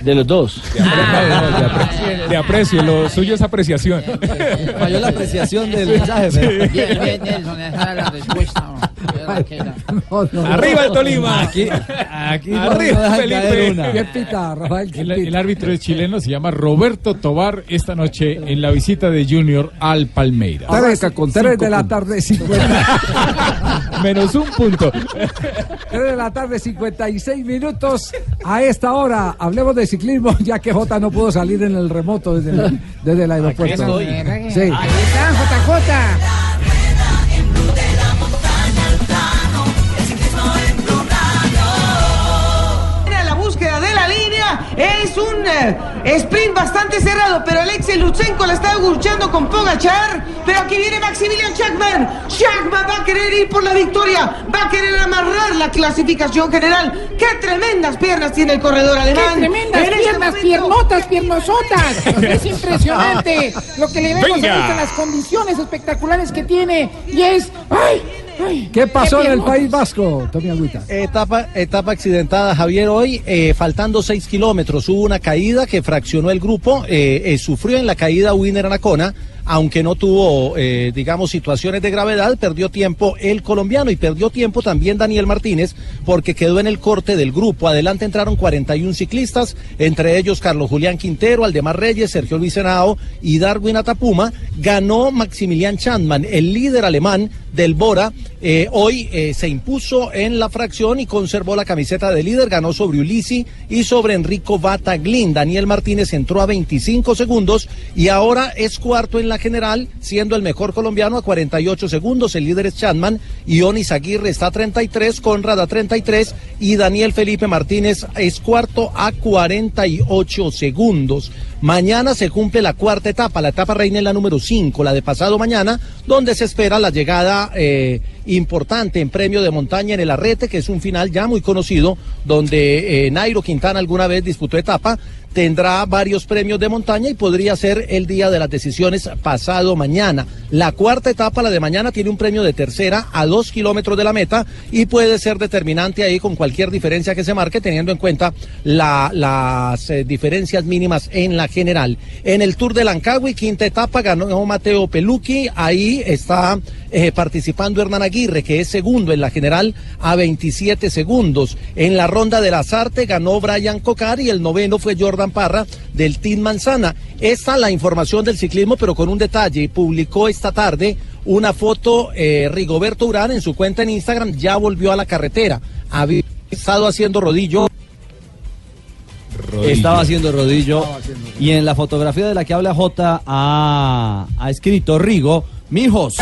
De los dos. De aprecio, de aprecio, lo suyo es apreciación. Falló la apreciación del mensaje. Bien, bien, Nelson, esa era la respuesta. ¿no? Arriba el Tolima. Aquí, aquí Arriba, Felipe. caer una. ¿Quién pita, El, pita? el árbitro es chileno, se llama Roberto Tobar esta noche en la visita de Junior al Palmeiras. Tres, tres de la tarde, 50. Menos un punto. 3 de la tarde, 56 minutos. A esta hora, hablemos de ciclismo, ya que Jota no pudo salir en el remoto desde el, desde el aeropuerto. Sí. Ahí está, JJ. Es un eh, sprint bastante cerrado, pero Alexei Lutsenko la está luchando con Pogachar. Pero aquí viene Maximilian Schachmann. Schachmann va a querer ir por la victoria. Va a querer amarrar la clasificación general. ¡Qué tremendas piernas tiene el corredor ¡Qué alemán! tremendas En este piernas, momento- piernotas, piernosotas! Es impresionante lo que le vemos ahorita, las condiciones espectaculares que tiene. Y es... ¡Ay! ¿Qué pasó en el. País Vasco, Tommy Agüita? Etapa, etapa accidentada, Javier, hoy, eh, faltando seis kilómetros, hubo una caída que fraccionó el grupo, eh, eh, sufrió en la caída Winner Anacona, aunque no tuvo, eh, digamos, situaciones de gravedad, perdió tiempo el colombiano y perdió tiempo también Daniel Martínez, porque quedó en el corte del grupo. Adelante entraron 41 ciclistas, entre ellos Carlos Julián Quintero, Aldemar Reyes, Sergio Luis Henao y Darwin Atapuma. Ganó Maximilian Chandman, el líder alemán del Bora. eh, hoy eh, se impuso en la fracción y conservó la camiseta de líder, ganó sobre Ulisi y sobre Enrico Bataglin. Daniel Martínez entró a 25 segundos y ahora es cuarto en la general, siendo el mejor colombiano a 48 segundos. El líder es Chandman, Ionis Aguirre está a 33, Conrad a 33 y Daniel Felipe Martínez es cuarto a 48 segundos. Mañana se cumple la cuarta etapa, la etapa reina es la número 5, la de pasado mañana, donde se espera la llegada eh, importante en premio de montaña en el Arrete, que es un final ya muy conocido, donde eh, Nairo Quintana alguna vez disputó etapa, tendrá varios premios de montaña y podría ser el día de las decisiones pasado mañana. La cuarta etapa, la de mañana, tiene un premio de tercera a dos kilómetros de la meta y puede ser determinante ahí con cualquier diferencia que se marque, teniendo en cuenta la- las eh, diferencias mínimas en la general. En el Tour de Lancagui, quinta etapa, ganó Mateo Pelucchi, ahí está eh, participando Hernán Aguirre, que es segundo en la general a 27 segundos. En la ronda de las artes ganó Brian Cocar y el noveno fue Jordan Parra del Team Manzana. Esta la información del ciclismo, pero con un detalle. Publicó esta tarde una foto eh, Rigoberto Urán en su cuenta en Instagram, ya volvió a la carretera. Había estado haciendo rodillo. Estaba haciendo rodillo. Y en la fotografía de la que habla J ha, ha escrito Rigo, mijos,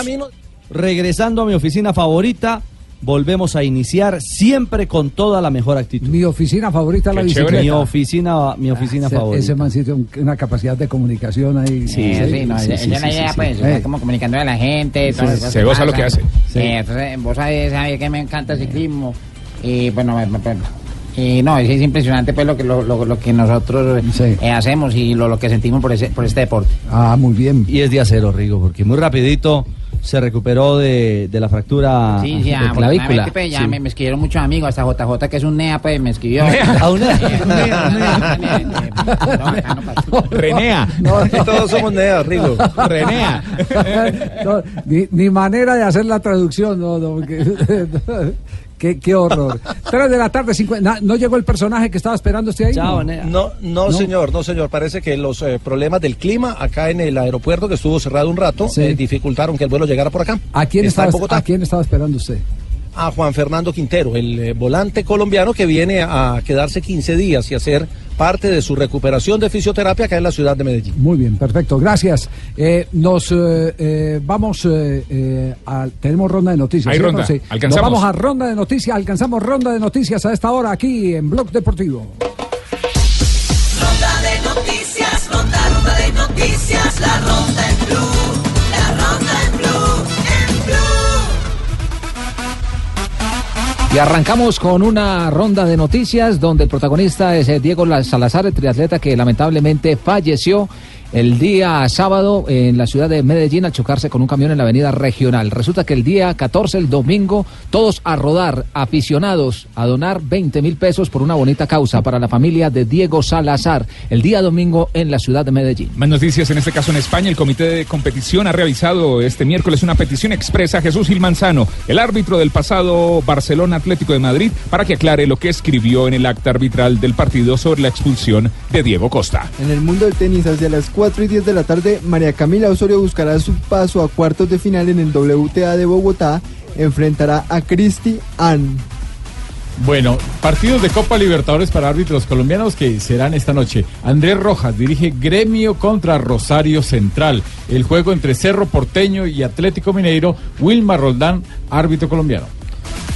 regresando a mi oficina favorita, volvemos a iniciar siempre con toda la mejor actitud. Mi oficina favorita es la bicicleta. chévere. Mi oficina, mi oficina Ese- favorita. Ese man sí tiene un- una capacidad de comunicación ahí. Sí, sí, no, ella ella la idea, pues, Eh, como comunicando a la gente. Sí, se goza lo que hace. Eh, entonces, vos sabés, sabés que me encanta el ciclismo. Y bueno, me- me- me- y no, es, es impresionante pues lo que, lo, lo- lo que nosotros eh, hacemos y lo, lo que sentimos por, ese, por este deporte. Ah, muy bien. Y es de acero, Rigo, porque muy rapidito se recuperó de, de la fractura Sí, sí, de afortunadamente, pues, ya Sí. me, me escribieron muchos amigos, hasta JJ, que es un NEA, pues me escribió. ¿A un NEA? Renea. Todos somos Nea, Rigo. Renea. No, ni, ni manera de hacer la traducción, no, no, porque- qué, qué horror. Tres de la tarde, cincuenta- ¿no llegó el personaje que estaba esperando usted ahí? No, no, no, señor, no, señor. Parece que los eh, problemas del clima acá en el aeropuerto, que estuvo cerrado un rato, Sí. eh, dificultaron que el vuelo llegara por acá. ¿A quién, Está estaba. ¿A quién estaba esperando usted? a Juan Fernando Quintero, el eh, volante colombiano que viene a quedarse 15 días y hacer parte de su recuperación de fisioterapia acá en la ciudad de Medellín. Muy bien, perfecto, gracias. Eh, nos eh, eh, vamos, eh, eh, a- tenemos ronda de noticias. Hay ¿cierto? ronda, Sí. alcanzamos. Nos vamos a ronda de noticias, alcanzamos ronda de noticias a esta hora aquí en Blog Deportivo. Ronda de noticias, ronda, ronda de noticias, la ronda en blue, Y arrancamos con una ronda de noticias donde el protagonista es eh, Diego La- Salazar, el triatleta que lamentablemente falleció el día sábado en la ciudad de Medellín al chocarse con un camión en la avenida regional. Resulta que el día 14, el domingo, todos a rodar, aficionados, a donar 20 mil pesos por una bonita causa para la familia de Diego Salazar, el día domingo en la ciudad de Medellín. Más noticias en este caso en España. El comité de competición ha realizado este miércoles una petición expresa a Jesús Gil Manzano, el árbitro del pasado Barcelona Atlético de Madrid, para que aclare lo que escribió en el acta arbitral del partido sobre la expulsión de Diego Costa. En el mundo del tenis, hacia las 4 y 10 de la tarde, María Camila Osorio buscará su paso a cuartos de final en el WTA de Bogotá. Enfrentará a Cristi Ann. Bueno, partidos de Copa Libertadores para árbitros colombianos que serán esta noche. Andrés Rojas dirige Gremio contra Rosario Central. El juego entre Cerro Porteño y Atlético Mineiro. Wilmar Roldán, árbitro colombiano.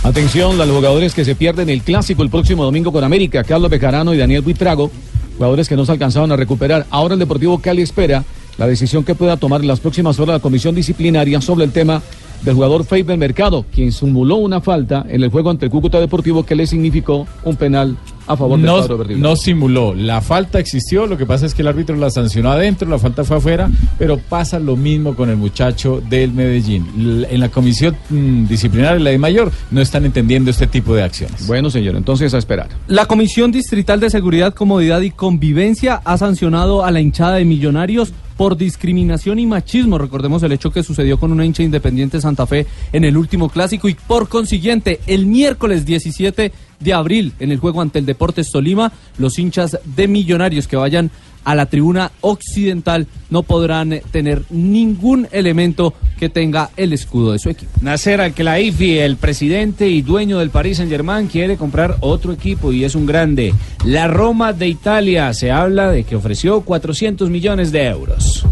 Atención, a los jugadores que se pierden el clásico el próximo domingo con América, Carlos Bejarano y Daniel Buitrago, jugadores que no se alcanzaron a recuperar. Ahora el Deportivo Cali espera la decisión que pueda tomar en las próximas horas la comisión disciplinaria sobre el tema del jugador Faber Mercado, quien simuló una falta en el juego ante el Cúcuta Deportivo que le significó un penal a favor del cuadro No, no simuló, la falta existió, lo que pasa es que el árbitro la sancionó adentro, la falta fue afuera, pero pasa lo mismo con el muchacho del Medellín. En la comisión mm, disciplinaria, la de mayor, no están entendiendo este tipo de acciones. Bueno, señor, entonces a esperar. La Comisión Distrital de Seguridad, Comodidad y Convivencia ha sancionado a la hinchada de Millonarios por discriminación y machismo. Recordemos el hecho que sucedió con una hincha independiente Santa Fe en el último clásico y por consiguiente el miércoles 17 de abril en el juego ante el Deportes Tolima, los hinchas de Millonarios que vayan a la tribuna occidental no podrán eh, tener ningún elemento que tenga el escudo de su equipo. Nasser Al-Khelaifi, el presidente y dueño del Paris Saint-Germain, quiere comprar otro equipo y es un grande. La Roma de Italia se habla de que ofreció 400 millones de euros.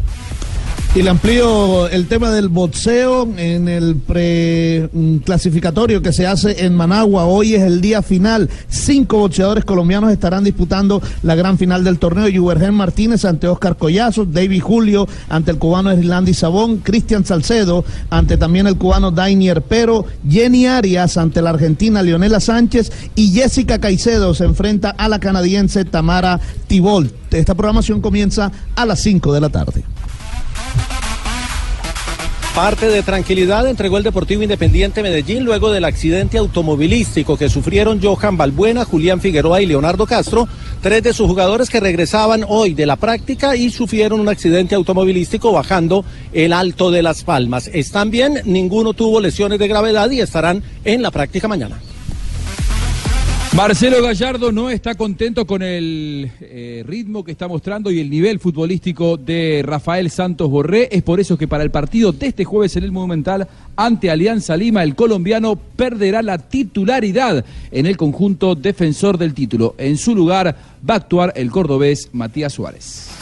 Y le amplío el tema del boxeo en el preclasificatorio que se hace en Managua. Hoy es el día final. Cinco boxeadores colombianos estarán disputando la gran final del torneo. Yubergen Martínez ante Oscar Collazo, David Julio ante el cubano Irlandi Sabón, Cristian Salcedo ante también el cubano Dainier Pero, Jenny Arias ante la argentina Leonela Sánchez y Jessica Caicedo se enfrenta a la canadiense Tamara Tibol. Esta programación comienza a las 5 de la tarde. Parte de tranquilidad entregó el Deportivo Independiente Medellín luego del accidente automovilístico que sufrieron Johan Balbuena, Julián Figueroa y Leonardo Castro, tres de sus jugadores que regresaban hoy de la práctica y sufrieron un accidente automovilístico bajando el Alto de las Palmas. Están bien, ninguno tuvo lesiones de gravedad y estarán en la práctica mañana. Marcelo Gallardo no está contento con el eh, ritmo que está mostrando y el nivel futbolístico de Rafael Santos Borré. Es por eso que para el partido de este jueves en el Monumental ante Alianza Lima, el colombiano perderá la titularidad en el conjunto defensor del título. En su lugar va a actuar el cordobés Matías Suárez.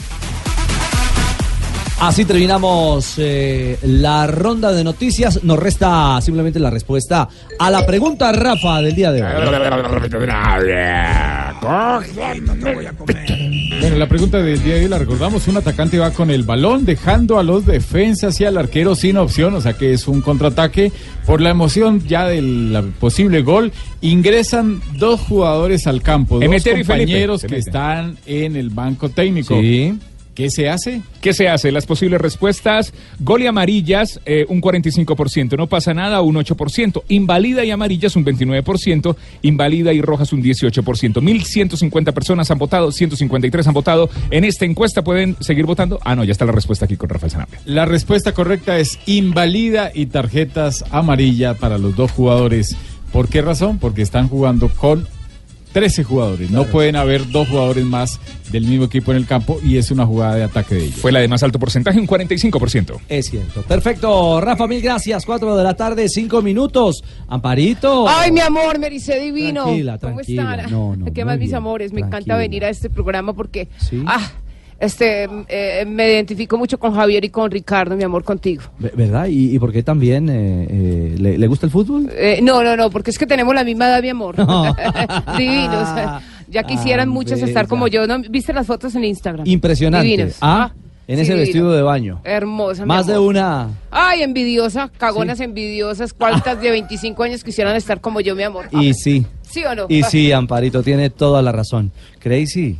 Así terminamos eh, la ronda de noticias. Nos resta simplemente la respuesta a la pregunta Rafa del día de hoy. Bueno, la pregunta del día de hoy la recordamos. Un atacante va con el balón dejando a los defensas y al arquero sin opción, o sea que es un contraataque. Por la emoción ya del posible gol, ingresan dos jugadores al campo, dos Emeterio compañeros que están en el banco técnico. Sí. ¿Qué se hace? ¿Qué se hace? Las posibles respuestas, gol y amarillas, eh, un 45%, no pasa nada, un 8%, invalida y amarillas, un 29%, invalida y rojas, un 18%. 1.150 personas han votado, 153 han votado. En esta encuesta pueden seguir votando. Ah, no, ya está la respuesta aquí con Rafael Sanabria. La respuesta correcta es invalida y tarjetas amarillas para los dos jugadores. ¿Por qué razón? Porque están jugando con 13 jugadores. No pueden haber dos jugadores más del mismo equipo en el campo y es una jugada de ataque de ellos. Fue la de más alto porcentaje, un 45%. Es cierto. Perfecto, Rafa, mil gracias. Cuatro de la tarde, cinco minutos. Amparito. Ay, mi amor, me dice divino. Tranquila, ¿Cómo tranquila. están? No, no, ¿Qué más, mis amores? Me encanta venir a este programa porque, Sí. ah, este, eh, me identifico mucho con Javier y con Ricardo, mi amor, contigo. Ve- ¿Verdad? ¿Y, y por qué también eh, eh, ¿le, le gusta el fútbol? Eh, no, no, no, porque es que tenemos la misma edad, mi amor. Divinos. Ya quisieran Ah, muchos estar bella. como yo. ¿no? ¿Viste las fotos en Instagram? Impresionante. Divinos. Ah, en sí, ese divino. vestido de baño. Hermosa, mi Más de una. Ay, envidiosa, cagonas envidiosas, cuántas de 25 años quisieran estar como yo, mi amor. Y sí. ¿Sí o no? Y sí, Amparito tiene toda la razón. Crazy.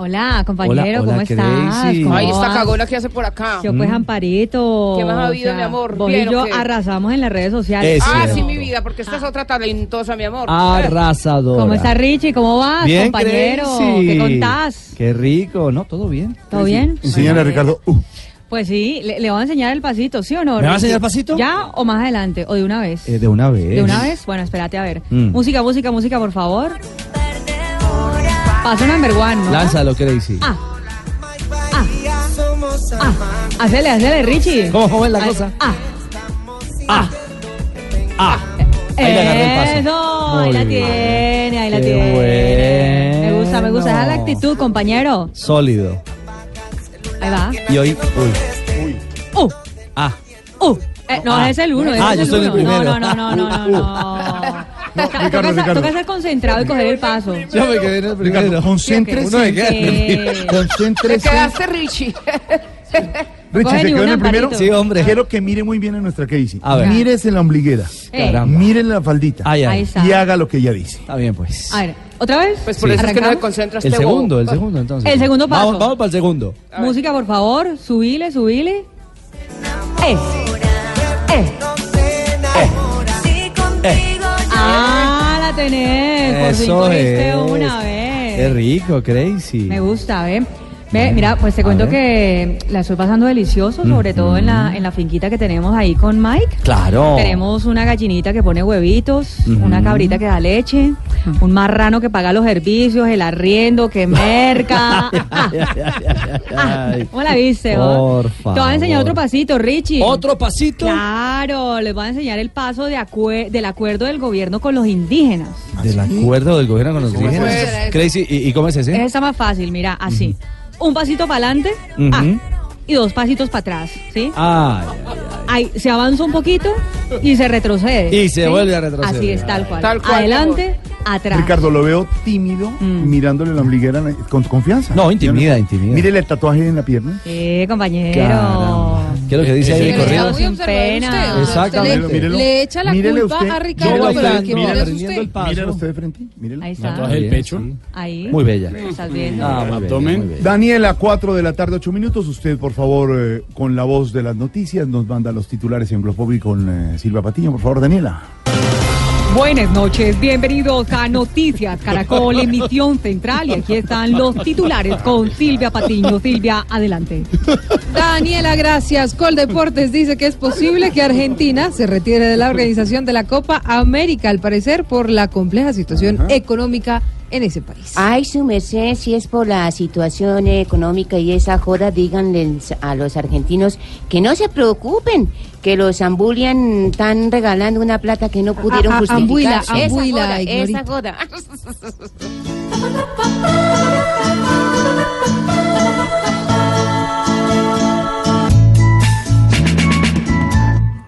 Hola, compañero, Hola, ¿cómo hola, estás? ¿Cómo Ay, esta vas? cagona que hace por acá. Yo pues Amparito. ¿Qué más ha o habido, sea, mi amor? Vos ¿Bien y yo arrasamos en las redes sociales. Es ah, cierto. sí, mi vida, porque esta es otra talentosa, mi amor. Arrasadora. ¿Cómo está Richie? ¿Cómo vas, Bien, compañero? Crazy. ¿Qué contás? Qué rico, ¿no? ¿Todo bien? ¿Todo bien? Enseñale a Ricardo. Uh. Pues sí, le, le voy a enseñar el pasito, ¿sí o no? ¿Me va a enseñar el pasito? ¿Ya o más adelante? ¿O de una vez? Eh, de una vez. ¿De una vez? Bueno, espérate a ver. Mm. Música, música, música, por favor. Paso number one, ¿no? Lánzalo, Crazy. Ah. Ah. Ah. Hacele, hacele, Richie. ¿Cómo, cómo es la Ay, cosa? Ah. Ah. Ah. Ahí le agarré el paso. Eso, ahí la bien. tiene, ahí la Qué tiene. Me gusta, me gusta. Esa es la bueno. actitud, compañero. Sólido. Ahí va. Y hoy. Uy. Uh, Ah. uh. Eh, no, Ah. es el uno. Ah, es yo el soy el uno. primero. No, no, no, no, no, no. Toca, Ricardo, Ricardo. toca ser concentrado y coger el paso. Yo me quedé en el primero. concéntrese. Uno me queda en el. Te quedaste, Richie. Richie, ¿se quedó en el primero? Sí, hombre. Quiero que mire muy bien a nuestra Casey. A ver. Mírese en la ombliguera. Eh. Caramba. Mire la faldita. Ay, Ahí está. Y haga lo que ella dice. Está bien, pues. A ver, ¿otra vez? Pues por eso es que no se ¿Arrancamos? concentra El este segundo, el segundo, entonces. El segundo paso. Vamos, vamos para el segundo. Música, por favor. Subile, subile. Eh. Eh. Ah, la tenés. Por fin Eso cogiste es. una vez. Qué rico, Crazy. Me gusta, ¿ve? Ve, mira, pues te cuento que la estoy pasando delicioso, sobre todo en la, en la finquita que tenemos ahí con Mike. Claro. Tenemos una gallinita que pone huevitos, una cabrita que da leche, un marrano que paga los servicios, el arriendo que merca. ¿Cómo la viste? vos? Por Te voy a enseñar favor. otro pasito, Richie. ¿Otro pasito? Claro, les voy a enseñar el paso de acue- del acuerdo del gobierno con los indígenas. Del acuerdo del gobierno con los ¿Cómo indígenas. Crazy, ¿y, y cómo es ese? Está más fácil, mira, así. Un pasito para adelante ah, y dos pasitos para atrás, ¿sí? Ay, Ahí se avanza un poquito y se retrocede. Y se ¿sí? vuelve a retroceder. Así es, tal cual. Tal cual, Adelante, atrás. Ricardo, lo veo tímido, Mm. mirándole la ombliguera con confianza. No, intimida, intimida. Mírele el tatuaje en la pierna. Sí, compañero. Caramba. ¿Qué es lo que dice ahí el está Sin usted, pena. usted Exactamente. le- Mírelo. Le echa la Mírele culpa usted. a Ricardo, Yo pero el bailando, que es rindiendo usted. el paso. Mírelo usted de frente. Mírelo. Ahí está. Bien, pecho. sí. Ahí. Muy bella. Estás viendo. Ah, muy Abdomen. bella. Daniela, 4 de la tarde, 8 minutos. Usted, por favor, eh, con la voz de las noticias, nos manda los titulares en Globovi con eh, Silva Patiño. Por favor, Daniela. Buenas noches, bienvenidos a Noticias Caracol, emisión central. Y aquí están los titulares con Silvia Patiño. Silvia, adelante. Daniela, gracias. Coldeportes dice que es posible que Argentina se retire de la organización de la Copa América, al parecer por la compleja situación económica en ese país. Ay, su merced, si es por la situación económica y esa joda, díganle a los argentinos que no se preocupen, que los ambulian están regalando una plata que no pudieron Ah, ah, justificar. ambuila, esa ambuila, joda, ignorita. esa joda.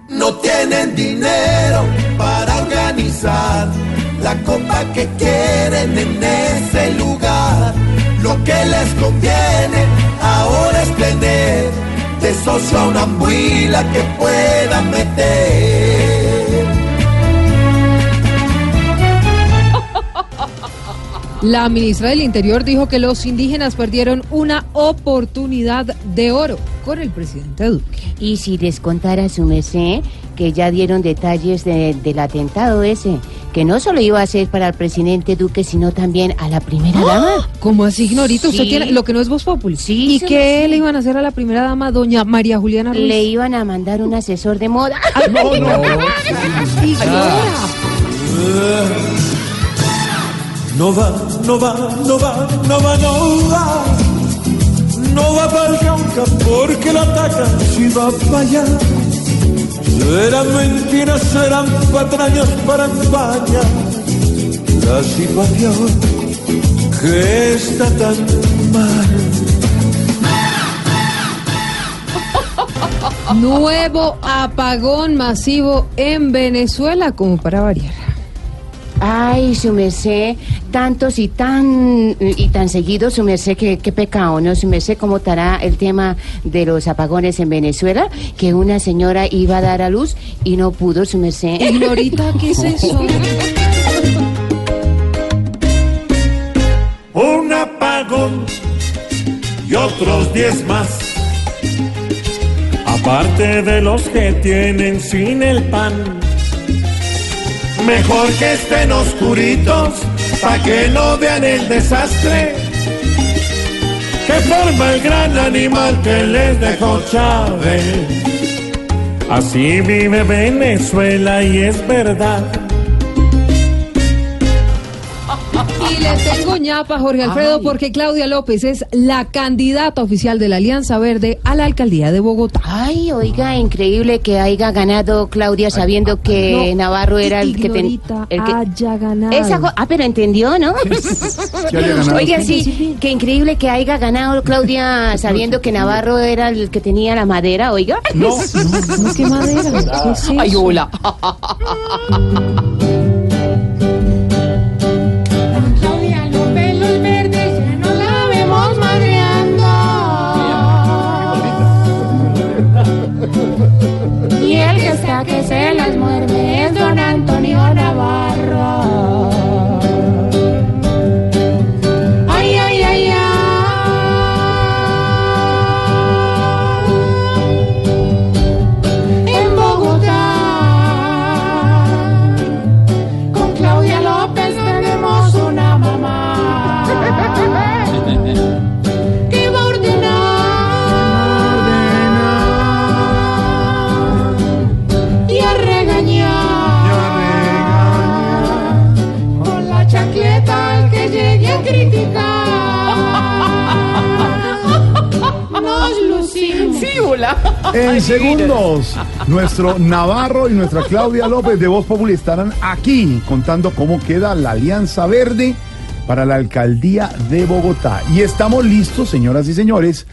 No tienen dinero para organizar la copa que quieren en ese lugar. Lo que les conviene ahora es tener de socio a una ambuila que pueda meter. La ministra del Interior dijo que los indígenas perdieron una oportunidad de oro con el presidente Duque. Y si les contara su merced que ya dieron detalles de- del atentado ese, que no solo iba a ser para el presidente Duque, sino también a la primera dama. ¿Cómo así, Ignorita? Usted Sí. tiene lo que no es Voz Populi. Sí, ¿Y qué sí. le iban a hacer a la primera dama, doña María Juliana Ruiz? Le iban a mandar un asesor de moda. No, no. ¿Y No va, no va, no va, no va, no va. No va para Cauca porque lo atacan si va para allá. Serán mentiras, serán patrañas para España. La situación que está tan mal. Nuevo apagón masivo en Venezuela, como para variar. Ay, su merced, tantos y tan y tan seguidos, su merced, qué, qué pecado, ¿no? Su merced, ¿cómo estará el tema de los apagones en Venezuela? Que una señora iba a dar a luz y no pudo, su merced. Ignorita, ¿qué es eso? Un apagón y otros 10 más. Aparte de los que tienen sin el pan. Mejor que estén oscuritos, pa' que no vean el desastre que forma el gran animal que les dejó Chávez. Así vive Venezuela y es verdad. Ñapa, Jorge Alfredo, porque Claudia López es la candidata oficial de la Alianza Verde a la alcaldía de Bogotá. Ay, oiga, increíble que haya ganado Claudia sabiendo que No, Navarro era el que tenía. Ignorita, haya ganado. Esa ah, pero entendió, ¿no? Que ganado. Oiga, sí, qué increíble que haya ganado Claudia sabiendo que Navarro era el que tenía la madera, oiga. No, no, ¿qué madera? ¿Qué es Ay, hola. En segundos, nuestro Navarro y nuestra Claudia López de Voz Populi estarán aquí contando cómo queda la Alianza Verde para la alcaldía de Bogotá. Y estamos listos, señoras y señores,